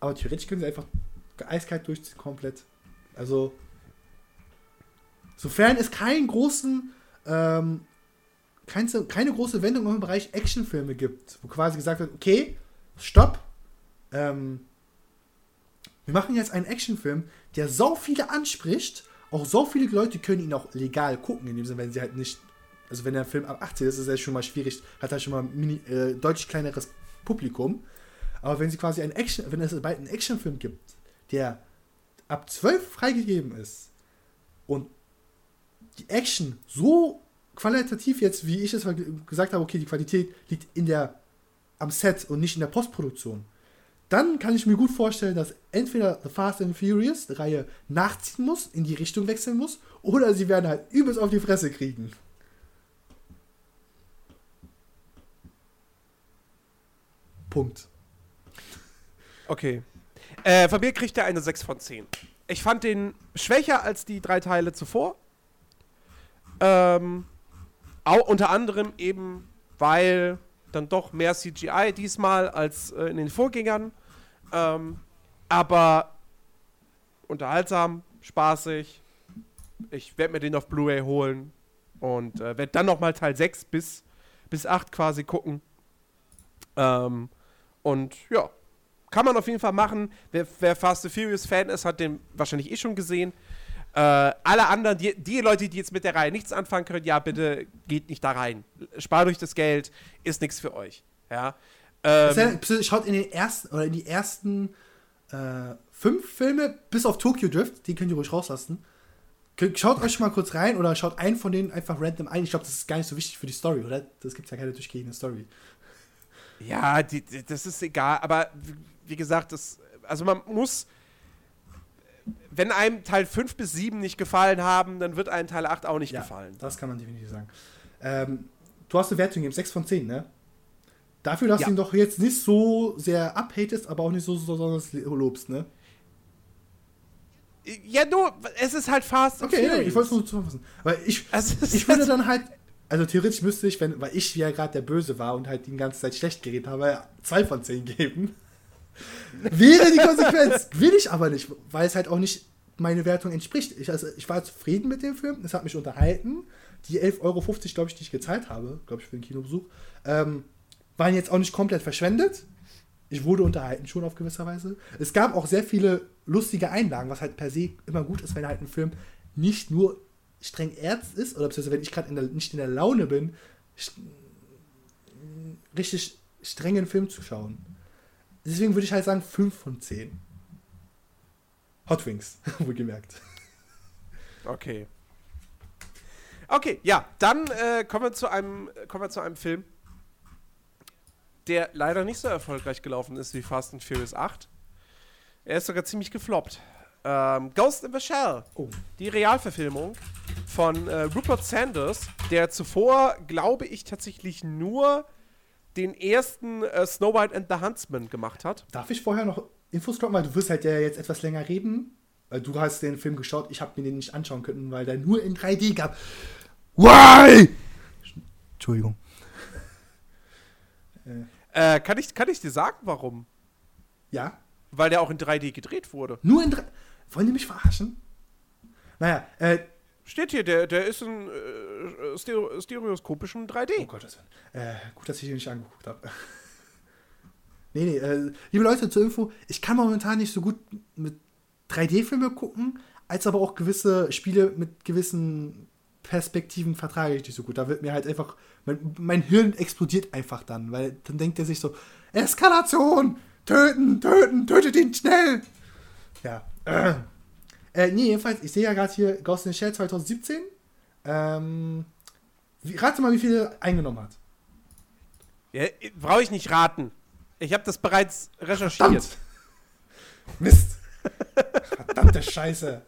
[SPEAKER 2] aber theoretisch können sie einfach eiskalt durchziehen, komplett. Also, sofern es keinen großen, ähm, keine, keine große Wendung im Bereich Actionfilme gibt, wo quasi gesagt wird, okay, stopp, ähm, wir machen jetzt einen Actionfilm, der so viele anspricht, auch so viele Leute können ihn auch legal gucken, in dem Sinne, wenn sie halt nicht, also wenn der Film ab 18 ist, ist er schon mal schwierig, hat er schon mal ein mini, äh, deutlich kleineres Publikum. Aber wenn sie quasi einen Action, wenn es bald einen Actionfilm gibt, der ab 12 freigegeben ist und die Action so qualitativ jetzt, wie ich es gesagt habe, okay, die Qualität liegt in der am Set und nicht in der Postproduktion, dann kann ich mir gut vorstellen, dass entweder The Fast and Furious die Reihe nachziehen muss, in die Richtung wechseln muss, oder sie werden halt übelst auf die Fresse kriegen. Punkt.
[SPEAKER 1] Okay. Äh, von mir kriegt er eine 6 von 10. Ich fand den schwächer als die drei Teile zuvor. Ähm, auch unter anderem eben, weil dann doch mehr CGI diesmal als äh, in den Vorgängern. Ähm, aber unterhaltsam, spaßig. Ich werde mir den auf Blu-ray holen und äh, werde dann nochmal Teil 6 bis, bis 8 quasi gucken. Ähm, und ja, kann man auf jeden Fall machen. Wer, wer Fast and Furious Fan ist, hat den wahrscheinlich eh schon gesehen. Äh, alle anderen, die, die Leute, die jetzt mit der Reihe nichts anfangen können, ja, bitte geht nicht da rein. Spart euch das Geld, ist nichts für euch. Ja.
[SPEAKER 2] Das
[SPEAKER 1] Ähm,
[SPEAKER 2] ist ja- Schaut in den ersten oder in die ersten äh, fünf Filme, bis auf Tokyo Drift, die könnt ihr ruhig rauslassen. Schaut euch mal kurz rein oder schaut einen von denen einfach random ein. Ich glaube, das ist gar nicht so wichtig für die Story, oder? Das gibt ja keine durchgehende Story.
[SPEAKER 1] ja, die, die, das ist egal, aber wie, wie gesagt, das, also man muss, wenn einem Teil 5 bis 7 nicht gefallen haben, dann wird einem Teil 8 auch nicht gefallen.
[SPEAKER 2] Das kann man definitiv sagen. Ähm, du hast eine Wertung gegeben, 6 von 10, ne? Dafür, dass
[SPEAKER 1] Ja.
[SPEAKER 2] du ihn doch jetzt nicht so sehr abhatest, aber auch nicht so so besonders lobst, ne?
[SPEAKER 1] Ja, du, es ist halt Fast
[SPEAKER 2] Okay, ja, ich wollte es nur zusammenfassen. Weil ich,
[SPEAKER 1] Also,
[SPEAKER 2] ich würde dann halt, also theoretisch müsste ich, wenn, weil ich ja gerade der Böse war und halt die ganze Zeit schlecht geredet habe, 2 von 10 geben. Wäre die Konsequenz. Will ich aber nicht, weil es halt auch nicht meine Wertung entspricht. Ich, also, ich war zufrieden mit dem Film, es hat mich unterhalten. Die 11,50 Euro, glaube ich, die ich gezahlt habe, glaube ich, für den Kinobesuch, ähm, waren jetzt auch nicht komplett verschwendet. Ich wurde unterhalten schon auf gewisser Weise. Es gab auch sehr viele lustige Einlagen, was halt per se immer gut ist, wenn halt ein Film nicht nur streng ernst ist, oder beziehungsweise wenn ich gerade nicht in der Laune bin, richtig strengen Film zu schauen. Deswegen würde ich halt sagen 5 von 10. Hot Wings, wohlgemerkt.
[SPEAKER 1] Okay. Okay, ja, dann äh, kommen, wir zu einem, kommen wir zu einem Film, der leider nicht so erfolgreich gelaufen ist wie Fast and Furious 8. Er ist sogar ziemlich gefloppt. Ähm, Ghost in the Shell,
[SPEAKER 2] Oh.
[SPEAKER 1] die Realverfilmung von äh, Rupert Sanders, der zuvor, glaube ich, tatsächlich nur den ersten äh, Snow White and the Huntsman gemacht hat.
[SPEAKER 2] Darf ich vorher noch Infos droppen? Weil du wirst halt ja jetzt etwas länger reden. Weil du hast den Film geschaut, ich habe mir den nicht anschauen können, weil der nur in 3D gab. Why? Entschuldigung.
[SPEAKER 1] Äh, kann, ich, kann ich dir sagen, warum?
[SPEAKER 2] Ja?
[SPEAKER 1] Weil der auch in 3D gedreht wurde.
[SPEAKER 2] Nur in 3 Wollen die mich verarschen? Naja, äh,
[SPEAKER 1] Steht hier, der, der ist in äh, stereo, stereoskopischen 3D.
[SPEAKER 2] Oh Gott, äh, gut, dass ich den nicht angeguckt habe. nee, nee, äh, liebe Leute, zur Info, ich kann momentan nicht so gut mit 3D-Filme gucken, als aber auch gewisse Spiele mit gewissen Perspektiven vertrage ich nicht so gut. Da wird mir halt einfach, mein, mein Hirn explodiert einfach dann, weil dann denkt er sich so, Eskalation, töten, töten, tötet ihn schnell. Ja, äh. Nee, jedenfalls, ich sehe ja gerade hier Ghost in the Shell 2017. Ähm, wie, rate mal, wie viele eingenommen hat.
[SPEAKER 1] Ja, Brauche ich nicht raten. Ich habe das bereits recherchiert.
[SPEAKER 2] Verdammt. Mist. Verdammte Scheiße.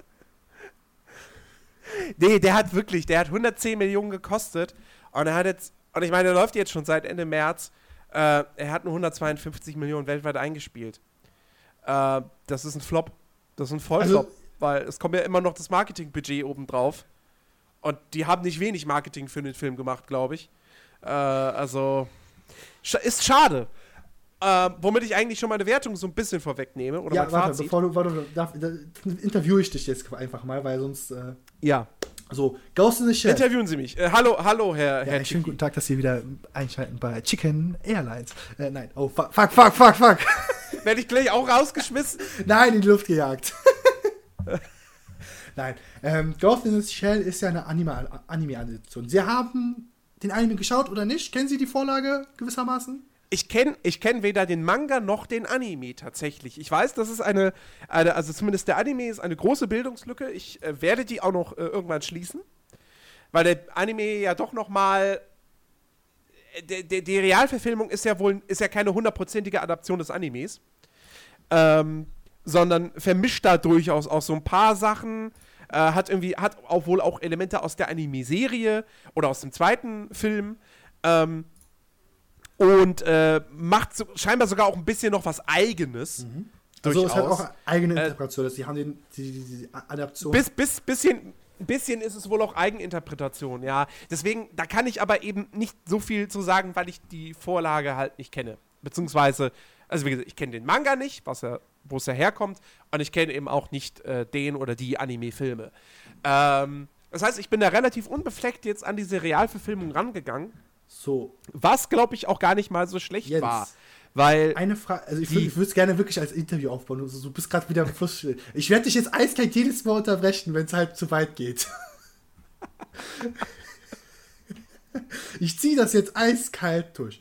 [SPEAKER 1] Nee, der hat wirklich, der hat 110 Millionen gekostet und er hat jetzt, und ich meine, der läuft jetzt schon seit Ende März. Äh, er hat nur 152 Millionen weltweit eingespielt. Äh, das ist ein Flop. Das ist ein Vollflop,
[SPEAKER 2] Also-
[SPEAKER 1] weil es kommt ja immer noch das Marketingbudget obendrauf. Und die haben nicht wenig Marketing für den Film gemacht, glaube ich. Äh, also, sch ist schade. Äh, womit ich eigentlich schon meine Wertung so ein bisschen vorwegnehme. Oder
[SPEAKER 2] ja,
[SPEAKER 1] mein
[SPEAKER 2] warte,
[SPEAKER 1] Fazit.
[SPEAKER 2] bevor du, warte, darf, da, interviewe ich dich jetzt einfach mal, weil sonst, äh,
[SPEAKER 1] Ja.
[SPEAKER 2] so, Ghost in the Shell.
[SPEAKER 1] Interviewen Sie mich. Äh, hallo, hallo, Herr,
[SPEAKER 2] Ja,
[SPEAKER 1] Herr
[SPEAKER 2] schönen guten Tag, dass Sie wieder einschalten bei Chicken Airlines. Äh, nein, oh, fuck, fuck, fuck, fuck, fuck.
[SPEAKER 1] Werde ich gleich auch rausgeschmissen?
[SPEAKER 2] Nein, in die Luft gejagt. Nein, ähm, Ghost in the Shell ist ja eine Anime- Anime-Adaption. Sie haben den Anime geschaut oder nicht? Kennen Sie die Vorlage gewissermaßen?
[SPEAKER 1] Ich kenne ich kenn weder den Manga noch den Anime tatsächlich. Ich weiß, das ist eine, eine also zumindest der Anime ist eine große Bildungslücke. Ich äh, werde die auch noch äh, irgendwann schließen, weil der Anime ja doch noch mal äh, der, die Realverfilmung ist ja wohl ist ja keine hundertprozentige Adaption des Animes, ähm, sondern vermischt da durchaus auch so ein paar Sachen. Äh, hat irgendwie hat auch wohl auch Elemente aus der Anime-Serie oder aus dem zweiten Film. Ähm, und äh, macht so, scheinbar sogar auch ein bisschen noch was Eigenes.
[SPEAKER 2] Also es hat auch eigene
[SPEAKER 1] Äh,
[SPEAKER 2] Interpretation. Sie haben den, die, die, die Adaption.
[SPEAKER 1] Bis, bis, bisschen, ein bisschen ist es wohl auch Eigeninterpretation, ja. Deswegen, da kann ich aber eben nicht so viel zu sagen, weil ich die Vorlage halt nicht kenne. Beziehungsweise, also wie gesagt, ich kenne den Manga nicht, was er, wo es ja herkommt, und ich kenne eben auch nicht äh, den oder die Anime-Filme. Ähm, das heißt, ich bin da relativ unbefleckt jetzt an diese Realverfilmung rangegangen,
[SPEAKER 2] so,
[SPEAKER 1] was, glaube ich, auch gar nicht mal so schlecht
[SPEAKER 2] Jens.
[SPEAKER 1] war. Weil
[SPEAKER 2] eine Frage. Also ich, würde es gerne wirklich als Interview aufbauen. Du, du bist gerade wieder im Fluss. Ich werde dich jetzt eiskalt jedes Mal unterbrechen, wenn es halt zu weit geht. ich ziehe das jetzt eiskalt durch.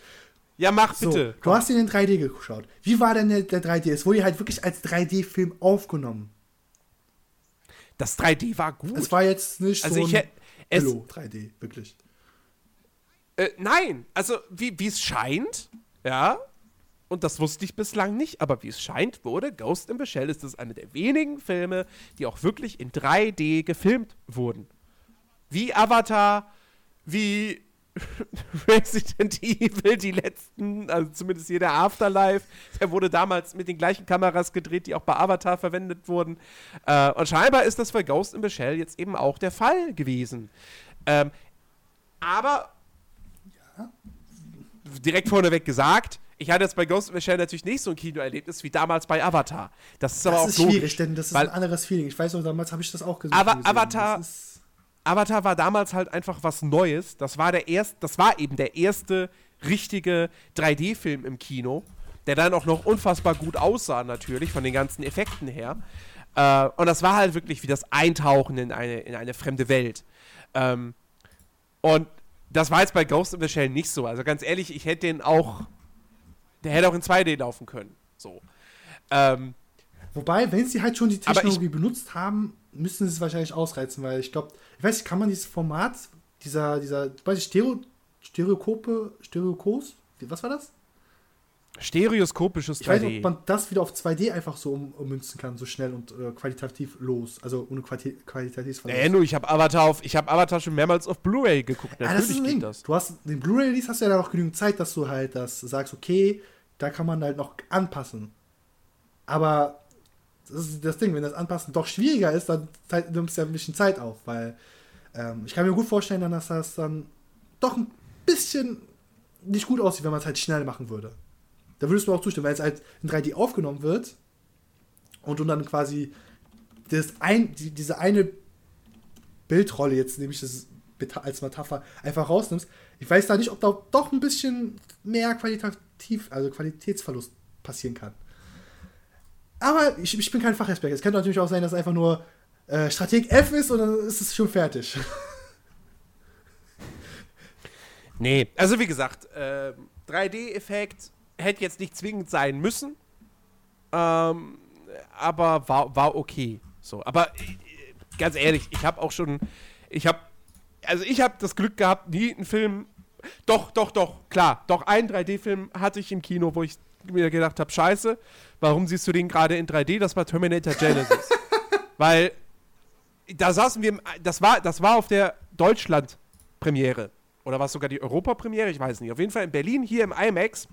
[SPEAKER 1] Ja, mach
[SPEAKER 2] So,
[SPEAKER 1] bitte.
[SPEAKER 2] du hast ihn in 3D geschaut. Wie war denn der, der 3D? Es wurde halt wirklich als 3D-Film aufgenommen.
[SPEAKER 1] Das 3D war gut.
[SPEAKER 2] Es war jetzt nicht
[SPEAKER 1] Also
[SPEAKER 2] so
[SPEAKER 1] ich
[SPEAKER 2] ein
[SPEAKER 1] es-
[SPEAKER 2] Hello 3D, wirklich.
[SPEAKER 1] Äh, nein, also wie wie es scheint, ja, und das wusste ich bislang nicht, aber wie es scheint, wurde Ghost in the Shell ist das eine der wenigen Filme, die auch wirklich in 3D gefilmt wurden. Wie Avatar, wie Resident Evil, die letzten, also zumindest jeder Afterlife, der wurde damals mit den gleichen Kameras gedreht, die auch bei Avatar verwendet wurden. Äh, und scheinbar ist das für Ghost in the Shell jetzt eben auch der Fall gewesen. Ähm, aber direkt vorneweg gesagt, ich hatte jetzt bei Ghost in the Shell natürlich nicht so ein Kinoerlebnis wie damals bei Avatar. Das ist aber
[SPEAKER 2] Das
[SPEAKER 1] auch
[SPEAKER 2] ist
[SPEAKER 1] logisch,
[SPEAKER 2] schwierig, denn das ist ein anderes Feeling. Ich weiß noch, damals habe ich das auch gesehen.
[SPEAKER 1] Aber. Avatar-
[SPEAKER 2] Das ist-
[SPEAKER 1] Avatar war damals halt einfach was Neues. Das war der erst, das war eben der erste richtige 3D-Film im Kino, der dann auch noch unfassbar gut aussah natürlich von den ganzen Effekten her. Äh, und das war halt wirklich wie das Eintauchen in eine, in eine fremde Welt. Ähm, und das war jetzt bei Ghost in the Shell nicht so. Also ganz ehrlich, ich hätte den auch, der hätte auch in 2D laufen können. So. Ähm,
[SPEAKER 2] Wobei, wenn sie halt schon die
[SPEAKER 1] Aber ich-
[SPEAKER 2] Technologie benutzt haben, müssen sie es wahrscheinlich ausreizen, weil ich glaube, ich weiß nicht, kann man dieses Format, dieser, dieser, weiß ich, Stereo, Stereokope, Stereokos, was war das?
[SPEAKER 1] Stereoskopisches 3D.
[SPEAKER 2] Ich weiß nicht, ob man das wieder auf 2D einfach so um, ummünzen kann, so schnell und äh, qualitativ los. Also ohne Quali Qualitätsverlust.
[SPEAKER 1] Nee, nur ich habe Avatar auf, ich habe Avatar schon mehrmals auf Blu-ray geguckt.
[SPEAKER 2] Ja, das ist
[SPEAKER 1] Natürlich
[SPEAKER 2] ein
[SPEAKER 1] geht
[SPEAKER 2] Ding.
[SPEAKER 1] das.
[SPEAKER 2] Du hast den Blu-ray-Release hast du ja dann auch genügend Zeit, dass du halt das sagst, okay, da kann man halt noch anpassen. Aber das ist das Ding, wenn das Anpassen doch schwieriger ist, dann nimmst du ja ein bisschen Zeit auf, weil ähm, ich kann mir gut vorstellen, dass das dann doch ein bisschen nicht gut aussieht, wenn man es halt schnell machen würde. Da würdest du auch zustimmen, weil es halt in 3D aufgenommen wird und du dann quasi das ein, die, diese eine Bildrolle jetzt, nämlich das Meta- als Metapher, einfach rausnimmst. Ich weiß da nicht, ob da doch ein bisschen mehr qualitativ, also Qualitätsverlust passieren kann. Aber ich, ich bin kein Fachexperte. Es könnte natürlich auch sein, dass einfach nur äh, Strateg F ist und dann ist es schon fertig.
[SPEAKER 1] Nee, also wie gesagt, ähm, 3D-Effekt hätte jetzt nicht zwingend sein müssen. Ähm, aber war, war okay. So, aber äh, ganz ehrlich, ich habe auch schon, ich habe, also ich habe das Glück gehabt, nie einen Film, doch, doch, doch, klar, doch einen 3D-Film hatte ich im Kino, wo ich mir gedacht habe, scheiße, warum siehst du den gerade in 3D? Das war Terminator Genesis. Weil da saßen wir, das war, das war auf der Deutschland-Premiere. Oder war es sogar die Europapremiere? Ich weiß nicht. Auf jeden Fall in Berlin, hier im IMAX.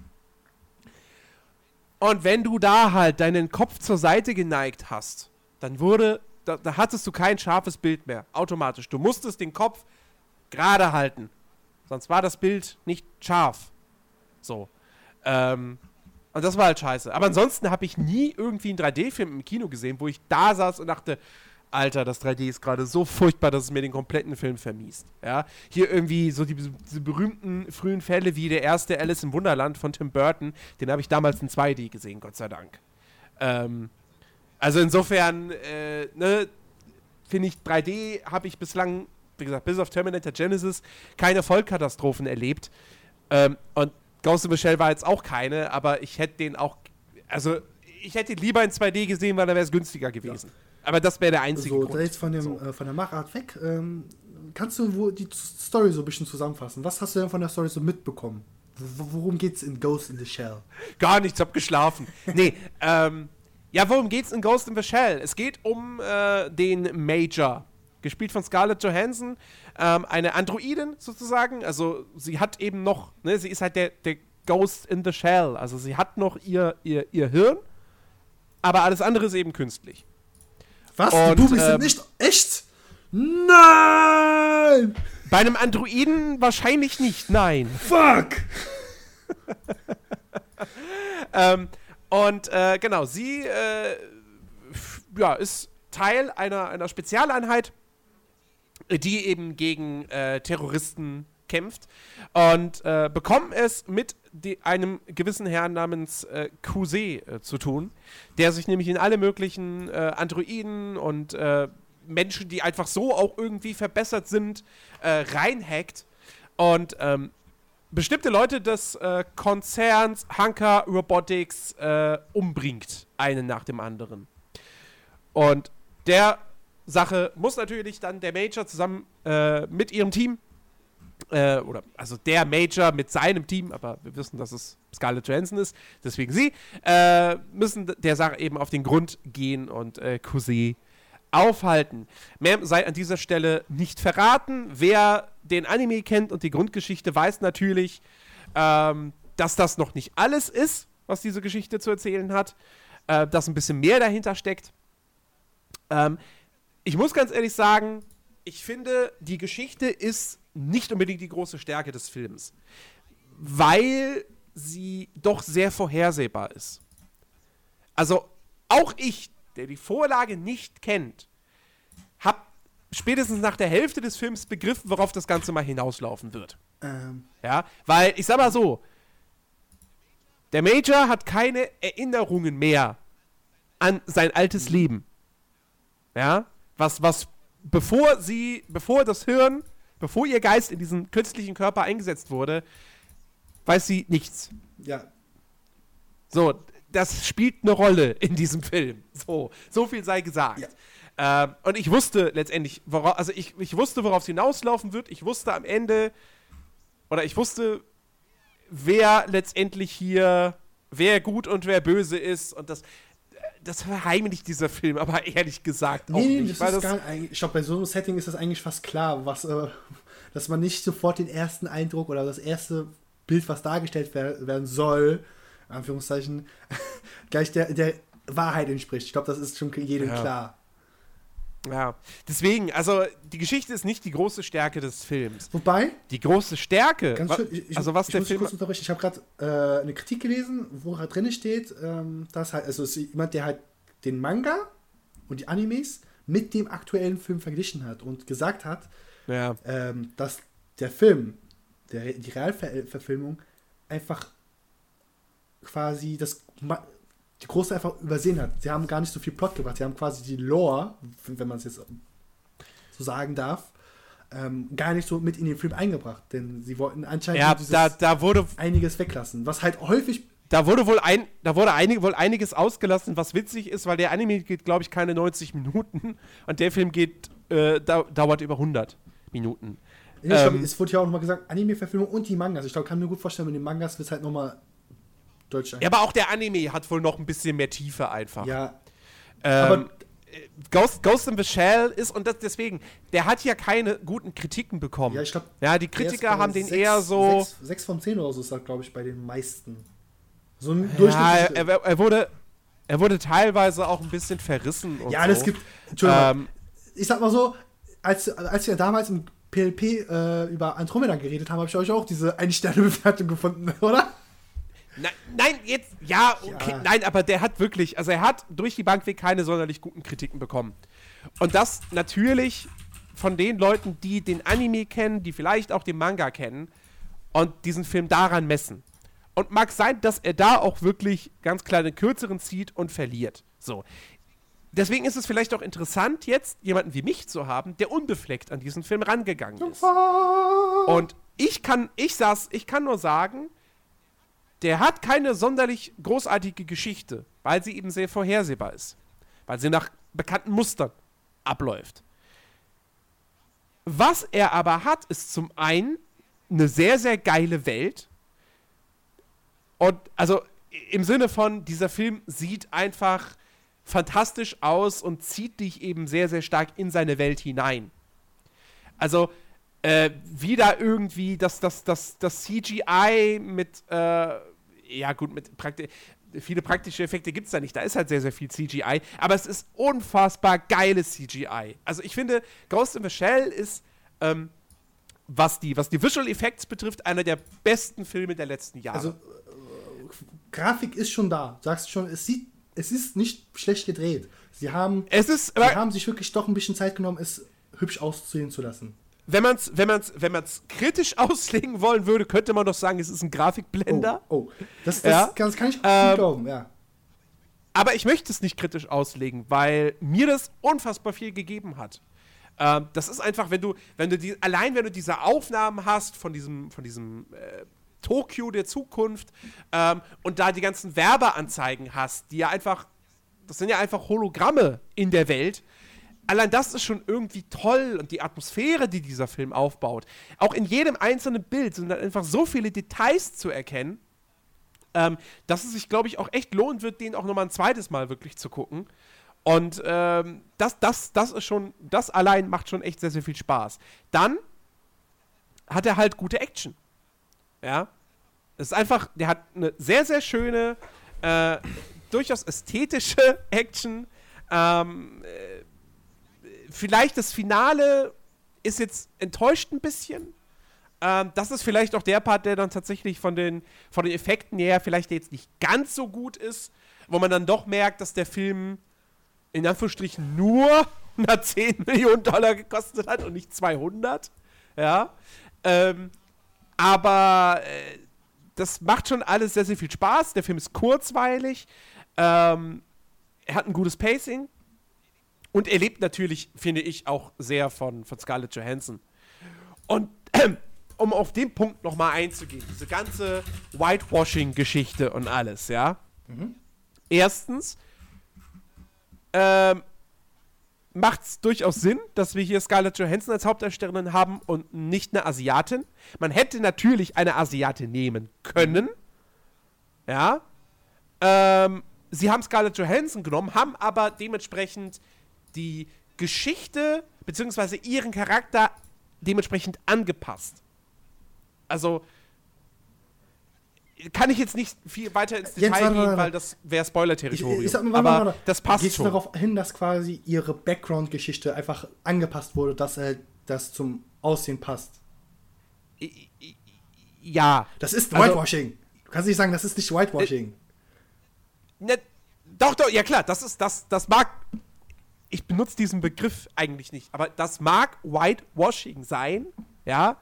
[SPEAKER 1] Und wenn du da halt deinen Kopf zur Seite geneigt hast, dann wurde, da, da hattest du kein scharfes Bild mehr, automatisch. Du musstest den Kopf gerade halten. Sonst war das Bild nicht scharf. So. Ähm, und das war halt scheiße. Aber ansonsten habe ich nie irgendwie einen 3D-Film im Kino gesehen, wo ich da saß und dachte, Alter, das 3D ist gerade so furchtbar, dass es mir den kompletten Film vermiest. Ja, hier irgendwie so die, diese berühmten frühen Fälle wie der erste Alice im Wunderland von Tim Burton, den habe ich damals in 2D gesehen, Gott sei Dank. Ähm, also insofern, äh, ne, finde ich 3D habe ich bislang, wie gesagt, bis auf Terminator Genesis keine Vollkatastrophen erlebt. Ähm, und Ghost in the Shell war jetzt auch keine, aber ich hätte den auch, also ich hätte ihn lieber in 2D gesehen, weil dann wäre es günstiger gewesen. Aber das wäre der einzige
[SPEAKER 2] So,
[SPEAKER 1] Grund.
[SPEAKER 2] da jetzt von, dem,
[SPEAKER 1] So.
[SPEAKER 2] äh, von der Machart weg. Ähm, kannst du wo die Story so ein bisschen zusammenfassen? Was hast du denn von der Story so mitbekommen? Worum geht's in Ghost in the Shell?
[SPEAKER 1] Gar nichts, hab geschlafen. nee, ähm, ja, worum geht's in Ghost in the Shell? Es geht um äh, den Major, gespielt von Scarlett Johansson, ähm, eine Androidin sozusagen. Also sie hat eben noch, ne, sie ist halt der, der Ghost in the Shell. Also sie hat noch ihr, ihr, ihr Hirn, aber alles andere ist eben künstlich.
[SPEAKER 2] Was?
[SPEAKER 1] Und,
[SPEAKER 2] die Bubis
[SPEAKER 1] ähm,
[SPEAKER 2] sind nicht echt? Nein!
[SPEAKER 1] Bei einem Androiden wahrscheinlich nicht, nein.
[SPEAKER 2] Fuck!
[SPEAKER 1] Ähm, und äh, genau, sie äh, ja, ist Teil einer, einer Spezialeinheit, die eben gegen äh, Terroristen kämpft und äh, bekommen es mit einem gewissen Herrn namens äh, Kuse äh, zu tun, der sich nämlich in alle möglichen äh, Androiden und äh, Menschen, die einfach so auch irgendwie verbessert sind, äh, reinhackt und ähm, bestimmte Leute des äh, Konzerns Hanka Robotics umbringt, einen nach dem anderen. Und der Sache muss natürlich dann der Major zusammen mit ihrem Team, äh, oder also der Major mit seinem Team, aber wir wissen, dass es Scarlett Johansson ist, deswegen sie, äh, müssen der Sache eben auf den Grund gehen und äh, Cousy aufhalten. Mehr sei an dieser Stelle nicht verraten. Wer den Anime kennt und die Grundgeschichte, weiß natürlich, ähm, dass das noch nicht alles ist, was diese Geschichte zu erzählen hat. Äh, dass ein bisschen mehr dahinter steckt. Ähm, ich muss ganz ehrlich sagen, ich finde, die Geschichte ist nicht unbedingt die große Stärke des Films, weil sie doch sehr vorhersehbar ist. Also auch ich, der die Vorlage nicht kennt, hab spätestens nach der Hälfte des Films begriffen, worauf das Ganze mal hinauslaufen wird.
[SPEAKER 2] Ähm,
[SPEAKER 1] Ja, weil ich sag mal so, der Major hat keine Erinnerungen mehr an sein altes Leben. Ja, was, was, bevor sie, bevor das Hirn, bevor ihr Geist in diesen künstlichen Körper eingesetzt wurde, weiß sie nichts.
[SPEAKER 2] ja.
[SPEAKER 1] So, das spielt eine Rolle in diesem Film. So, so viel sei gesagt. Ähm, und ich wusste letztendlich, worauf, also ich, ich wusste, worauf es hinauslaufen wird. Ich wusste am Ende, oder ich wusste, wer letztendlich hier wer gut und wer böse ist und das das verheimlicht dieser Film, aber ehrlich gesagt
[SPEAKER 2] auch nee, nicht. Das ist gar, ich glaube, bei so einem Setting ist das eigentlich fast klar, was, äh, dass man nicht sofort den ersten Eindruck oder das erste Bild, was dargestellt werden soll, Anführungszeichen, gleich der, der Wahrheit entspricht. Ich glaube, das ist schon jedem ja. klar.
[SPEAKER 1] Ja, deswegen, also die Geschichte ist nicht die große Stärke des Films.
[SPEAKER 2] Wobei?
[SPEAKER 1] Die große Stärke.
[SPEAKER 2] Ganz schön, ich, also was ich der Film. Ich habe gerade äh, eine Kritik gelesen, wo halt drin steht, ähm, dass halt, also jemand, der halt den Manga und die Animes mit dem aktuellen Film verglichen hat und gesagt hat, ja. ähm, dass der Film, der, die Realverfilmung, einfach quasi das die Große einfach übersehen hat. Sie haben gar nicht so viel Plot gebracht. Sie haben quasi die Lore, wenn man es jetzt so sagen darf, ähm, gar nicht so mit in den Film eingebracht. Denn sie wollten anscheinend
[SPEAKER 1] ja, da, da wurde
[SPEAKER 2] einiges weglassen. Was halt häufig.
[SPEAKER 1] Da wurde wohl ein, da wurde einig, wohl einiges ausgelassen, was witzig ist, weil der Anime geht, glaube ich, keine 90 Minuten und der Film geht, äh, da, dauert über 100 Minuten.
[SPEAKER 2] Ich ähm, glaub, es wurde ja auch nochmal gesagt, Anime-Verfilmung und die Mangas. Ich glaube, kann mir gut vorstellen, mit den Mangas wird es halt nochmal
[SPEAKER 1] Deutsch Ja, aber auch der Anime hat wohl noch ein bisschen mehr Tiefe einfach.
[SPEAKER 2] Ja.
[SPEAKER 1] Ähm, aber Ghost, Ghost in the Shell ist, und das, deswegen, der hat ja keine guten Kritiken bekommen.
[SPEAKER 2] Ja, ich glaube.
[SPEAKER 1] Ja, die Kritiker haben den sechs, eher so.
[SPEAKER 2] Sechs, sechs von zehn oder so ist das, glaube ich, bei den meisten. So
[SPEAKER 1] ein ja, er, er, wurde, er wurde teilweise auch ein bisschen verrissen.
[SPEAKER 2] ja, das so. gibt. Ähm, ich sag mal so, als, als wir damals im PLP äh, über Andromeda geredet haben, habe ich euch auch diese Ein-Sterne-Bewertung gefunden, oder?
[SPEAKER 1] Nein, nein, jetzt, ja, okay, ja. nein, aber der hat wirklich, also er hat durch die Bank weg keine sonderlich guten Kritiken bekommen. Und das natürlich von den Leuten, die den Anime kennen, die vielleicht auch den Manga kennen und diesen Film daran messen. Und mag sein, dass er da auch wirklich ganz den kürzeren zieht und verliert. So. Deswegen ist es vielleicht auch interessant, jetzt jemanden wie mich zu haben, der unbefleckt an diesen Film rangegangen ist. Und ich kann, ich saß, ich kann nur sagen, der hat keine sonderlich großartige Geschichte, weil sie eben sehr vorhersehbar ist. Weil sie nach bekannten Mustern abläuft. Was er aber hat, ist zum einen eine sehr, sehr geile Welt. Und also im Sinne von, dieser Film sieht einfach fantastisch aus und zieht dich eben sehr, sehr stark in seine Welt hinein. Also, äh, wieder irgendwie das, das, das, das CGI mit äh, ja gut, mit Prakti viele praktische Effekte gibt es da nicht. Da ist halt sehr, sehr viel CGI. Aber es ist unfassbar geiles CGI. Also ich finde, Ghost in the Shell ist, ähm, was, die, was die Visual Effects betrifft, einer der besten Filme der letzten Jahre. Also, äh,
[SPEAKER 2] Grafik ist schon da. Sagst schon, es sieht, es ist nicht schlecht gedreht. Sie haben,
[SPEAKER 1] es ist,
[SPEAKER 2] sie haben sich wirklich doch ein bisschen Zeit genommen, es hübsch auszusehen zu lassen
[SPEAKER 1] wenn man es wenn man's, wenn man's kritisch auslegen wollen würde, könnte man doch sagen, es ist ein Grafikblender.
[SPEAKER 2] Oh, oh. Das, das, ja. das, kann ich ähm, glauben, ja.
[SPEAKER 1] Aber ich möchte es nicht kritisch auslegen, weil mir das unfassbar viel gegeben hat. Ähm, das ist einfach, wenn du, wenn du die, allein wenn du diese Aufnahmen hast von diesem, von diesem äh, Tokio der Zukunft ähm, und da die ganzen Werbeanzeigen hast, die ja einfach, das sind ja einfach Hologramme in der Welt, allein das ist schon irgendwie toll und die Atmosphäre, die dieser Film aufbaut. Auch in jedem einzelnen Bild sind dann einfach so viele Details zu erkennen, ähm, dass es sich, glaube ich, auch echt lohnt wird, den auch nochmal ein zweites Mal wirklich zu gucken. Und ähm, das, das, das ist schon, das allein macht schon echt sehr, sehr viel Spaß. Dann hat er halt gute Action. Ja. Es ist einfach, der hat eine sehr, sehr schöne, äh, durchaus ästhetische Action. Ähm, äh, vielleicht das Finale ist jetzt enttäuscht ein bisschen. Ähm, das ist vielleicht auch der Part, der dann tatsächlich von den, von den Effekten her vielleicht jetzt nicht ganz so gut ist, wo man dann doch merkt, dass der Film in Anführungsstrichen nur 110 Millionen Dollar gekostet hat und nicht 200. Ja. Ähm, aber äh, das macht schon alles sehr, sehr viel Spaß. Der Film ist kurzweilig. Ähm, er hat ein gutes Pacing. Und er lebt natürlich, finde ich, auch sehr von, von Scarlett Johansson. Und äh, um auf den Punkt nochmal einzugehen, diese ganze Whitewashing-Geschichte und alles, ja. Mhm. Erstens, ähm, macht es durchaus Sinn, dass wir hier Scarlett Johansson als Hauptdarstellerin haben und nicht eine Asiatin. Man hätte natürlich eine Asiatin nehmen können. Ja. ähm, sie haben Scarlett Johansson genommen, haben aber dementsprechend die Geschichte bzw. ihren Charakter dementsprechend angepasst. Also kann ich jetzt nicht viel weiter ins Detail
[SPEAKER 2] Jens, warte,
[SPEAKER 1] gehen,
[SPEAKER 2] warte.
[SPEAKER 1] weil das wäre Spoiler-Territorium. Aber
[SPEAKER 2] warte, warte.
[SPEAKER 1] das passt
[SPEAKER 2] Geht's
[SPEAKER 1] schon.
[SPEAKER 2] darauf hin, dass quasi ihre Background-Geschichte einfach angepasst wurde, dass halt das zum Aussehen passt.
[SPEAKER 1] Ja.
[SPEAKER 2] Das ist
[SPEAKER 1] Also-
[SPEAKER 2] Whitewashing. Du kannst nicht sagen, das ist nicht Whitewashing.
[SPEAKER 1] Ne, doch, doch, ja klar, das ist, das, das mag. Ich benutze diesen Begriff eigentlich nicht, aber das mag Whitewashing sein, ja.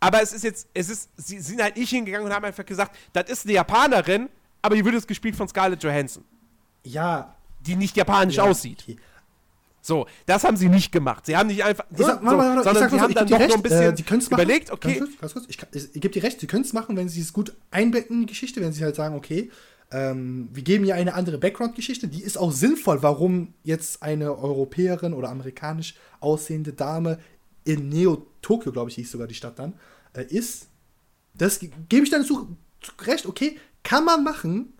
[SPEAKER 1] Aber es ist jetzt, es ist, sie sind halt nicht hingegangen und haben einfach gesagt, das ist eine Japanerin, aber die wird jetzt gespielt von Scarlett Johansson,
[SPEAKER 2] ja.
[SPEAKER 1] die nicht japanisch
[SPEAKER 2] ja,
[SPEAKER 1] aussieht. So, das haben sie nicht gemacht. Sie haben nicht einfach,
[SPEAKER 2] sag,
[SPEAKER 1] so,
[SPEAKER 2] warte, warte, warte, ich
[SPEAKER 1] sondern
[SPEAKER 2] sag
[SPEAKER 1] sie
[SPEAKER 2] mal so,
[SPEAKER 1] haben dann doch
[SPEAKER 2] dir
[SPEAKER 1] noch ein
[SPEAKER 2] recht,
[SPEAKER 1] bisschen
[SPEAKER 2] äh,
[SPEAKER 1] überlegt, okay,
[SPEAKER 2] Ganz kurz, ganz kurz, ich, ich, ich gebe dir recht, sie können es machen, wenn sie es gut einbetten in die Geschichte, wenn sie halt sagen, okay, ähm, wir geben ihr eine andere Background-Geschichte, die ist auch sinnvoll, warum jetzt eine Europäerin oder amerikanisch aussehende Dame in Neo-Tokio, glaube ich, hieß sogar die Stadt dann, äh, ist. Das ge- gebe ich dann zu, zu recht, okay, kann man machen.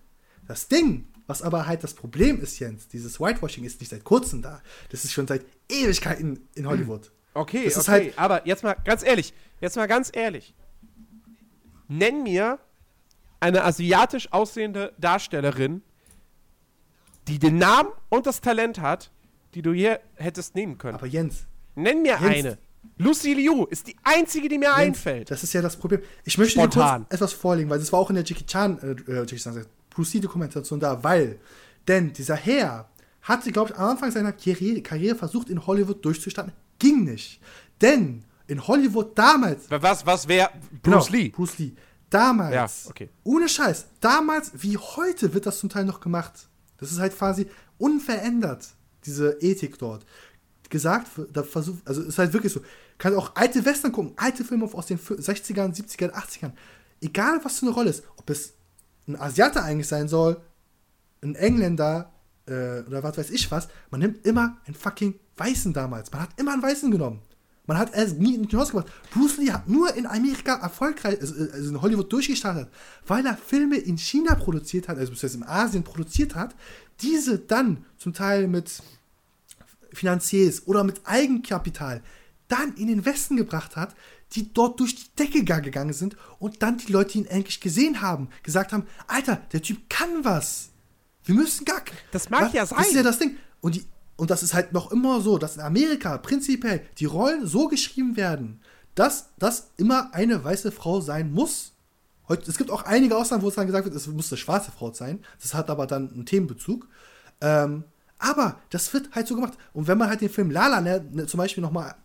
[SPEAKER 2] Das Ding, was aber halt das Problem ist, Jens, dieses Whitewashing ist nicht seit kurzem da. Das ist schon seit Ewigkeiten in Hollywood.
[SPEAKER 1] Okay, okay.
[SPEAKER 2] halt-
[SPEAKER 1] aber jetzt mal ganz ehrlich, jetzt mal ganz ehrlich. Nenn mir eine asiatisch aussehende Darstellerin, die den Namen und das Talent hat, die du hier hättest nehmen können.
[SPEAKER 2] Aber Jens,
[SPEAKER 1] Nenn mir
[SPEAKER 2] Jens-
[SPEAKER 1] eine. Lucy Liu ist die einzige, die mir
[SPEAKER 2] Jens,
[SPEAKER 1] einfällt.
[SPEAKER 2] Das ist ja das Problem. Ich möchte dir
[SPEAKER 1] Spontan.
[SPEAKER 2] kurz etwas vorlegen, weil das war auch in der Jackie Chan, äh, äh, Jackie Chan sagt, Bruce Lee Dokumentation da, weil, denn dieser Herr hatte, glaube ich, am Anfang seiner Karriere, Karriere versucht, in Hollywood durchzustarten. Ging nicht. Denn in Hollywood damals,
[SPEAKER 1] Was, was wäre Bruce
[SPEAKER 2] Genau,
[SPEAKER 1] Lee?
[SPEAKER 2] Bruce Lee. Damals,
[SPEAKER 1] Ja, okay.
[SPEAKER 2] ohne Scheiß, damals wie heute wird das zum Teil noch gemacht. Das ist halt quasi unverändert, diese Ethik dort. Gesagt, da versucht, also ist halt wirklich so. Kannst auch alte Western gucken, alte Filme aus den 60ern, 70ern, 80ern. Egal was für eine Rolle ist, ob es ein Asiate eigentlich sein soll, ein Engländer äh, oder was weiß ich was, man nimmt immer einen fucking Weißen damals. Man hat immer einen Weißen genommen. Man hat es nie in die Haus gebracht. Bruce Lee hat nur in Amerika erfolgreich, also also in Hollywood durchgestartet, weil er Filme in China produziert hat, also beziehungsweise in Asien produziert hat, diese dann zum Teil mit Finanziers oder mit Eigenkapital dann in den Westen gebracht hat, die dort durch die Decke ga- gegangen sind und dann die Leute ihn endlich gesehen haben, gesagt haben, Alter, der Typ kann was. Wir müssen gar
[SPEAKER 1] Das mag
[SPEAKER 2] Was?
[SPEAKER 1] ja
[SPEAKER 2] Das ist
[SPEAKER 1] sein.
[SPEAKER 2] ja das Ding. Und, die, und das ist halt noch immer so, dass in Amerika prinzipiell die Rollen so geschrieben werden, dass das immer eine weiße Frau sein muss. Es gibt auch einige Ausnahmen, wo es dann gesagt wird, es muss eine schwarze Frau sein. Das hat aber dann einen Themenbezug. Ähm, aber das wird halt so gemacht. Und wenn man halt den Film Lala ne, ne, zum Beispiel nochmal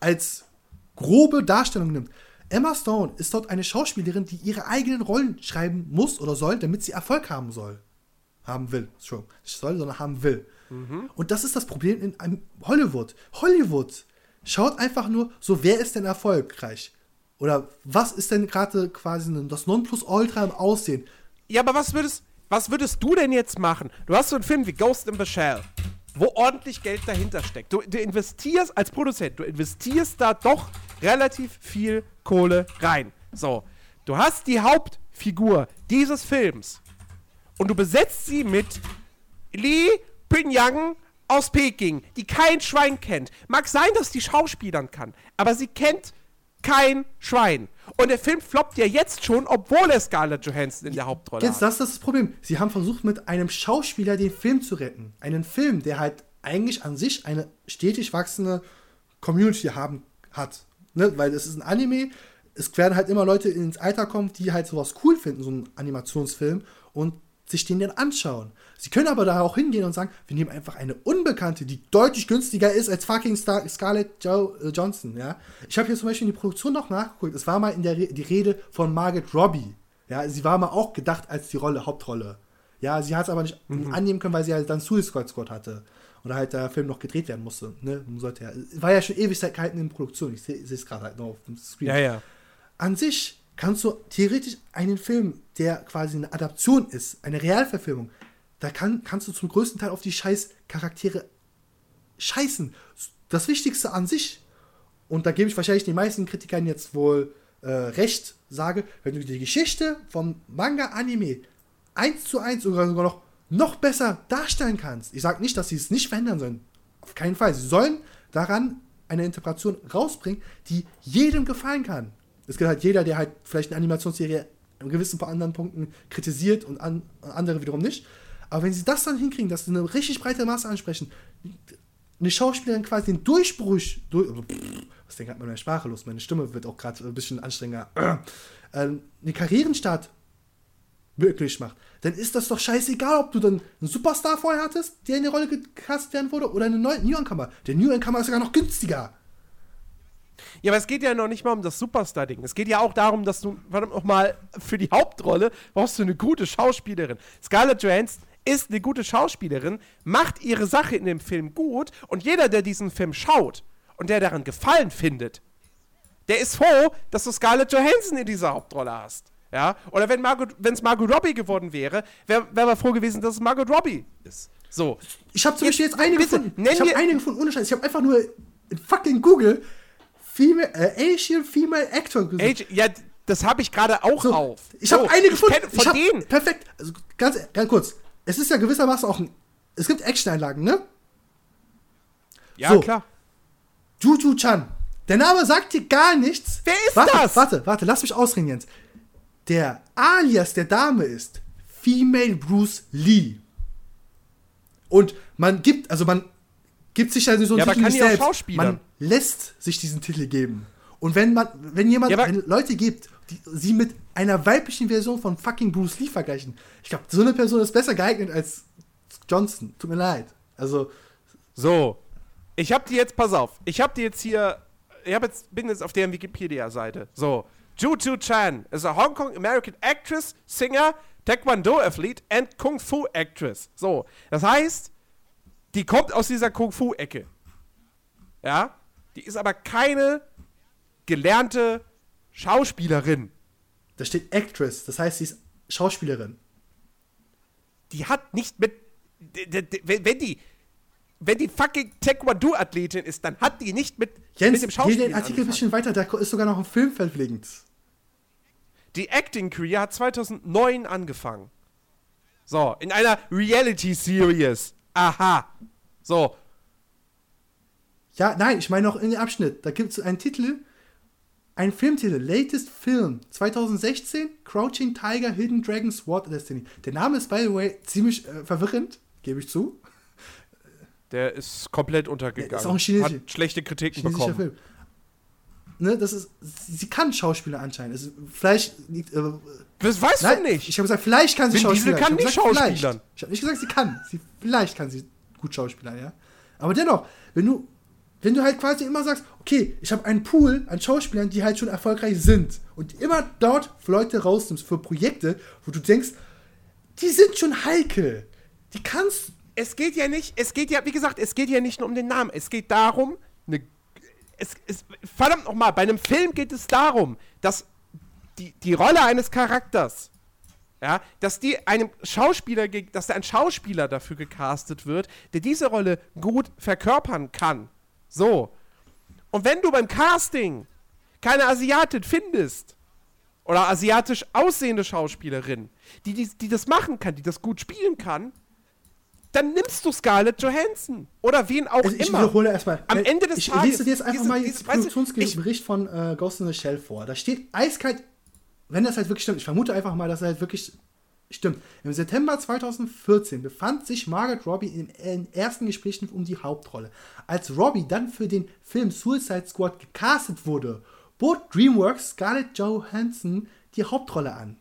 [SPEAKER 2] als grobe Darstellung nimmt. Emma Stone ist dort eine Schauspielerin, die ihre eigenen Rollen schreiben muss oder soll, damit sie Erfolg haben soll. Haben will. Entschuldigung. Soll, sondern haben will. Und das ist das Problem in einem Hollywood. Hollywood schaut einfach nur, so wer ist denn erfolgreich? Oder was ist denn gerade quasi das Nonplusultra im Aussehen?
[SPEAKER 1] Ja, aber was würdest, was würdest du denn jetzt machen? Du hast so einen Film wie Ghost in the Shell, wo ordentlich Geld dahinter steckt. Du, du investierst als Produzent, du investierst da doch relativ viel Kohle rein. So, du hast die Hauptfigur dieses Films und du besetzt sie mit Lee Pyongyang aus Peking, die kein Schwein kennt. Mag sein, dass die Schauspielern kann, aber sie kennt kein Schwein. Und der Film floppt ja jetzt schon, obwohl er Scarlett Johansson in der Hauptrolle
[SPEAKER 2] Jetzt,
[SPEAKER 1] hat.
[SPEAKER 2] das ist das Problem. Sie haben versucht, mit einem Schauspieler den Film zu retten. Einen Film, der halt eigentlich an sich eine stetig wachsende Community haben hat. Ne? Weil es ist ein Anime, es werden halt immer Leute ins Alter kommen, die halt sowas cool finden, so einen Animationsfilm, und sich den dann anschauen. Sie können aber da auch hingehen und sagen, wir nehmen einfach eine Unbekannte, die deutlich günstiger ist als fucking Star Scarlett jo äh, Johnson, ja. Ich habe hier zum Beispiel in die Produktion noch nachgeguckt. Es war mal in der Re die Rede von Margaret Robbie. Ja, sie war mal auch gedacht als die Rolle, Hauptrolle. Ja, sie hat es aber nicht annehmen können, weil sie halt dann Suicide Squad hatte. Oder halt der Film noch gedreht werden musste. Ne? Sollte ja, war ja schon Ewigkeiten in Produktion. Ich sehe es gerade halt noch auf dem Screen
[SPEAKER 1] Ja, ja.
[SPEAKER 2] an sich kannst du theoretisch einen Film, der quasi eine Adaption ist, eine Realverfilmung, da kann, kannst du zum größten Teil auf die scheiß Charaktere scheißen. Das Wichtigste an sich, und da gebe ich wahrscheinlich den meisten Kritikern jetzt wohl äh, recht, sage, wenn du die Geschichte vom Manga-Anime eins zu eins sogar, sogar noch, noch besser darstellen kannst. Ich sage nicht, dass sie es nicht verändern sollen. Auf keinen Fall. Sie sollen daran eine Interpretation rausbringen, die jedem gefallen kann. Es gibt halt jeder, der halt vielleicht eine Animationsserie in gewissen paar anderen Punkten kritisiert und an, andere wiederum nicht. Aber wenn sie das dann hinkriegen, dass sie eine richtig breite Masse ansprechen, eine Schauspielerin quasi den Durchbruch, durch, also, was denkt man meine Sprache los? Meine Stimme wird auch gerade ein bisschen anstrengender. Äh, einen Karrierenstart möglich macht, dann ist das doch scheißegal, ob du dann einen Superstar vorher hattest, der in die Rolle gecastet werden wurde, oder einen neuen Newcomer. Der Newcomer ist sogar noch günstiger.
[SPEAKER 1] Ja, aber es geht ja noch nicht mal um das Superstar-Ding. Es geht ja auch darum, dass du, noch mal, für die Hauptrolle brauchst du eine gute Schauspielerin. Scarlett Johansson ist eine gute Schauspielerin, macht ihre Sache in dem Film gut und jeder, der diesen Film schaut und der daran Gefallen findet, der ist froh, dass du Scarlett Johansson in dieser Hauptrolle hast. Ja? Oder wenn es Margot Robbie geworden wäre, wäre wär man froh gewesen, dass es Margot Robbie ist. So.
[SPEAKER 2] Ich habe zum Beispiel jetzt einige gefunden. Ich habe gefunden, ohne Scheiß. Ich habe einfach nur in fucking Google Female, äh, Asian Female Actor
[SPEAKER 1] gesucht. ja, das habe ich gerade auch so, auf.
[SPEAKER 2] Ich habe
[SPEAKER 1] so,
[SPEAKER 2] einige gefunden. Von hab, denen. Perfekt. Also, ganz, ganz kurz. Es ist ja gewissermaßen auch ein. Es gibt Action-Einlagen, ne?
[SPEAKER 1] Ja, so. klar.
[SPEAKER 2] Juju Chan. Der Name sagt dir gar nichts.
[SPEAKER 1] Wer ist
[SPEAKER 2] warte,
[SPEAKER 1] das?
[SPEAKER 2] Warte, warte, lass mich ausreden, Jens. Der Alias der Dame ist Female Bruce Lee. Und man gibt, also man gibt sich also so
[SPEAKER 1] einen ja, Titel nicht selbst.
[SPEAKER 2] Man lässt sich diesen Titel geben. Und wenn man, wenn jemand ja, wenn Leute gibt, die sie mit einer weiblichen Version von fucking Bruce Lee vergleichen, ich glaube, so eine Person ist besser geeignet als Johnson. Tut mir leid. Also.
[SPEAKER 1] So. Ich hab die jetzt, pass auf, ich hab die jetzt hier, ich hab jetzt, bin jetzt auf deren Wikipedia-Seite. So. Ju Ju Chan is a Hong Kong American actress, singer, Taekwondo athlete and Kung Fu actress. So. Das heißt, die kommt aus dieser Kung Fu-Ecke. Ja? Die ist aber keine gelernte Schauspielerin.
[SPEAKER 2] Da steht Actress, das heißt, sie ist Schauspielerin.
[SPEAKER 1] Die hat nicht mit. Wenn die. Wenn die fucking Taekwondo-Athletin ist, dann hat die nicht mit,
[SPEAKER 2] Jens, mit dem Schauspiel. den Artikel ein bisschen weiter, da ist sogar noch ein Film verlinkt.
[SPEAKER 1] Die Acting Career hat 2009 angefangen. So, in einer Reality Series. Aha. So.
[SPEAKER 2] Ja, nein, ich meine noch in dem Abschnitt. Da gibt es einen Titel, ein Filmtitel, Latest Film, 2016, Crouching Tiger, Hidden Dragon, Sword Destiny. Der Name ist, by the way, ziemlich äh, verwirrend, gebe ich zu.
[SPEAKER 1] Der ist komplett untergegangen.
[SPEAKER 2] Ist auch ein chinesischer,
[SPEAKER 1] Hat schlechte Kritiken bekommen. Film.
[SPEAKER 2] Ne, das ist, sie kann Schauspieler anscheinend. Also, vielleicht liegt. Äh,
[SPEAKER 1] das weißt nein, du nicht.
[SPEAKER 2] Ich habe gesagt, vielleicht kann sie Vin Schauspieler.
[SPEAKER 1] kann nicht Schauspielern.
[SPEAKER 2] Ich habe nicht gesagt, sie kann. Sie, vielleicht kann sie gut Schauspieler, ja. Aber dennoch, wenn du wenn du halt quasi immer sagst, okay, ich habe einen Pool an Schauspielern, die halt schon erfolgreich sind und immer dort Leute rausnimmst für Projekte, wo du denkst, die sind schon heikel. Die kannst.
[SPEAKER 1] Es geht ja nicht, es geht ja, wie gesagt, es geht ja nicht nur um den Namen. Es geht darum, eine, es, es, verdammt nochmal, bei einem Film geht es darum, dass die, die Rolle eines Charakters, ja, dass die einem Schauspieler, dass da ein Schauspieler dafür gecastet wird, der diese Rolle gut verkörpern kann. So. Und wenn du beim Casting keine Asiatin findest, oder asiatisch aussehende Schauspielerin, die, die, die das machen kann, die das gut spielen kann, dann nimmst du Scarlett Johansson. Oder wen auch also
[SPEAKER 2] ich
[SPEAKER 1] immer.
[SPEAKER 2] Ich wiederhole erstmal.
[SPEAKER 1] Am Ende des
[SPEAKER 2] ich
[SPEAKER 1] Tages.
[SPEAKER 2] Ich lese dir jetzt einfach diese, mal den Produktionsbericht von äh, Ghost in the Shell vor. Da steht eiskalt, wenn das halt wirklich stimmt, ich vermute einfach mal, dass er halt wirklich Stimmt. Im September 2014 befand sich Margaret Robbie in, in ersten Gesprächen um die Hauptrolle. Als Robbie dann für den Film Suicide Squad gecastet wurde, bot DreamWorks Scarlett Johansson die Hauptrolle an.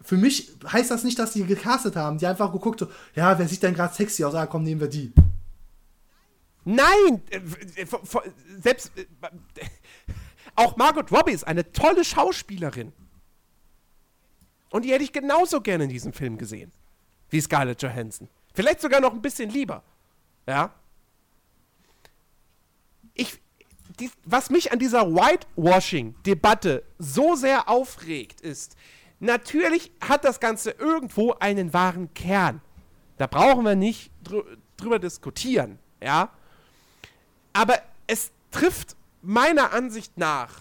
[SPEAKER 2] Für mich heißt das nicht, dass sie gecastet haben. Die einfach geguckt, so, ja, wer sieht denn gerade sexy aus? Ah, komm, nehmen wir die.
[SPEAKER 1] Nein! Äh, selbst. Äh, auch Margot Robbie ist eine tolle Schauspielerin. Und die hätte ich genauso gerne in diesem Film gesehen. Wie Scarlett Johansson. Vielleicht sogar noch ein bisschen lieber. Ja. Ich, die, was mich an dieser Whitewashing-Debatte so sehr aufregt, ist, natürlich hat das Ganze irgendwo einen wahren Kern. Da brauchen wir nicht dr drüber diskutieren, ja. Aber es trifft meiner Ansicht nach,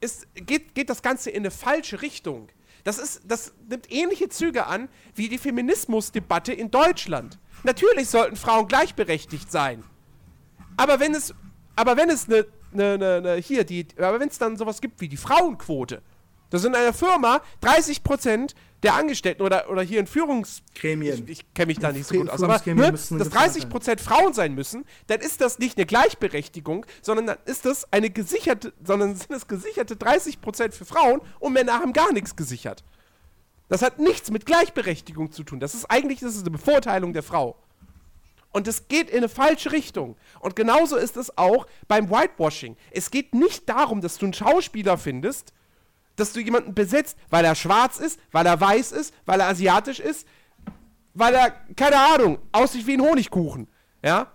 [SPEAKER 1] es geht, geht das Ganze in eine falsche Richtung. Das, ist, das nimmt ähnliche Züge an wie die Feminismusdebatte in Deutschland. Natürlich sollten Frauen gleichberechtigt sein. Aber wenn es, aber wenn es eine, eine, eine, eine hier, die, aber wenn es dann sowas gibt wie die Frauenquote, das in einer Firma 30% der Angestellten oder, oder hier in Führungs...
[SPEAKER 2] Gremien.
[SPEAKER 1] Ich, ich kenne mich da nicht so gut aus, aber
[SPEAKER 2] Führungsgremien
[SPEAKER 1] ne, dass
[SPEAKER 2] gefragt
[SPEAKER 1] 30% Frauen sein müssen, dann ist das nicht eine Gleichberechtigung, sondern dann ist das eine gesicherte, sondern sind es gesicherte 30% für Frauen und Männer haben gar nichts gesichert. Das hat nichts mit Gleichberechtigung zu tun. Das ist eigentlich das ist eine Bevorteilung der Frau. Und es geht in eine falsche Richtung. Und genauso ist es auch beim Whitewashing. Es geht nicht darum, dass du einen Schauspieler findest, dass du jemanden besetzt, weil er schwarz ist, weil er weiß ist, weil er asiatisch ist, weil er, keine Ahnung, aussieht wie ein Honigkuchen. Ja?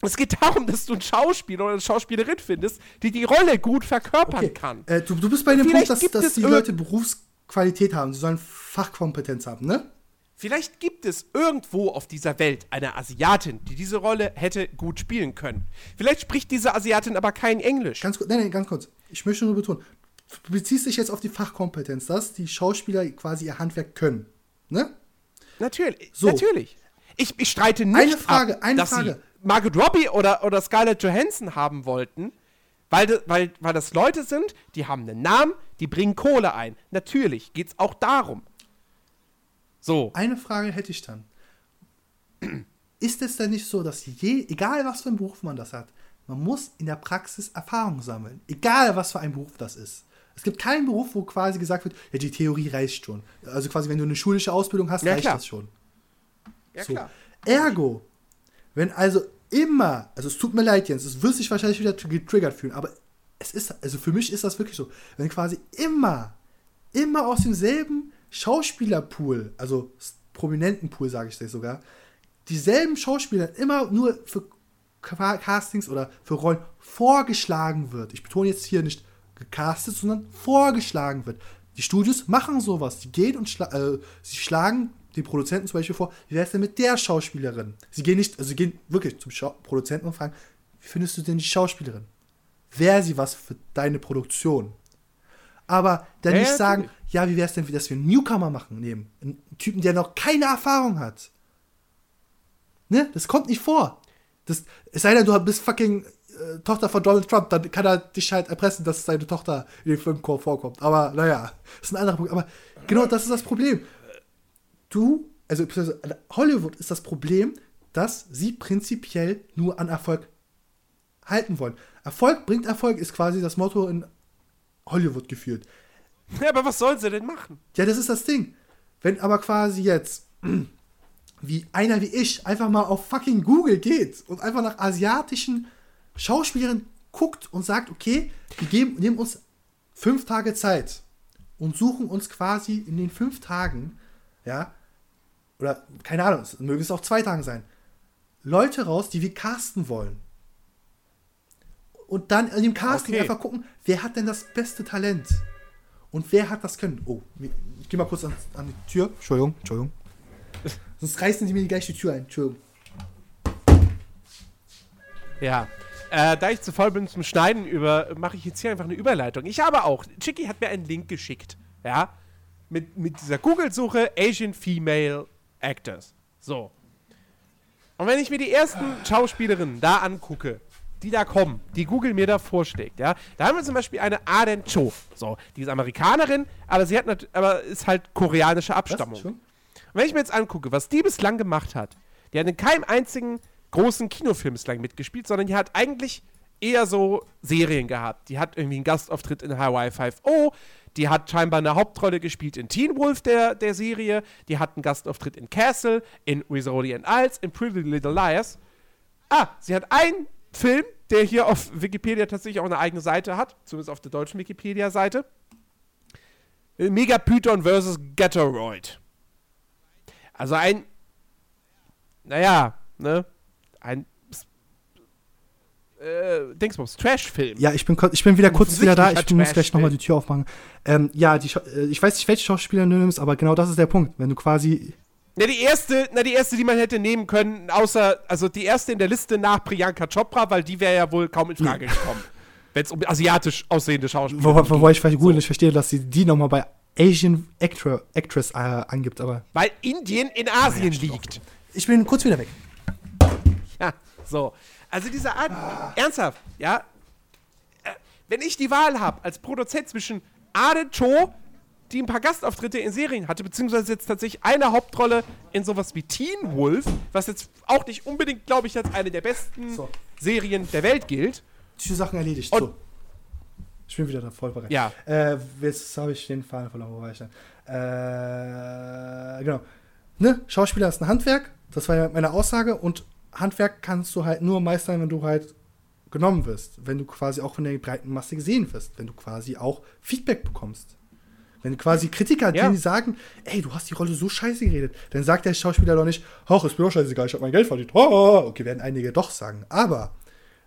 [SPEAKER 1] Es geht darum, dass du einen Schauspieler oder eine Schauspielerin findest, die die Rolle gut verkörpern
[SPEAKER 2] Okay.
[SPEAKER 1] kann.
[SPEAKER 2] Äh, du, du bist bei dem
[SPEAKER 1] Vielleicht
[SPEAKER 2] Punkt, dass, dass die Leute Berufsqualität haben. Sie sollen Fachkompetenz haben, ne?
[SPEAKER 1] Vielleicht gibt es irgendwo auf dieser Welt eine Asiatin, die diese Rolle hätte gut spielen können. Vielleicht spricht diese Asiatin aber kein Englisch.
[SPEAKER 2] Ganz kurz, nein, nein, ganz kurz. Ich möchte nur betonen, beziehst dich jetzt auf die Fachkompetenz, dass die Schauspieler quasi ihr Handwerk können. Ne?
[SPEAKER 1] Natürlich,
[SPEAKER 2] So.
[SPEAKER 1] natürlich. Ich, ich streite nicht
[SPEAKER 2] Eine Frage,
[SPEAKER 1] ab,
[SPEAKER 2] eine
[SPEAKER 1] dass
[SPEAKER 2] Frage.
[SPEAKER 1] sie Margot Robbie oder, oder Scarlett Johansson haben wollten, weil, weil, weil das Leute sind, die haben einen Namen, die bringen Kohle ein. Natürlich geht's auch darum. So.
[SPEAKER 2] Eine Frage hätte ich dann. Ist es denn nicht so, dass je, egal was für einen Beruf man das hat, man muss in der Praxis Erfahrung sammeln. Egal was für ein Beruf das ist. Es gibt keinen Beruf, wo quasi gesagt wird, ja, die Theorie reicht schon. Also quasi, wenn du eine schulische Ausbildung hast,
[SPEAKER 1] Ja,
[SPEAKER 2] reicht
[SPEAKER 1] klar.
[SPEAKER 2] das schon.
[SPEAKER 1] Ja,
[SPEAKER 2] So. Ergo, wenn also immer, also es tut mir leid, Jens, es wird sich wahrscheinlich wieder getriggert fühlen, aber es ist, also für mich ist das wirklich so, wenn quasi immer, immer aus demselben Schauspielerpool, also s- prominenten Pool, sage ich das sogar, dieselben Schauspieler immer nur für Castings oder für Rollen vorgeschlagen wird. Ich betone jetzt hier nicht gecastet, sondern vorgeschlagen wird. Die Studios machen sowas. Die gehen und schla äh, sie schlagen den Produzenten zum Beispiel vor, wie wäre es denn mit der Schauspielerin? Sie gehen nicht, also sie gehen wirklich zum Schau Produzenten und fragen, wie findest du denn die Schauspielerin? Wäre sie was für deine Produktion? Aber dann nicht sagen, ja, wie wäre es denn, dass wir einen Newcomer machen, nehmen? Einen Typen, der noch keine Erfahrung hat. Ne? Das kommt nicht vor. Das, es sei denn, du bist fucking äh, Tochter von Donald Trump, dann kann er dich halt erpressen, dass seine Tochter in den Film vorkommt. Aber naja, das ist ein anderer Punkt. Aber genau das ist das Problem. Du, also Hollywood ist das Problem, dass sie prinzipiell nur an Erfolg halten wollen. Erfolg bringt Erfolg ist quasi das Motto in Hollywood geführt.
[SPEAKER 1] Ja, aber was sollen sie denn machen?
[SPEAKER 2] Ja, das ist das Ding. Wenn aber quasi jetzt wie einer wie ich einfach mal auf fucking Google geht und einfach nach asiatischen Schauspielerinnen guckt und sagt, okay, wir geben, nehmen uns fünf Tage Zeit und suchen uns quasi in den fünf Tagen, ja, oder keine Ahnung, es möge es auch zwei Tagen sein, Leute raus, die wir casten wollen. Und dann in dem Casting
[SPEAKER 1] Okay.
[SPEAKER 2] einfach gucken, wer hat denn das beste Talent? Und wer hat das können? Oh, ich geh mal kurz an, an die Tür. Entschuldigung, Entschuldigung. Sonst reißen sie mir gleich die Tür ein. Entschuldigung.
[SPEAKER 1] Ja. Äh, da ich zu voll bin zum Schneiden über, mache ich jetzt hier einfach eine Überleitung. Ich habe auch, Chicky hat mir einen Link geschickt. Ja. Mit, mit dieser Google-Suche Asian Female Actors. So. Und wenn ich mir die ersten Schauspielerinnen da angucke, die da kommen, die Google mir da vorschlägt, ja, da haben wir zum Beispiel eine Arden Cho. So, die ist Amerikanerin, aber sie hat aber ist halt koreanische Abstammung. Und wenn ich mir jetzt angucke, was die bislang gemacht hat, die hat in keinem einzigen großen Kinofilm bislang mitgespielt, sondern die hat eigentlich eher so Serien gehabt. Die hat irgendwie einen Gastauftritt in Hawaii 5.0, die hat scheinbar eine Hauptrolle gespielt in Teen Wolf, der, der Serie, die hat einen Gastauftritt in Castle, in Wizardy and Isles, in Pretty Little Liars. Ah, sie hat einen Film, der hier auf Wikipedia tatsächlich auch eine eigene Seite hat, zumindest auf der deutschen Wikipedia-Seite. Megapython vs. Gatoroid. Also ein, naja, ne, ein äh, Dingsbums, Trash-Film.
[SPEAKER 2] Ja, ich bin, ich bin wieder kurz wieder da. Ich muss gleich nochmal die. Tür aufmachen. Ähm, ja, die, äh, ich weiß nicht, welche Schauspieler du nimmst, aber genau das ist der Punkt. Wenn du quasi.
[SPEAKER 1] Na, die erste, na, die erste, die man hätte nehmen können, außer, also die erste in der Liste nach Priyanka Chopra, weil die wäre ja wohl kaum in Frage gekommen. Wenn es um asiatisch aussehende Schauspieler
[SPEAKER 2] Wo, wo, wo ich vielleicht gut nicht verstehe, dass sie die nochmal bei Asian Actor, Actress äh, angibt, aber
[SPEAKER 1] Weil Indien in Asien liegt.
[SPEAKER 2] ich bin kurz wieder weg.
[SPEAKER 1] Ja, so. Also diese Art, ernsthaft, ja. Äh, Wenn ich die Wahl habe als Produzent zwischen Ade Cho, die ein paar Gastauftritte in Serien hatte, beziehungsweise jetzt tatsächlich eine Hauptrolle in sowas wie Teen Wolf, was jetzt auch nicht unbedingt, glaube ich, als eine der besten
[SPEAKER 2] So.
[SPEAKER 1] Serien der Welt gilt.
[SPEAKER 2] Die Sachen erledigt.
[SPEAKER 1] Und-
[SPEAKER 2] so. Ich bin wieder da voll bereit.
[SPEAKER 1] Ja.
[SPEAKER 2] Äh, jetzt habe ich den Faden verloren. Wo war ich denn? Äh, genau. Ne? Schauspieler ist ein Handwerk. Das war ja meine Aussage. Und Handwerk kannst du halt nur meistern, wenn du halt genommen wirst. Wenn du quasi auch von der breiten Masse gesehen wirst. Wenn du quasi auch Feedback bekommst. Wenn quasi Kritiker,
[SPEAKER 1] Ja.
[SPEAKER 2] die sagen, ey, du hast die Rolle so scheiße geredet, dann sagt der Schauspieler doch nicht, ach, ist mir doch scheißegal, ich habe mein Geld verdient. Oh, okay, werden einige doch sagen. Aber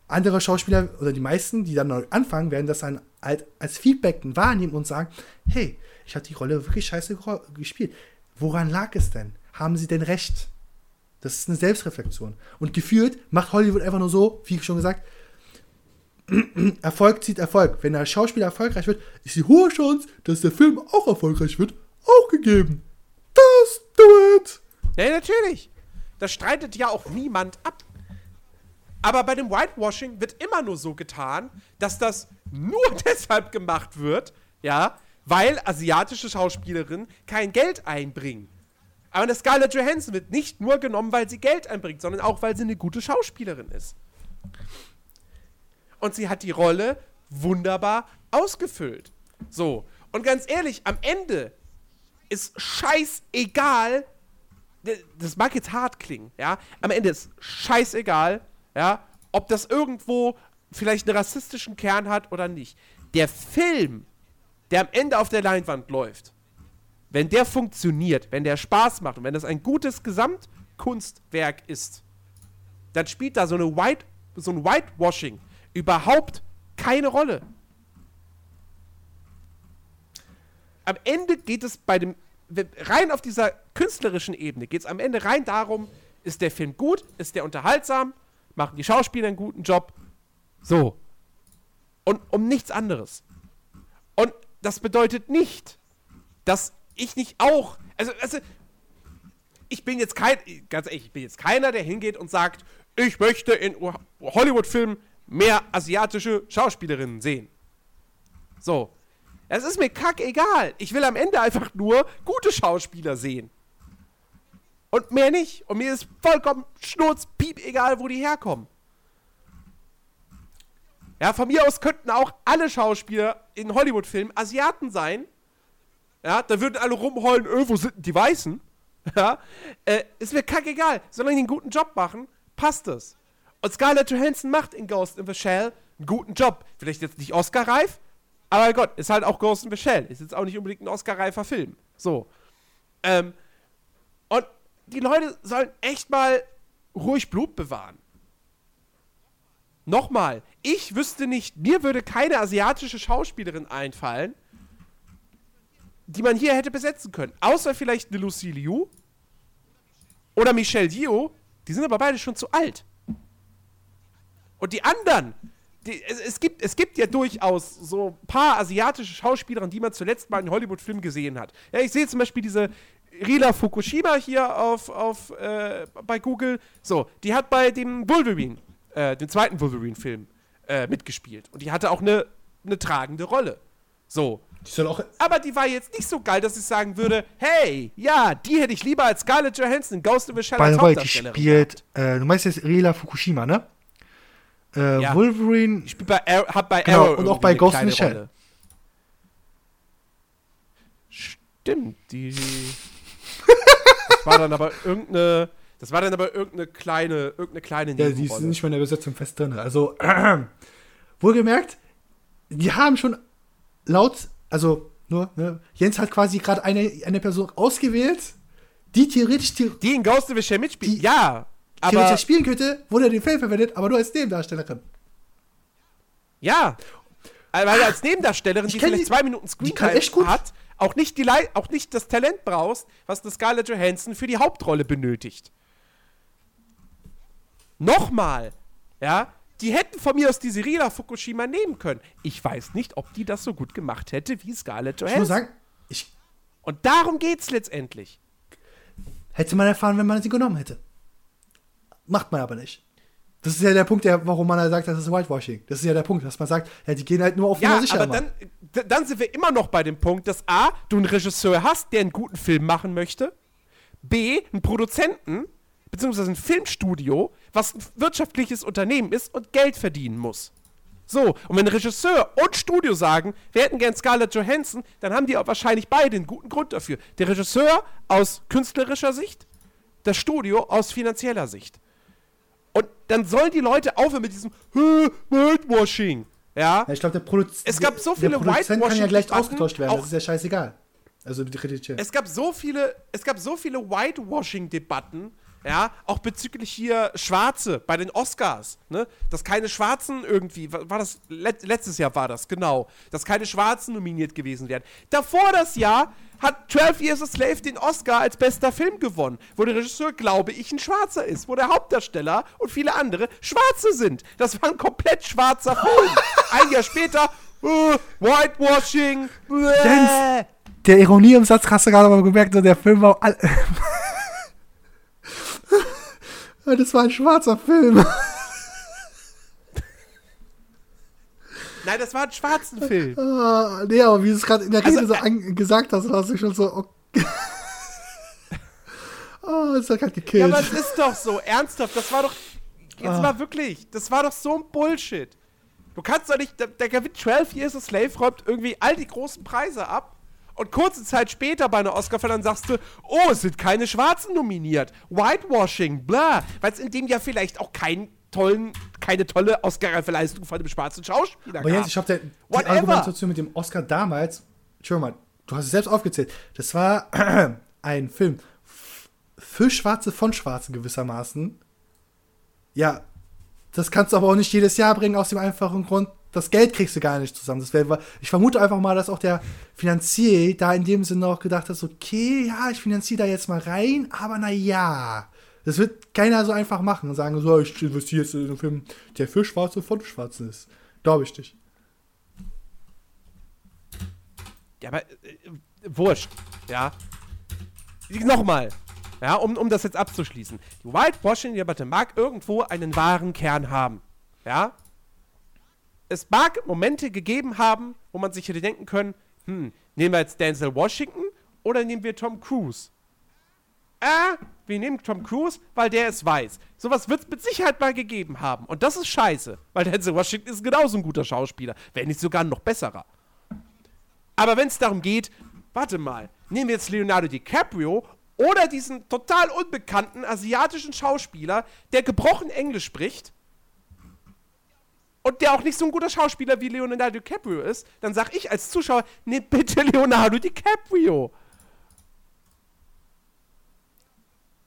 [SPEAKER 2] andere Schauspieler oder die meisten, die dann neu anfangen, werden das dann halt als Feedback wahrnehmen und sagen, hey, ich habe die Rolle wirklich scheiße gespielt. Woran lag es denn? Haben sie denn recht? Das ist eine Selbstreflexion. Und gefühlt macht Hollywood einfach nur so, wie schon gesagt, Erfolg zieht Erfolg. Wenn der Schauspieler erfolgreich wird, ist die hohe Chance, dass der Film auch erfolgreich wird, auch gegeben. Just do it!
[SPEAKER 1] Ja, natürlich. Das streitet ja auch niemand ab. Aber bei dem Whitewashing wird immer nur so getan, dass das nur deshalb gemacht wird, ja, weil asiatische Schauspielerinnen kein Geld einbringen. Aber eine Scarlett Johansson wird nicht nur genommen, weil sie Geld einbringt, sondern auch, weil sie eine gute Schauspielerin ist. Und sie hat die Rolle wunderbar ausgefüllt. So. Und ganz ehrlich, am Ende ist scheißegal, das mag jetzt hart klingen, ja, am Ende ist scheißegal, ja, ob das irgendwo vielleicht einen rassistischen Kern hat oder nicht. Der Film, der am Ende auf der Leinwand läuft, wenn der funktioniert, wenn der Spaß macht und wenn das ein gutes Gesamtkunstwerk ist, dann spielt da so, eine White, so ein Whitewashing überhaupt keine Rolle. Am Ende geht es bei dem, rein auf dieser künstlerischen Ebene, geht es am Ende rein darum, ist der Film gut, ist der unterhaltsam, machen die Schauspieler einen guten Job. So. Und um nichts anderes. Und das bedeutet nicht, dass ich nicht auch, also, also ich bin jetzt kein, ganz ehrlich, ich bin jetzt keiner, der hingeht und sagt, ich möchte in Hollywood-Filmen mehr asiatische Schauspielerinnen sehen. So. Es ist mir kackegal. Ich will am Ende einfach nur gute Schauspieler sehen. Und mehr nicht. Und mir ist vollkommen schnurz, piep, egal, wo die herkommen. Ja, von mir aus könnten auch alle Schauspieler in Hollywood-Filmen Asiaten sein. Ja, da würden alle rumheulen, öh, wo sind die Weißen? Ja, äh, ist mir kackegal. Solange die einen guten Job machen, passt es. Und Scarlett Johansson macht in Ghost in the Shell einen guten Job. Vielleicht jetzt nicht Oscar-reif, aber Gott, ist halt auch Ghost in the Shell. Ist jetzt auch nicht unbedingt ein Oscar-reifer Film. So. Ähm, und die Leute sollen echt mal ruhig Blut bewahren. Nochmal, ich wüsste nicht, mir würde keine asiatische Schauspielerin einfallen, die man hier hätte besetzen können. Außer vielleicht eine Lucy Liu oder Michelle Yeoh. Die sind aber beide schon zu alt. Und die anderen, die, es, es, gibt, es gibt ja durchaus so ein paar asiatische Schauspielerinnen, die man zuletzt mal in Hollywood-Filmen gesehen hat. Ja, ich sehe zum Beispiel diese Rila Fukushima hier auf, auf, äh, bei Google. So, die hat bei dem Wolverine, äh, dem zweiten Wolverine-Film, äh, mitgespielt. Und die hatte auch eine, eine tragende Rolle. So.
[SPEAKER 2] Die soll auch.
[SPEAKER 1] Aber die war jetzt nicht so geil, dass ich sagen würde, hey, ja, die hätte ich lieber als Scarlett Johansson in Ghost in the Shell
[SPEAKER 3] By
[SPEAKER 1] als
[SPEAKER 3] the way, die
[SPEAKER 1] Hauptdarstellerin
[SPEAKER 3] spielt, äh, du meinst jetzt Rila Fukushima, ne? Äh,
[SPEAKER 1] Ja.
[SPEAKER 3] Wolverine,
[SPEAKER 1] Ich spiel bei Arrow, hab bei
[SPEAKER 3] Genau,
[SPEAKER 1] Arrow
[SPEAKER 3] und auch bei
[SPEAKER 1] eine
[SPEAKER 3] Ghost in the Shell.
[SPEAKER 1] Rolle. Stimmt, die. das war dann aber irgendeine. Das war dann aber irgendeine kleine, irgendeine kleine
[SPEAKER 2] Ja, die ist
[SPEAKER 1] Nebenrolle.
[SPEAKER 2] nicht mehr in der Besetzung fest drin. Also, wohlgemerkt, die haben schon laut, also nur, ne, Jens hat quasi gerade eine, eine Person ausgewählt, die theoretisch, the
[SPEAKER 1] Die in Ghost the Shell mitspielt.
[SPEAKER 2] Die-
[SPEAKER 1] Ja, aber
[SPEAKER 2] theoretisch spielen könnte, wurde den Film verwendet, aber nur als Nebendarstellerin.
[SPEAKER 1] ja, weil er als Nebendarstellerin, die vielleicht
[SPEAKER 2] die-
[SPEAKER 1] zwei Minuten Screentime hat, auch nicht, die auch nicht das Talent brauchst, was eine Scarlett Johansson für die Hauptrolle benötigt. Nochmal, ja, die hätten von mir aus diese Rila Fukushima nehmen können. Ich weiß nicht, ob die das so gut gemacht hätte wie Scarlett
[SPEAKER 2] Ich muss
[SPEAKER 1] Johansson.
[SPEAKER 2] sagen, ich
[SPEAKER 1] Und darum geht's letztendlich.
[SPEAKER 2] Hätte man erfahren, wenn man sie genommen hätte. Macht man aber nicht. Das ist ja der Punkt, der, warum man halt sagt, das ist Whitewashing. Das ist ja der Punkt, dass man sagt, ja, die gehen halt nur auf
[SPEAKER 1] Ja,
[SPEAKER 2] Nummer sicher.
[SPEAKER 1] aber dann, dann sind wir immer noch bei dem Punkt, dass A, du einen Regisseur hast, der einen guten Film machen möchte, B, einen Produzenten, beziehungsweise ein Filmstudio, was ein wirtschaftliches Unternehmen ist und Geld verdienen muss. So, und wenn Regisseur und Studio sagen, wir hätten gern Scarlett Johansson, dann haben die auch wahrscheinlich beide einen guten Grund dafür. Der Regisseur aus künstlerischer Sicht, das Studio aus finanzieller Sicht. Und dann sollen die Leute aufhören mit diesem "Hä, Whitewashing. Ja,
[SPEAKER 2] ja, ich glaube, der Produzent.
[SPEAKER 1] Es gab so
[SPEAKER 2] der
[SPEAKER 1] viele
[SPEAKER 2] Produzent kann ja gleich ausgetauscht werden. Das ist ja scheißegal. Also die Redakteur.
[SPEAKER 1] es gab so viele, es gab so viele Whitewashing-Debatten, ja, auch bezüglich hier Schwarze bei den Oscars, ne, dass keine Schwarzen irgendwie, wa- war das, let, letztes Jahr war das, genau, dass keine Schwarzen nominiert gewesen wären. Davor das Jahr hat 12 Years a Slave den Oscar als bester Film gewonnen, wo der Regisseur, glaube ich, ein Schwarzer ist, wo der Hauptdarsteller und viele andere Schwarze sind. Das war ein komplett schwarzer Film. ein Jahr später, äh, Whitewashing.
[SPEAKER 2] Jens, der Ironie im Satz hast du gerade mal gemerkt, so der Film war. All das war ein schwarzer Film.
[SPEAKER 1] Nein, das war ein schwarzen Film.
[SPEAKER 2] Ah, nee, aber wie du es gerade in der
[SPEAKER 1] Also,
[SPEAKER 2] Rede so
[SPEAKER 1] äh,
[SPEAKER 2] gesagt hast, hast du schon so. Okay. oh, das hat gerade
[SPEAKER 1] Ja,
[SPEAKER 2] gekillt.
[SPEAKER 1] aber es ist doch so, ernsthaft, das war doch, jetzt
[SPEAKER 2] Ah.
[SPEAKER 1] mal wirklich, das war doch so ein Bullshit. Du kannst doch nicht, der, der gewinnt 12 Years a Slave, räumt irgendwie all die großen Preise ab und kurze Zeit später bei einer Oscarverleihung sagst du, oh, es sind keine Schwarzen nominiert, Whitewashing, bla, weil es in dem Jahr vielleicht auch keinen tollen, keine tolle Oscar-Leistung von dem schwarzen Schauspieler
[SPEAKER 2] Aber
[SPEAKER 1] gab.
[SPEAKER 2] Jens, ich glaube, die
[SPEAKER 1] Whatever.
[SPEAKER 2] Argumentation mit dem Oscar damals, Entschuldigung mal, du hast es selbst aufgezählt, das war ein Film für Schwarze von Schwarzen gewissermaßen. Ja, das kannst du aber auch nicht jedes Jahr bringen, aus dem einfachen Grund, das Geld kriegst du gar nicht zusammen. Das wär, ich vermute einfach mal, dass auch der Finanzier da in dem Sinne auch gedacht hat, okay, ja, ich finanziere da jetzt mal rein, aber na ja. Das wird keiner so einfach machen und sagen, so, ich investiere jetzt in einen Film, der für Schwarze von Schwarzen ist. Glaube ich nicht.
[SPEAKER 1] Ja, aber äh, wurscht, ja. Nochmal, ja, um, um das jetzt abzuschließen. Die Whitewashing-Debatte mag irgendwo einen wahren Kern haben, ja. Es mag Momente gegeben haben, wo man sich hätte denken können, hm, nehmen wir jetzt Denzel Washington oder nehmen wir Tom Cruise? Äh, wir nehmen Tom Cruise, weil der ist weiß. Sowas wird es mit Sicherheit mal gegeben haben. Und das ist scheiße, weil Denzel Washington ist genauso ein guter Schauspieler, wenn nicht sogar noch besserer. Aber wenn es darum geht, warte mal, nehmen wir jetzt Leonardo DiCaprio oder diesen total unbekannten asiatischen Schauspieler, der gebrochen Englisch spricht und der auch nicht so ein guter Schauspieler wie Leonardo DiCaprio ist, dann sag ich als Zuschauer, nehmt bitte Leonardo DiCaprio.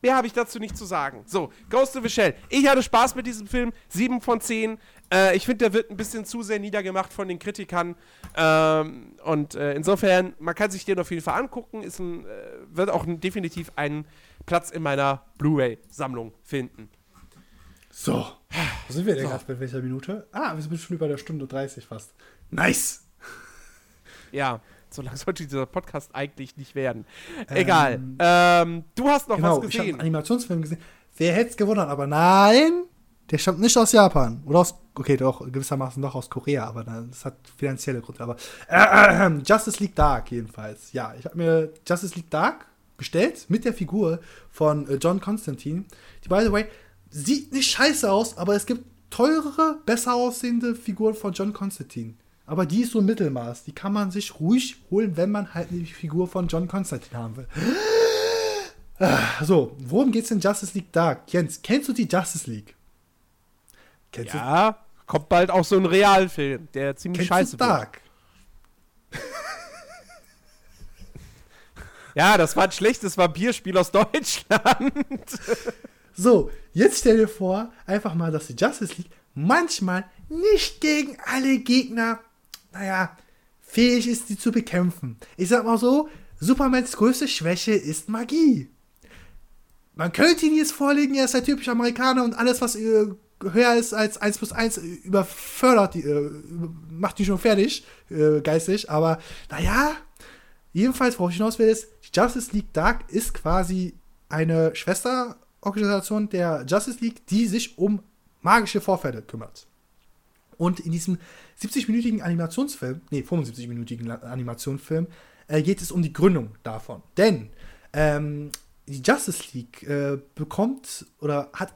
[SPEAKER 1] Mehr habe ich dazu nicht zu sagen. So, Ghost of the Shell. Ich hatte Spaß mit diesem Film. 7 von 10. Äh, ich finde, der wird ein bisschen zu sehr niedergemacht von den Kritikern. Ähm, und äh, insofern, man kann sich den auf jeden Fall angucken. Ist ein, äh, wird auch definitiv einen Platz in meiner Blu-ray-Sammlung finden.
[SPEAKER 2] So. Wo sind wir denn
[SPEAKER 1] So.
[SPEAKER 2] gerade bei welcher Minute? Ah, wir sind schon über der Stunde 30 fast. Nice.
[SPEAKER 1] Ja, so lang sollte dieser Podcast eigentlich nicht werden. Egal. Ähm, du hast noch
[SPEAKER 2] Genau,
[SPEAKER 1] was
[SPEAKER 2] ich habe einen
[SPEAKER 1] gesehen.
[SPEAKER 2] Animationsfilm gesehen. Wer hätte es gewundert, aber nein, der stammt nicht aus Japan. Oder aus, okay, doch, gewissermaßen doch aus Korea, aber das hat finanzielle Gründe. Aber äh, äh, Justice League Dark jedenfalls. Ja, ich habe mir Justice League Dark bestellt mit der Figur von äh, John Constantine. Die, by the way, sieht nicht scheiße aus, aber es gibt teurere, besser aussehende Figuren von John Constantine. Aber die ist so Mittelmaß. Die kann man sich ruhig holen, wenn man halt eine Figur von John Constantine haben will. So, worum geht's in Justice League Dark? Jens, kennst du die Justice League? Kennst
[SPEAKER 1] Ja, kommt bald auch so ein Realfilm, der
[SPEAKER 2] du,
[SPEAKER 1] ziemlich
[SPEAKER 2] kennst
[SPEAKER 1] scheiße
[SPEAKER 2] du
[SPEAKER 1] wird.
[SPEAKER 2] Dark?
[SPEAKER 1] Ja, das war ein schlechtes Vampirspiel aus Deutschland.
[SPEAKER 2] So, jetzt stell dir vor, einfach mal, dass die Justice League manchmal nicht gegen alle Gegner, naja, fähig ist, die zu bekämpfen. Ich sag mal so, Supermans größte Schwäche ist Magie. Man könnte ihn jetzt vorlegen, er ist der typische Amerikaner und alles, was äh, höher ist als 1 plus 1, äh, überfördert, die, äh, macht die schon fertig, äh, geistig, aber naja, Jedenfalls, worauf ich hinaus will, ist, die Justice League Dark ist quasi eine Schwesterorganisation der Justice League, die sich um magische Vorfälle kümmert. Und in diesem 70-minütigen Animationsfilm, nee, 75-minütigen Animationsfilm, äh, geht es um die Gründung davon. Denn ähm, die Justice League äh, bekommt oder hat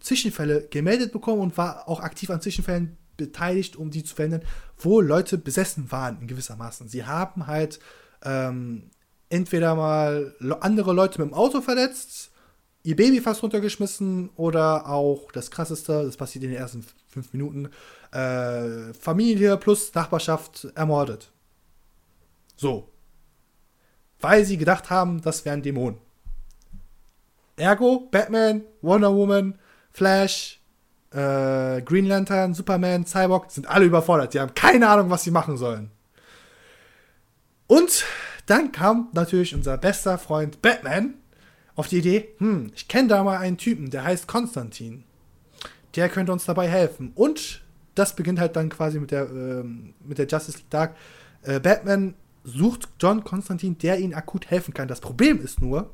[SPEAKER 2] Zwischenfälle gemeldet bekommen und war auch aktiv an Zwischenfällen beteiligt, um die zu verhindern, wo Leute besessen waren in gewissermaßen. Sie haben halt ähm, entweder mal andere Leute mit dem Auto verletzt, ihr Baby fast runtergeschmissen oder auch das krasseste, das passiert in den ersten fünf Minuten, äh, Familie plus Nachbarschaft ermordet. So. Weil sie gedacht haben, das wären Dämonen. Ergo, Batman, Wonder Woman, Flash, äh, Green Lantern, Superman, Cyborg sind alle überfordert. Sie haben keine Ahnung, was sie machen sollen. Und dann kam natürlich unser bester Freund Batman auf die Idee, hm, ich kenne da mal einen Typen, der heißt Konstantin. Der könnte uns dabei helfen. Und das beginnt halt dann quasi mit der, ähm, mit der Justice League Dark. Äh, Batman sucht John Konstantin, der ihnen akut helfen kann. Das Problem ist nur,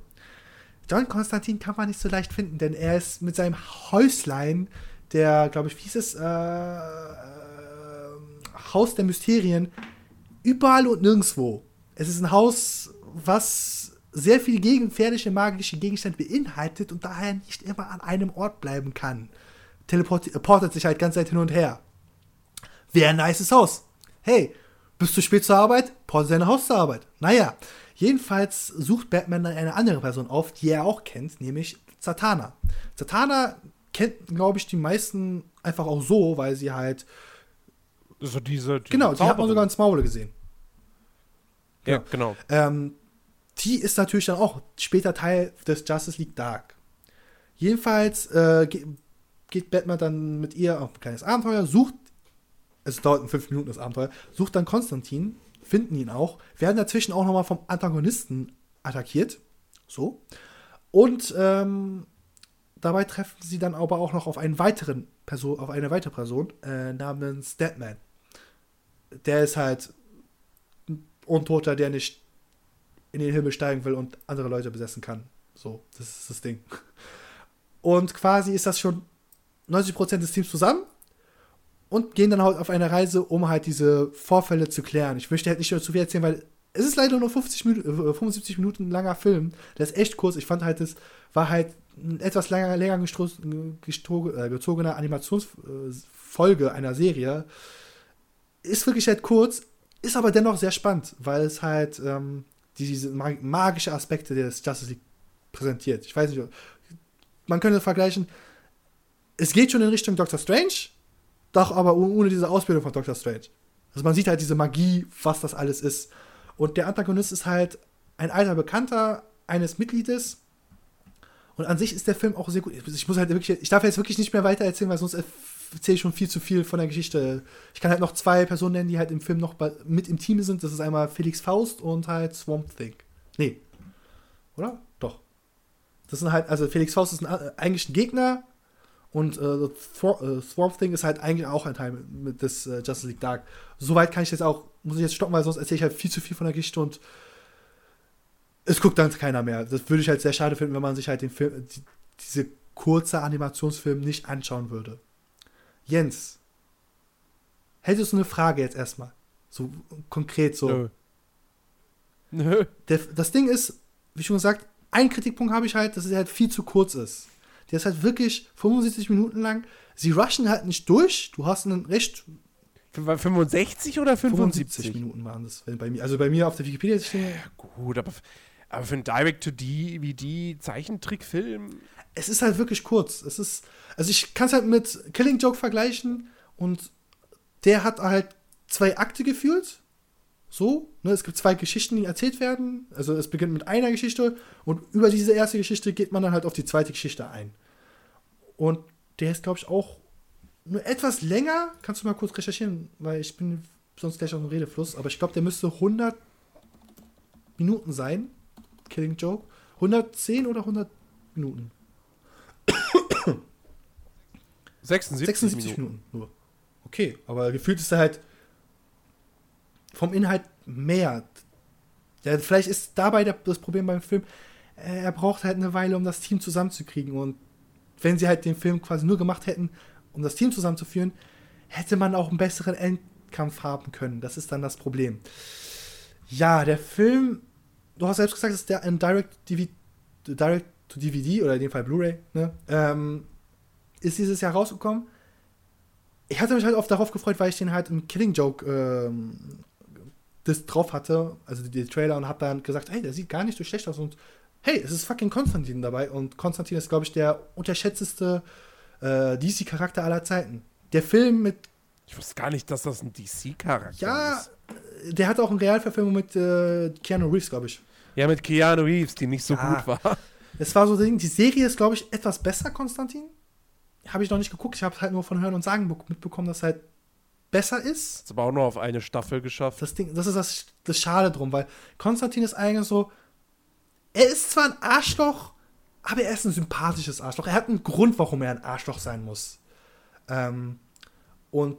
[SPEAKER 2] John Konstantin kann man nicht so leicht finden, denn er ist mit seinem Häuslein, der, glaube ich, wie hieß es, äh, äh, Haus der Mysterien, überall und nirgendwo. Es ist ein Haus, was sehr viele gefährliche magische Gegenstände beinhaltet und daher nicht immer an einem Ort bleiben kann. Teleportiert sich halt ganz Zeit hin und her. Wäre ein nices Haus. Hey, bist du spät zur Arbeit? Pause dein Haus zur Arbeit. Naja, jedenfalls sucht Batman dann eine andere Person auf, die er auch kennt, nämlich Zatanna. Zatanna kennt, glaube ich, die meisten einfach auch so, weil sie halt.
[SPEAKER 1] So diese.
[SPEAKER 2] diese genau, die hat man sogar ins Maule gesehen.
[SPEAKER 1] Ja, ja genau.
[SPEAKER 2] Ähm, die ist natürlich dann auch später Teil des Justice League Dark. Jedenfalls äh, geht Batman dann mit ihr auf ein kleines Abenteuer, sucht es dauert fünf Minuten das Abenteuer, sucht dann Konstantin, finden ihn auch, werden dazwischen auch nochmal vom Antagonisten attackiert. So. Und ähm, dabei treffen sie dann aber auch noch auf einen weiteren Person, auf eine weitere Person äh, namens Deadman. Der ist halt ein Untoter, der nicht in den Himmel steigen will und andere Leute besessen kann. So, das ist das Ding. Und quasi ist das schon 90% des Teams zusammen und gehen dann halt auf eine Reise, um halt diese Vorfälle zu klären. Ich möchte halt nicht zu viel erzählen, weil es ist leider nur 50 Minuten, 75 äh, Minuten langer Film. Der ist echt kurz. Ich fand halt, es war halt ein etwas länger, länger äh, gezogener Animationsfolge einer Serie. Ist wirklich halt kurz, ist aber dennoch sehr spannend, weil es halt ähm, diese magische Aspekte des Justice League präsentiert. Ich weiß nicht, man könnte vergleichen, es geht schon in Richtung Doctor Strange, doch aber ohne diese Ausbildung von Doctor Strange. Also man sieht halt diese Magie, was das alles ist. Und der Antagonist ist halt ein alter Bekannter eines Mitgliedes. Und an sich ist der Film auch sehr gut. Ich muss halt wirklich, ich darf jetzt wirklich nicht mehr weiter erzählen, weil sonst erzähle schon viel zu viel von der Geschichte. Ich kann halt noch zwei Personen nennen, die halt im Film noch mit im Team sind. Das ist einmal Felix Faust und halt Swamp Thing. Nee. Oder? Doch. Das sind halt, also Felix Faust ist ein, eigentlich ein Gegner und äh, äh, Swamp Thing ist halt eigentlich auch ein Teil mit, des äh, Justice League Dark. Soweit kann ich jetzt auch, muss ich jetzt stoppen, weil sonst erzähle ich halt viel zu viel von der Geschichte und es guckt dann keiner mehr. Das würde ich halt sehr schade finden, wenn man sich halt den Film, die, diese kurze Animationsfilm nicht anschauen würde. Jens, hättest du eine Frage jetzt erstmal? So konkret so. Nö. Nö. Der, das Ding ist, wie schon gesagt, ein Kritikpunkt habe ich halt, dass es halt viel zu kurz ist. Der ist halt wirklich 75 Minuten lang. Sie rushen halt nicht durch. Du hast einen recht.
[SPEAKER 1] 65 oder 75?
[SPEAKER 2] 75 Minuten waren das bei mir. Also bei mir auf der Wikipedia
[SPEAKER 1] stehen. Ja, gut, aber, aber für einen Direct-to-DVD-Zeichentrickfilm.
[SPEAKER 2] Es ist halt wirklich kurz. Es ist. Also ich kann es halt mit Killing Joke vergleichen und der hat halt zwei Akte gefühlt. So, ne, es gibt zwei Geschichten, die erzählt werden. Also es beginnt mit einer Geschichte und über diese erste Geschichte geht man dann halt auf die zweite Geschichte ein. Und der ist, glaube ich, auch nur etwas länger. Kannst du mal kurz recherchieren, weil ich bin sonst gleich auf dem Redefluss. Aber ich glaube, der müsste 100 Minuten sein. Killing Joke. 110 oder 100 Minuten?
[SPEAKER 1] 76,
[SPEAKER 2] 76 Minuten. Minuten nur. Okay, aber gefühlt ist er halt vom Inhalt mehr. Ja, vielleicht ist dabei das Problem beim Film, äh, er braucht halt eine Weile, um das Team zusammenzukriegen. Und wenn sie halt den Film quasi nur gemacht hätten, um das Team zusammenzuführen, hätte man auch einen besseren Endkampf haben können. Das ist dann das Problem. Ja, der Film, du hast selbst gesagt, das ist der ein Direct-DVD Direct to DVD oder in dem Fall Blu-ray, ne? ähm, ist dieses Jahr rausgekommen. Ich hatte mich halt oft darauf gefreut, weil ich den halt im Killing Joke ähm, das drauf hatte, also die Trailer und hab dann gesagt, hey, der sieht gar nicht so schlecht aus und hey, es ist fucking Konstantin dabei und Konstantin ist, glaube ich, der unterschätzteste äh, DC-Charakter aller Zeiten. Der Film mit
[SPEAKER 1] Ich wusste gar nicht, dass das ein DC-Charakter
[SPEAKER 2] ja,
[SPEAKER 1] ist.
[SPEAKER 2] der hat auch eine Realverfilmung mit äh, Keanu Reeves, glaube ich.
[SPEAKER 1] Ja, mit Keanu Reeves, die nicht so
[SPEAKER 2] Ja.
[SPEAKER 1] gut war.
[SPEAKER 2] Es war so Ding, die Serie ist, glaube ich, etwas besser, Konstantin. Habe ich noch nicht geguckt. Ich habe halt nur von Hören und Sagen be- mitbekommen, dass halt besser ist.
[SPEAKER 1] Ist aber auch nur auf eine Staffel geschafft.
[SPEAKER 2] Das Ding, das ist das, das Schade drum, weil Konstantin ist eigentlich so, er ist zwar ein Arschloch, aber er ist ein sympathisches Arschloch. Er hat einen Grund, warum er ein Arschloch sein muss. Ähm, und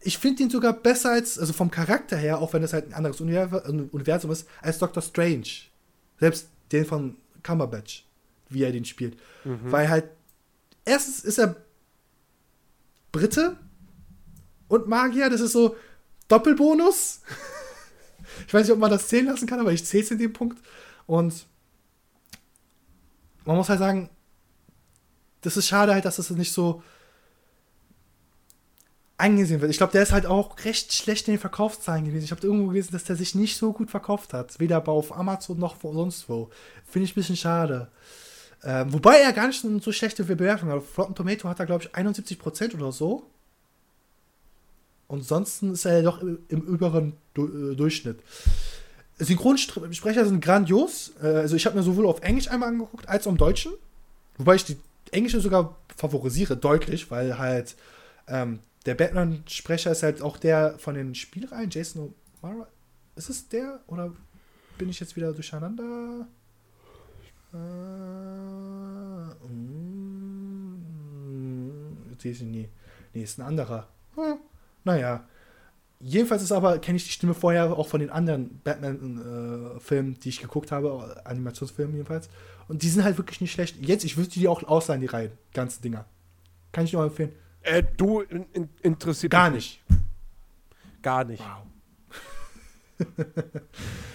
[SPEAKER 2] ich finde ihn sogar besser als, also vom Charakter her, auch wenn es halt ein anderes Univer- Universum ist, als Doctor Strange. Selbst den von Cumberbatch, wie er den spielt. Weil halt, erstens ist er Brite und Magier, das ist so Doppelbonus. ich weiß nicht, ob man das zählen lassen kann, aber ich zähle es in dem Punkt. Und man muss halt sagen, das ist schade halt, dass das nicht so angesehen wird. Ich glaube, der ist halt auch recht schlecht in den Verkaufszahlen gewesen. Ich habe irgendwo gelesen, dass der sich nicht so gut verkauft hat. Weder auf Amazon noch sonst wo. Finde ich ein bisschen schade. Ähm, wobei er gar nicht so schlechte Bewertungen hat. Auf Rotten Tomato hat er, glaube ich, 71% oder so. Und ansonsten ist er ja doch im im überen du äh, Durchschnitt. Synchronsprecher sind grandios. Äh, also ich habe mir sowohl auf Englisch einmal angeguckt, als auch im Deutschen. Wobei ich die englische sogar favorisiere, deutlich, weil halt ähm, der Batman-Sprecher ist halt auch der von den Spielreihen, Jason O'Mara. Ist es der? Oder bin ich jetzt wieder durcheinander? Äh, mm, sehe ich ihn nie. Nee, ist ein anderer. Hm, naja. Jedenfalls ist aber, kenne ich die Stimme vorher auch von den anderen Batman-Filmen, die ich geguckt habe, Animationsfilmen jedenfalls. Und die sind halt wirklich nicht schlecht. Jetzt, ich wüsste die auch ausleihen, die Reihen, ganzen Dinger. Kann ich nur empfehlen.
[SPEAKER 1] Äh, du in, in, interessiert
[SPEAKER 2] Gar nicht.
[SPEAKER 1] Gar nicht.
[SPEAKER 2] Wow.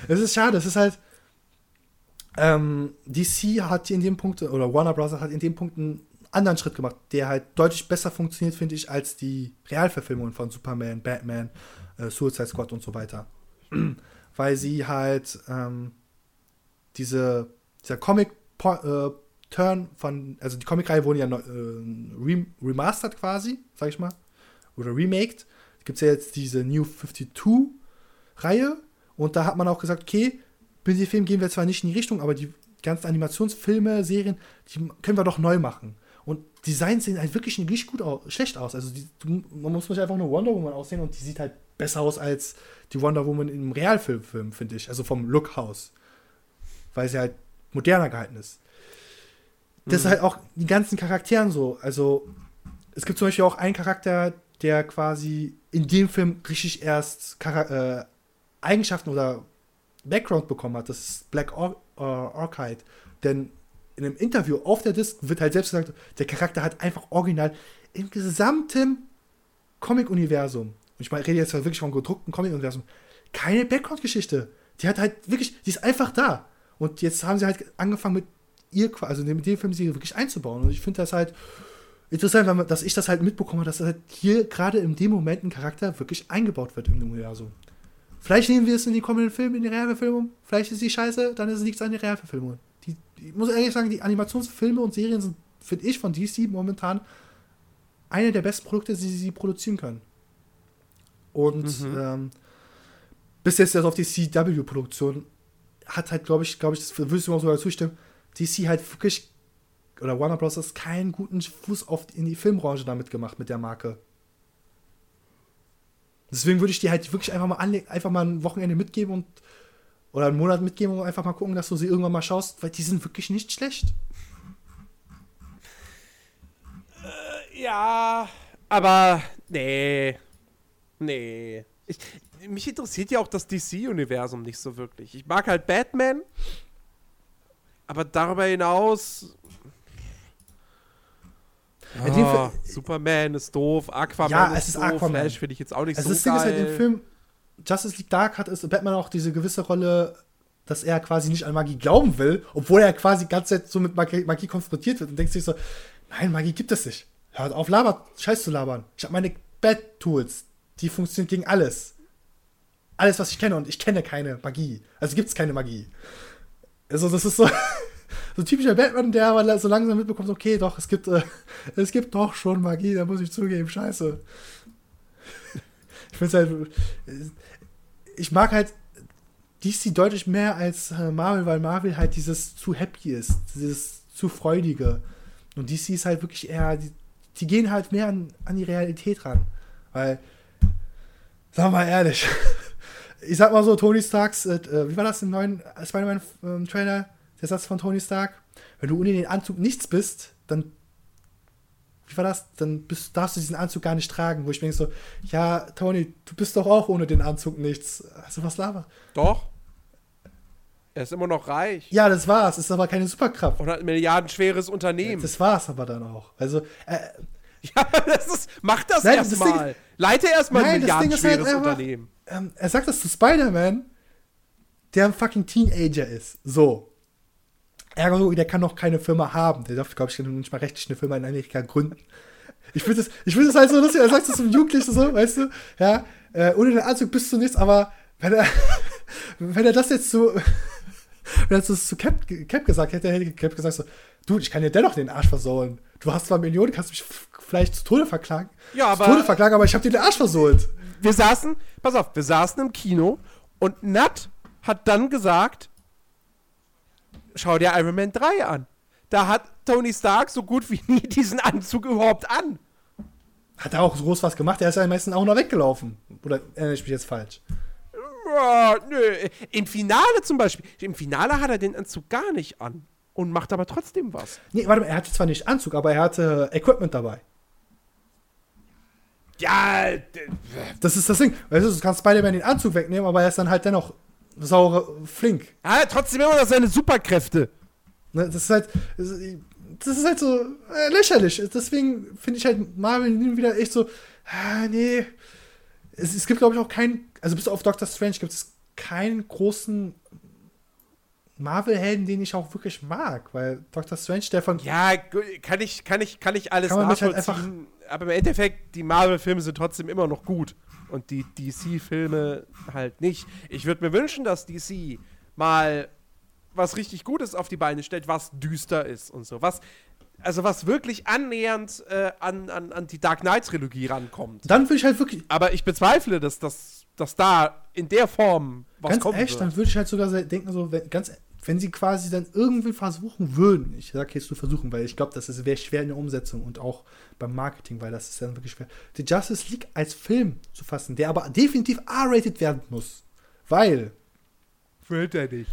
[SPEAKER 2] es ist schade, es ist halt. Ähm, DC hat in dem Punkt, oder Warner Bros. hat in dem Punkt einen anderen Schritt gemacht, der halt deutlich besser funktioniert, finde ich, als die Realverfilmungen von Superman, Batman, äh, Suicide Squad und so weiter. Weil sie halt ähm, diese, dieser Comic-Turn von, also die Comic-Reihe wurde ja äh, rem remastered quasi, sag ich mal, oder remaked. Gibt es ja jetzt diese New 52-Reihe und da hat man auch gesagt, okay, mit dem Film gehen wir zwar nicht in die Richtung, aber die ganzen Animationsfilme, Serien, die können wir doch neu machen. Und Designs sehen halt wirklich nicht gut aus, schlecht aus. Also die, man muss nicht einfach nur Wonder Woman aussehen und die sieht halt besser aus als die Wonder Woman im Realfilm, Film, finde ich. Also vom Look aus. Weil sie halt moderner gehalten ist. Das ist halt auch die ganzen Charakteren so. Also es gibt zum Beispiel auch einen Charakter, der quasi in dem Film richtig erst Chara äh, Eigenschaften oder Background bekommen hat. Das ist Black Or äh, Orchid. Denn in einem Interview auf der Disc wird halt selbst gesagt, der Charakter hat einfach original im gesamten Comic-Universum, und ich meine, rede jetzt halt wirklich vom gedruckten Comic-Universum, keine Background-Geschichte. Die hat halt wirklich, die ist einfach da. Und jetzt haben sie halt angefangen mit ihr, also mit dem Film sie wirklich einzubauen. Und ich finde das halt interessant, weil man, dass ich das halt mitbekomme, dass halt hier gerade in dem Moment ein Charakter wirklich eingebaut wird im Universum. Vielleicht nehmen wir es in die kommenden Filme, in die Realverfilmung. Vielleicht ist die scheiße, dann ist es nichts an der Realverfilmung. Die, ich muss ehrlich sagen, die Animationsfilme und Serien sind, finde ich, von DC momentan eine der besten Produkte, die sie produzieren können. Und
[SPEAKER 1] Mhm.
[SPEAKER 2] ähm, bis jetzt das auf die CW-Produktion hat halt, glaube ich, glaube ich, das würdest du mir auch sogar zustimmen, DC halt wirklich, oder Warner Bros. hat keinen guten Fuß auf, in die Filmbranche damit gemacht mit der Marke. Deswegen würde ich dir halt wirklich einfach mal einfach mal ein Wochenende mitgeben und oder einen Monat mitgeben und einfach mal gucken, dass du sie irgendwann mal schaust, weil die sind wirklich nicht schlecht.
[SPEAKER 1] Ja, aber nee. Nee. Ich, mich interessiert ja auch das DC-Universum nicht so wirklich. Ich mag halt Batman, aber darüber hinaus. Ah, Superman ist doof, Aquaman
[SPEAKER 2] Ja,
[SPEAKER 1] ist
[SPEAKER 2] es ist
[SPEAKER 1] doof,
[SPEAKER 2] Aquaman.
[SPEAKER 1] Flash finde ich jetzt auch nicht
[SPEAKER 2] Also
[SPEAKER 1] so
[SPEAKER 2] das Ding
[SPEAKER 1] geil.
[SPEAKER 2] ist halt im Film Justice League Dark hat ist Batman auch diese gewisse Rolle, dass er quasi nicht an Magie glauben will, obwohl er quasi die ganze Zeit so mit Magie, Magie konfrontiert wird und denkt sich so, nein, Magie gibt es nicht. Hört auf, labert, scheiß zu labern. Ich habe meine Bat-Tools, die funktionieren gegen alles. Alles, was ich kenne und ich kenne keine Magie. Also gibt es keine Magie. Also das ist so, so typischer Batman, der aber so langsam mitbekommt, okay, doch, es gibt, äh, es gibt doch schon Magie, da muss ich zugeben, scheiße. Ich finde halt, ich mag halt DC deutlich mehr als äh, Marvel, weil Marvel halt dieses zu happy ist, dieses zu freudige. Und DC ist halt wirklich eher, die, die gehen halt mehr an, an die Realität ran. Weil, sagen wir mal ehrlich, ich sag mal so, Tony Starks, äh, wie war das im neuen Spider-Man-Trailer? Der Satz von Tony Stark? Wenn du ohne den Anzug nichts bist, dann wie war das? Dann bist, darfst du diesen Anzug gar nicht tragen. Wo ich denke so, ja, Tony, du bist doch auch ohne den Anzug nichts. Also was laber?
[SPEAKER 1] Doch. Er ist immer noch reich.
[SPEAKER 2] Ja, das war's. Ist aber keine Superkraft.
[SPEAKER 1] Und hat ein milliardenschweres Unternehmen.
[SPEAKER 2] Das war's aber dann auch. Also, äh,
[SPEAKER 1] ja, das ist, mach das erstmal. Leite erstmal ein
[SPEAKER 2] halt
[SPEAKER 1] milliardenschweres
[SPEAKER 2] einfach-
[SPEAKER 1] Unternehmen.
[SPEAKER 2] ähm, er sagt das zu Spider-Man, der ein fucking Teenager ist. So. Ergo, der kann noch keine Firma haben. Der darf, glaube ich, nicht mal rechtlich eine Firma in Amerika gründen. Ich finde das, ich find das halt so lustig. Er sagt das zum Jugendlichen so, weißt du? Ja, äh, ohne den Anzug bist du nichts, aber wenn er, wenn er das jetzt so, wenn er das zu Cap, Cap gesagt hätte, hätte Cap gesagt so, du, ich kann dir dennoch den Arsch versohlen. Du hast zwar Millionen, kannst mich vielleicht zu Tode verklagen.
[SPEAKER 1] Ja,
[SPEAKER 2] zu
[SPEAKER 1] aber-
[SPEAKER 2] Tode verklagen, aber ich habe dir den Arsch versohlt.
[SPEAKER 1] Wir saßen, pass auf, wir saßen im Kino und Nat hat dann gesagt, schau dir Iron Man 3 an. Da hat Tony Stark so gut wie nie diesen Anzug überhaupt an.
[SPEAKER 2] Hat er auch so groß was gemacht? Er ist ja meistens auch noch weggelaufen. Oder erinnere ich mich jetzt falsch?
[SPEAKER 1] Ja, nö. Im Finale zum Beispiel. Im Finale hat er den Anzug gar nicht an. Und macht aber trotzdem was.
[SPEAKER 2] Nee, warte mal, er hatte zwar nicht Anzug, aber er hatte Equipment dabei.
[SPEAKER 1] Ja,
[SPEAKER 2] Das ist das Ding. Weißt du, du kannst Spider-Man den Anzug wegnehmen, aber er ist dann halt dennoch saure, flink.
[SPEAKER 1] hat trotzdem immer noch seine Superkräfte.
[SPEAKER 2] Ne, das ist halt, das ist- halt so äh, lächerlich. Deswegen finde ich halt Marvel hin und wieder echt so, ah, nee. Es, es gibt, glaube ich, auch keinen, also bis auf Doctor Strange gibt es keinen großen Marvel-Helden, den ich auch wirklich mag, weil Doctor Strange, der von
[SPEAKER 1] Ja, kann ich, kann ich, kann ich alles
[SPEAKER 2] Kann halt
[SPEAKER 1] nachvollziehen. aber im Endeffekt, die Marvel-Filme sind trotzdem immer noch gut. Und die DC-Filme halt nicht. Ich würde mir wünschen, dass DC mal was richtig Gutes auf die Beine stellt, was düster ist und so. Was, also was wirklich annähernd äh, an, an, an die Dark Knight-Trilogie rankommt.
[SPEAKER 2] Dann würde ich halt wirklich,
[SPEAKER 1] Aber ich bezweifle, dass, dass, dass da in der Form was
[SPEAKER 2] ganz
[SPEAKER 1] kommen
[SPEAKER 2] echt,
[SPEAKER 1] wird.
[SPEAKER 2] dann würde ich halt sogar denken, so, wenn, ganz, wenn sie quasi dann irgendwie versuchen würden, ich sage jetzt zu versuchen, weil ich glaube, das wäre schwer in der Umsetzung und auch beim Marketing, weil das ist dann wirklich schwer, die Justice League als Film zu fassen, der aber definitiv R-rated werden muss. Weil,
[SPEAKER 1] Wird er nicht.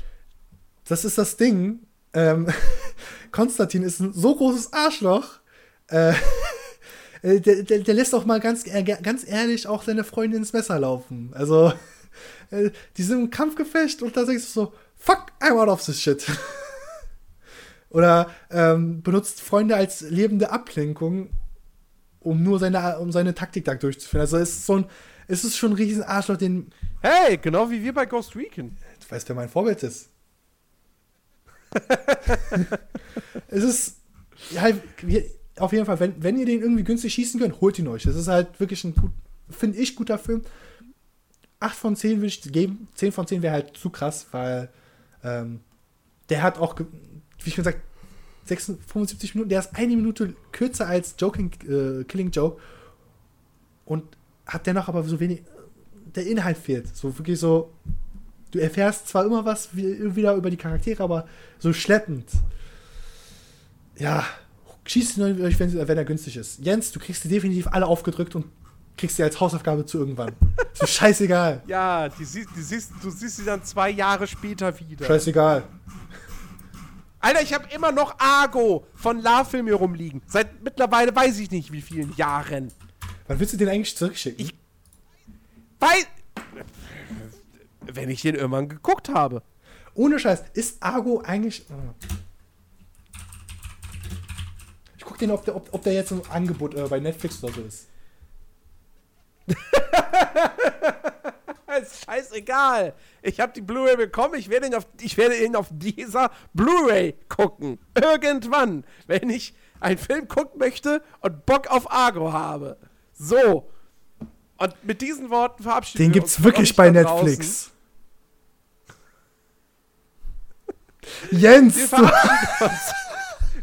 [SPEAKER 2] das ist das Ding, ähm, Konstantin ist ein so großes Arschloch, äh, äh, der, der, der lässt auch mal ganz, äh, ganz ehrlich auch seine Freundin ins Messer laufen. Also, äh, die sind im Kampfgefecht und da denkst du so, fuck, I'm out of this shit. Oder ähm, benutzt Freunde als lebende Ablenkung, um nur seine, um seine Taktik da durchzuführen. Also es ist so ein, es ist schon ein riesen Arschloch, den,
[SPEAKER 1] Hey, genau wie wir bei Ghost Recon.
[SPEAKER 2] du weißt, wer mein Vorbild ist. es ist halt, auf jeden Fall, wenn, wenn ihr den irgendwie günstig schießen könnt, holt ihn euch. Das ist halt wirklich ein gut, finde ich, guter Film. 8 von 10 würde ich geben. 10 von 10 wäre halt zu krass, weil ähm, der hat auch, wie schon gesagt, 76, 75 Minuten, der ist eine Minute kürzer als Joking, äh, Killing Joke und hat dennoch aber so wenig, der Inhalt fehlt. So wirklich so, du erfährst zwar immer was wie- wieder über die Charaktere, aber so schleppend. Ja, schießt ihn euch, wenn, er günstig ist. Jens, du kriegst die definitiv alle aufgedrückt und kriegst sie als Hausaufgabe zu irgendwann. Ist mir scheißegal.
[SPEAKER 1] Ja, die die siehst, du siehst sie dann zwei Jahre später wieder.
[SPEAKER 2] Scheißegal.
[SPEAKER 1] Alter, ich habe immer noch Argo von La-Film hier rumliegen. Seit mittlerweile weiß ich nicht wie vielen Jahren.
[SPEAKER 2] Wann willst du den eigentlich zurückschicken?
[SPEAKER 1] Ich- Weil, Wenn ich den irgendwann geguckt habe.
[SPEAKER 2] Ohne Scheiß, ist Argo eigentlich. ah. Ich guck den, ob der, ob, ob der jetzt im Angebot äh, bei Netflix oder so ist.
[SPEAKER 1] Ist scheißegal. Ich habe die Blu-ray bekommen. Ich werde ihn auf, ich werde ihn auf dieser Blu-ray gucken. Irgendwann, wenn ich einen Film gucken möchte und Bock auf Argo habe. So. Und mit diesen Worten verabschieden
[SPEAKER 2] Den
[SPEAKER 1] wir
[SPEAKER 2] gibt's
[SPEAKER 1] uns von
[SPEAKER 2] wirklich
[SPEAKER 1] euch
[SPEAKER 2] bei. Netflix. Jens!
[SPEAKER 1] Wir uns.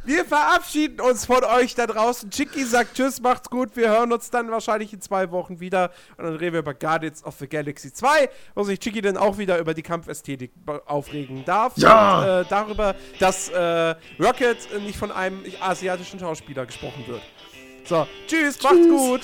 [SPEAKER 1] Wir verabschieden uns von euch da draußen. Chicky sagt Tschüss, macht's gut. Wir hören uns dann wahrscheinlich in zwei Wochen wieder. Und dann reden wir über Guardians of the Galaxy 2, wo sich Chicky dann auch wieder über die Kampfästhetik aufregen darf.
[SPEAKER 2] Ja!
[SPEAKER 1] Und äh, darüber, dass äh, Rocket nicht von einem asiatischen Schauspieler gesprochen wird. So, tschüss, macht's
[SPEAKER 2] Tschüss.
[SPEAKER 1] gut.